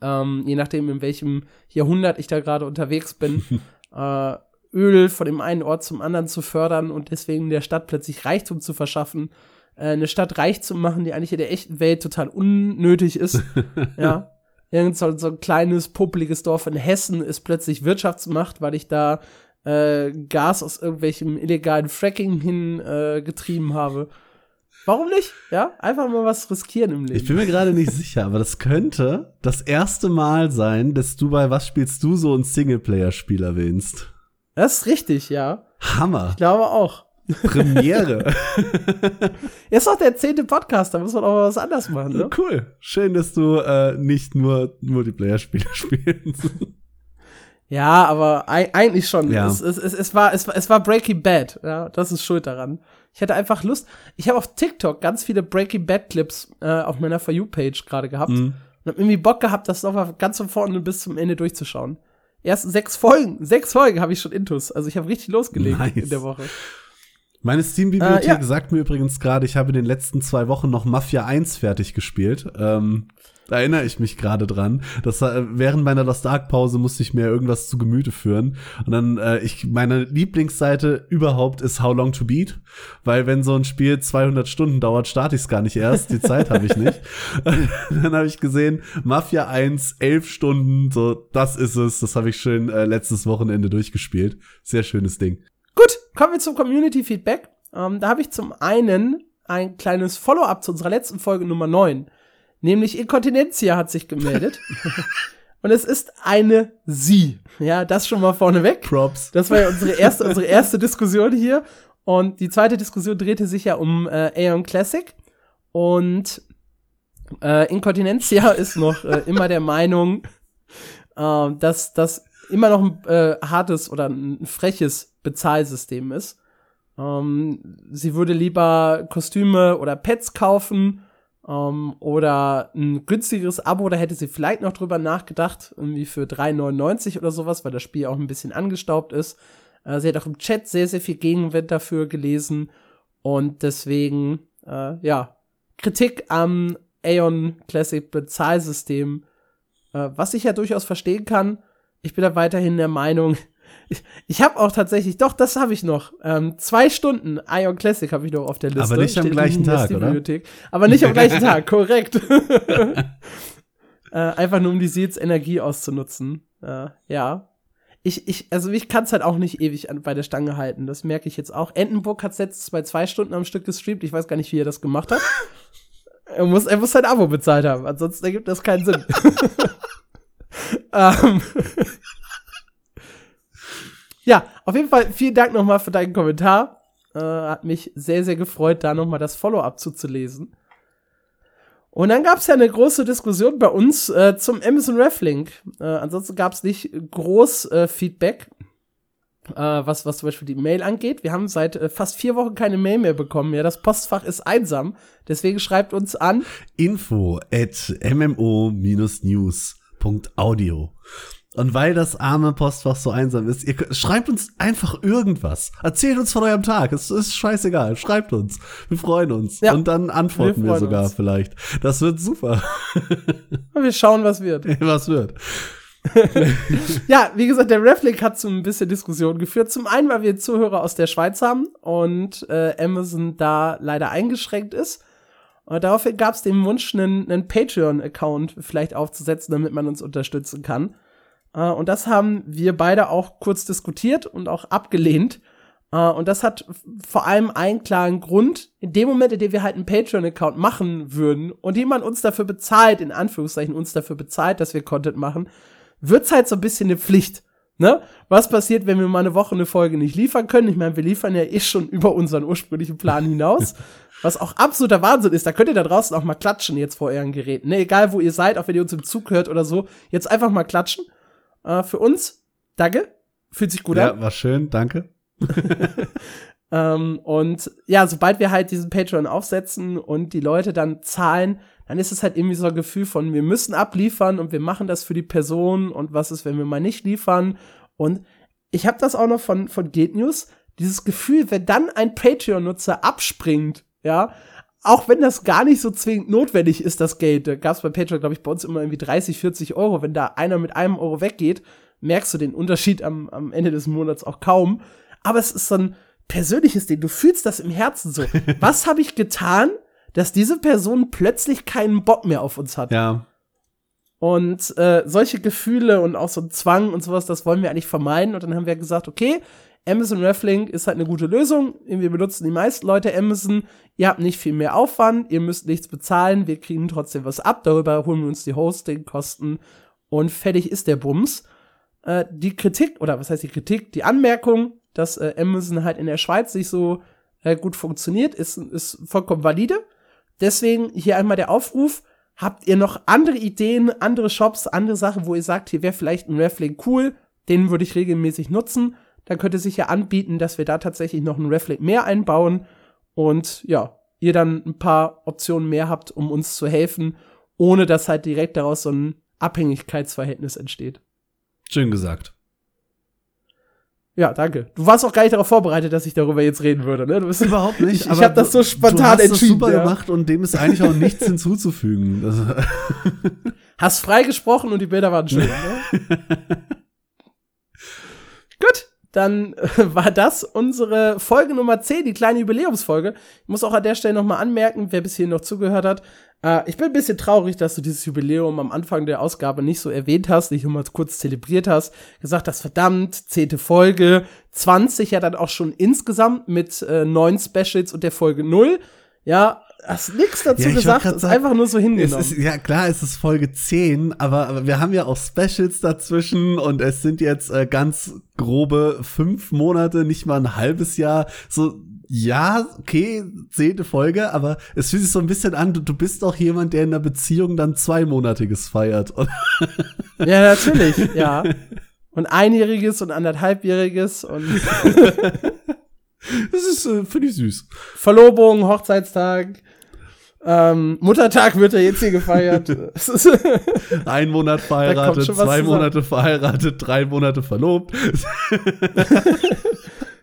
[SPEAKER 2] Ähm, je nachdem, in welchem Jahrhundert ich da gerade unterwegs bin. äh, Öl von dem einen Ort zum anderen zu fördern und deswegen der Stadt plötzlich Reichtum zu verschaffen. Äh, eine Stadt reich zu machen, die eigentlich in der echten Welt total unnötig ist. ja. Irgend so, so ein kleines, popeliges Dorf in Hessen ist plötzlich Wirtschaftsmacht, weil ich da äh, Gas aus irgendwelchem illegalen Fracking hin äh, getrieben habe. Warum nicht? Ja, einfach mal was riskieren im Leben.
[SPEAKER 1] Ich bin mir gerade nicht sicher, aber das könnte das erste Mal sein, dass du bei Was spielst du so ein Singleplayer-Spiel erwähnst.
[SPEAKER 2] Das ist richtig, ja.
[SPEAKER 1] Hammer.
[SPEAKER 2] Ich glaube auch.
[SPEAKER 1] Premiere.
[SPEAKER 2] Jetzt noch der zehnte Podcast, da muss man auch mal was anderes machen, ne?
[SPEAKER 1] Cool. Schön, dass du äh, nicht nur Multiplayer-Spiele spielst.
[SPEAKER 2] Ja, aber eigentlich schon. Ja. Es, es, es, es, war, es, war, es war Breaking Bad. Ja, das ist schuld daran. Ich hatte einfach Lust. Ich habe auf TikTok ganz viele Breaking Bad Clips äh, auf meiner For You Page gerade gehabt mhm. und habe irgendwie Bock gehabt, das nochmal ganz von vorne bis zum Ende durchzuschauen. Erst sechs Folgen, sechs Folgen habe ich schon Intus. Also ich habe richtig losgelegt nice. in der Woche.
[SPEAKER 1] Meine Steam-Bibliothek äh, ja. sagt mir übrigens gerade, ich habe in den letzten zwei Wochen noch Mafia 1 fertig gespielt. Ähm, da erinnere ich mich gerade dran. Das, äh, während meiner Lost Ark Pause musste ich mir irgendwas zu Gemüte führen. Und dann, äh, ich, meine Lieblingsseite überhaupt ist How Long to Beat. Weil wenn so ein Spiel 200 Stunden dauert, starte ich es gar nicht erst. Die Zeit habe ich nicht. dann habe ich gesehen, Mafia 1, 11 Stunden, so, das ist es. Das habe ich schön äh, letztes Wochenende durchgespielt. Sehr schönes Ding.
[SPEAKER 2] Gut, kommen wir zum Community Feedback. Ähm, da habe ich zum einen ein kleines Follow-up zu unserer letzten Folge Nummer 9. Nämlich Inkontinentia hat sich gemeldet. Und es ist eine Sie. Ja, das schon mal vorneweg.
[SPEAKER 1] Props.
[SPEAKER 2] Das war ja unsere erste, unsere erste Diskussion hier. Und die zweite Diskussion drehte sich ja um äh, Aeon Classic. Und äh, Inkontinentia ist noch äh, immer der Meinung, äh, dass das immer noch ein äh, hartes oder ein freches Bezahlsystem ist. Ähm, sie würde lieber Kostüme oder Pets kaufen ähm, oder ein günstigeres Abo, da hätte sie vielleicht noch drüber nachgedacht, irgendwie für 3,99 oder sowas, weil das Spiel auch ein bisschen angestaubt ist. Äh, sie hat auch im Chat sehr, sehr viel Gegenwind dafür gelesen und deswegen, äh, ja, Kritik am Aeon Classic Bezahlsystem, äh, was ich ja durchaus verstehen kann. Ich bin da weiterhin der Meinung, ich, ich habe auch tatsächlich, doch, das habe ich noch. Ähm, zwei Stunden Ion Classic habe ich noch auf der Liste.
[SPEAKER 1] Aber nicht am gleichen Tag, oder?
[SPEAKER 2] Aber nicht am gleichen Tag, korrekt. äh, einfach nur, um die Seeds Energie auszunutzen. Äh, ja. Ich, ich, also ich kann es halt auch nicht ewig an, bei der Stange halten. Das merke ich jetzt auch. Entenburg hat letztens bei zwei Stunden am Stück gestreamt. Ich weiß gar nicht, wie er das gemacht hat. er muss, er muss sein Abo bezahlt haben. Ansonsten ergibt das keinen Sinn. ähm, ja, auf jeden Fall vielen Dank nochmal für deinen Kommentar. Äh, hat mich sehr, sehr gefreut, da nochmal das Follow-up zuzulesen. Und dann gab es ja eine große Diskussion bei uns äh, zum Amazon Reflink. Äh, ansonsten gab es nicht groß äh, Feedback, äh, was, was zum Beispiel die Mail angeht. Wir haben seit äh, fast vier Wochen keine Mail mehr bekommen. Ja, das Postfach ist einsam. Deswegen schreibt uns an
[SPEAKER 1] info at mmo-news.audio. Und weil das arme Postfach so einsam ist, ihr schreibt uns einfach irgendwas. Erzählt uns von eurem Tag. Es ist scheißegal. Schreibt uns. Wir freuen uns. Ja, Und dann antworten wir, wir sogar uns. vielleicht. Das wird super.
[SPEAKER 2] wir schauen, was wird.
[SPEAKER 1] Was wird.
[SPEAKER 2] ja, wie gesagt, der Reflink hat zu ein bisschen Diskussion geführt. Zum einen, weil wir Zuhörer aus der Schweiz haben und äh, Amazon da leider eingeschränkt ist. Und daraufhin gab es den Wunsch, einen, einen Patreon-Account vielleicht aufzusetzen, damit man uns unterstützen kann. Äh, und das haben wir beide auch kurz diskutiert und auch abgelehnt. Uh, und das hat vor allem einen klaren Grund. In dem Moment, in dem wir halt einen Patreon-Account machen würden und jemand uns dafür bezahlt, in Anführungszeichen uns dafür bezahlt, dass wir Content machen, wird's halt so ein bisschen eine Pflicht. Ne? Was passiert, wenn wir mal eine Woche eine Folge nicht liefern können? Ich meine, wir liefern ja eh schon über unseren ursprünglichen Plan hinaus. was auch absoluter Wahnsinn ist. Da könnt ihr da draußen auch mal klatschen jetzt vor euren Geräten. Ne? Egal wo ihr seid, auch wenn ihr uns im Zug hört oder so. Jetzt einfach mal klatschen äh, für uns. Danke. Fühlt sich gut
[SPEAKER 1] ja,
[SPEAKER 2] an.
[SPEAKER 1] Ja, war schön, danke.
[SPEAKER 2] Ähm, und ja, sobald wir halt diesen Patreon aufsetzen und die Leute dann zahlen, dann ist es halt irgendwie so ein Gefühl von, wir müssen abliefern und wir machen das für die Person und was ist, wenn wir mal nicht liefern. Und ich habe das auch noch von, von Gate News, dieses Gefühl, wenn dann ein Patreon-Nutzer abspringt, ja, auch wenn das gar nicht so zwingend notwendig ist, das Geld, da gab es bei Patreon, glaube ich, bei uns immer irgendwie 30, 40 Euro. Wenn da einer mit einem Euro weggeht, merkst du den Unterschied am, am Ende des Monats auch kaum. Aber es ist so ein persönliches Ding. Du fühlst das im Herzen so. Was habe ich getan, dass diese Person plötzlich keinen Bock mehr auf uns hat?
[SPEAKER 1] Ja.
[SPEAKER 2] Und äh, solche Gefühle und auch so ein Zwang und sowas, das wollen wir eigentlich vermeiden. Und dann haben wir gesagt, okay, Amazon Reflink ist halt eine gute Lösung. Wir benutzen die meisten Leute Amazon. Ihr habt nicht viel mehr Aufwand, ihr müsst nichts bezahlen, wir kriegen trotzdem was ab. Darüber holen wir uns die Hosting-Kosten und fertig ist der Bums. Äh, die Kritik, oder was heißt die Kritik? Die Anmerkung, dass äh, Amazon halt in der Schweiz nicht so äh, gut funktioniert, ist, ist vollkommen valide. Deswegen hier einmal der Aufruf. Habt ihr noch andere Ideen, andere Shops, andere Sachen, wo ihr sagt, hier wäre vielleicht ein Reflink cool, den würde ich regelmäßig nutzen? Dann könnte sich ja anbieten, dass wir da tatsächlich noch einen Reflect mehr einbauen und ja, ihr dann ein paar Optionen mehr habt, um uns zu helfen, ohne dass halt direkt daraus so ein Abhängigkeitsverhältnis entsteht.
[SPEAKER 1] Schön gesagt.
[SPEAKER 2] Ja, danke. Du warst auch gar nicht darauf vorbereitet, dass ich darüber jetzt reden würde, ne? Du bist
[SPEAKER 1] überhaupt nicht.
[SPEAKER 2] Ich, ich habe das so spontan du hast entschieden. Das
[SPEAKER 1] super ja. gemacht und dem ist eigentlich auch nichts hinzuzufügen.
[SPEAKER 2] hast frei gesprochen und die Bilder waren schön. ne? Gut dann äh, war das unsere Folge Nummer 10, die kleine Jubiläumsfolge. Ich muss auch an der Stelle nochmal anmerken, wer bis hier noch zugehört hat. Äh, ich bin ein bisschen traurig, dass du dieses Jubiläum am Anfang der Ausgabe nicht so erwähnt hast, nicht nur mal kurz zelebriert hast, gesagt hast, verdammt, zehnte Folge, 20 ja dann auch schon insgesamt mit äh, neun Specials und der Folge 0. Ja, hast nichts dazu ja, gesagt, ist sagen, einfach nur so hingenommen.
[SPEAKER 1] Ist, ja, klar, es ist Folge 10, aber, aber, wir haben ja auch Specials dazwischen und es sind jetzt äh, ganz grobe fünf Monate, nicht mal ein halbes Jahr. So, ja, okay, zehnte Folge, aber es fühlt sich so ein bisschen an, du, du bist auch jemand, der in einer Beziehung dann zweimonatiges feiert.
[SPEAKER 2] ja, natürlich, ja. Und einjähriges und anderthalbjähriges und
[SPEAKER 1] Das ist, äh, finde ich süß.
[SPEAKER 2] Verlobung, Hochzeitstag. Ähm, Muttertag wird ja jetzt hier gefeiert.
[SPEAKER 1] Ein Monat verheiratet, zwei Monate verheiratet, drei Monate verlobt.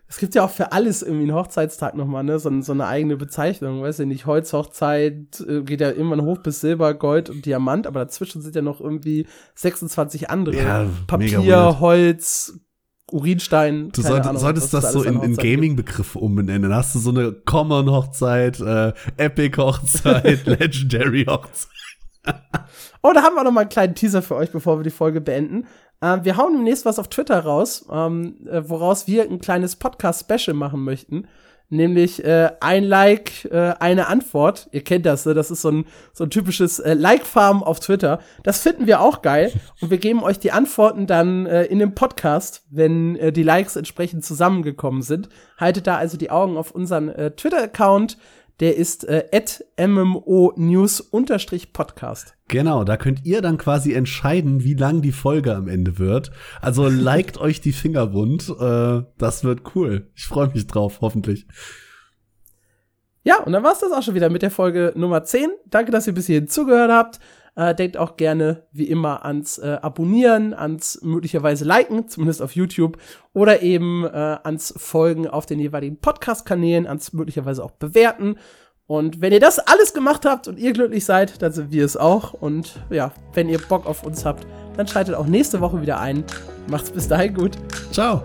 [SPEAKER 2] es gibt ja auch für alles irgendwie einen Hochzeitstag nochmal, ne? So, so eine eigene Bezeichnung. Weiß ich nicht, Holzhochzeit äh, geht ja irgendwann hoch bis Silber, Gold und Diamant, aber dazwischen sind ja noch irgendwie 26 andere. Ja, Papier, Holz, Urinstein.
[SPEAKER 1] Du sollt, Ahnung, solltest das, so in, in Gaming-Begriffe umbenennen. Dann hast du so eine Common-Hochzeit, äh, Epic-Hochzeit, Legendary-Hochzeit.
[SPEAKER 2] oh, da haben wir noch mal einen kleinen Teaser für euch, bevor wir die Folge beenden. Äh, wir hauen demnächst was auf Twitter raus, ähm, äh, woraus wir ein kleines Podcast-Special machen möchten nämlich äh, ein Like, äh, eine Antwort. Ihr kennt das, ne? das ist so ein, so ein typisches äh, Like-Farm auf Twitter. Das finden wir auch geil und wir geben euch die Antworten dann äh, in dem Podcast, wenn äh, die Likes entsprechend zusammengekommen sind. Haltet da also die Augen auf unseren äh, Twitter-Account. Der ist äh, MMO-News-Podcast.
[SPEAKER 1] Genau, da könnt ihr dann quasi entscheiden, wie lang die Folge am Ende wird. Also liked euch die Finger wund. Äh, das wird cool. Ich freue mich drauf, hoffentlich.
[SPEAKER 2] Ja, und dann war's das auch schon wieder mit der Folge Nummer 10. Danke, dass ihr bis hierhin zugehört habt. Äh, denkt auch gerne, wie immer, ans äh, Abonnieren, ans möglicherweise Liken, zumindest auf YouTube, oder eben äh, ans Folgen auf den jeweiligen Podcast-Kanälen, ans möglicherweise auch Bewerten. Und wenn ihr das alles gemacht habt und ihr glücklich seid, dann sind wir es auch. Und ja, wenn ihr Bock auf uns habt, dann schaltet auch nächste Woche wieder ein. Macht's bis dahin gut.
[SPEAKER 1] Ciao.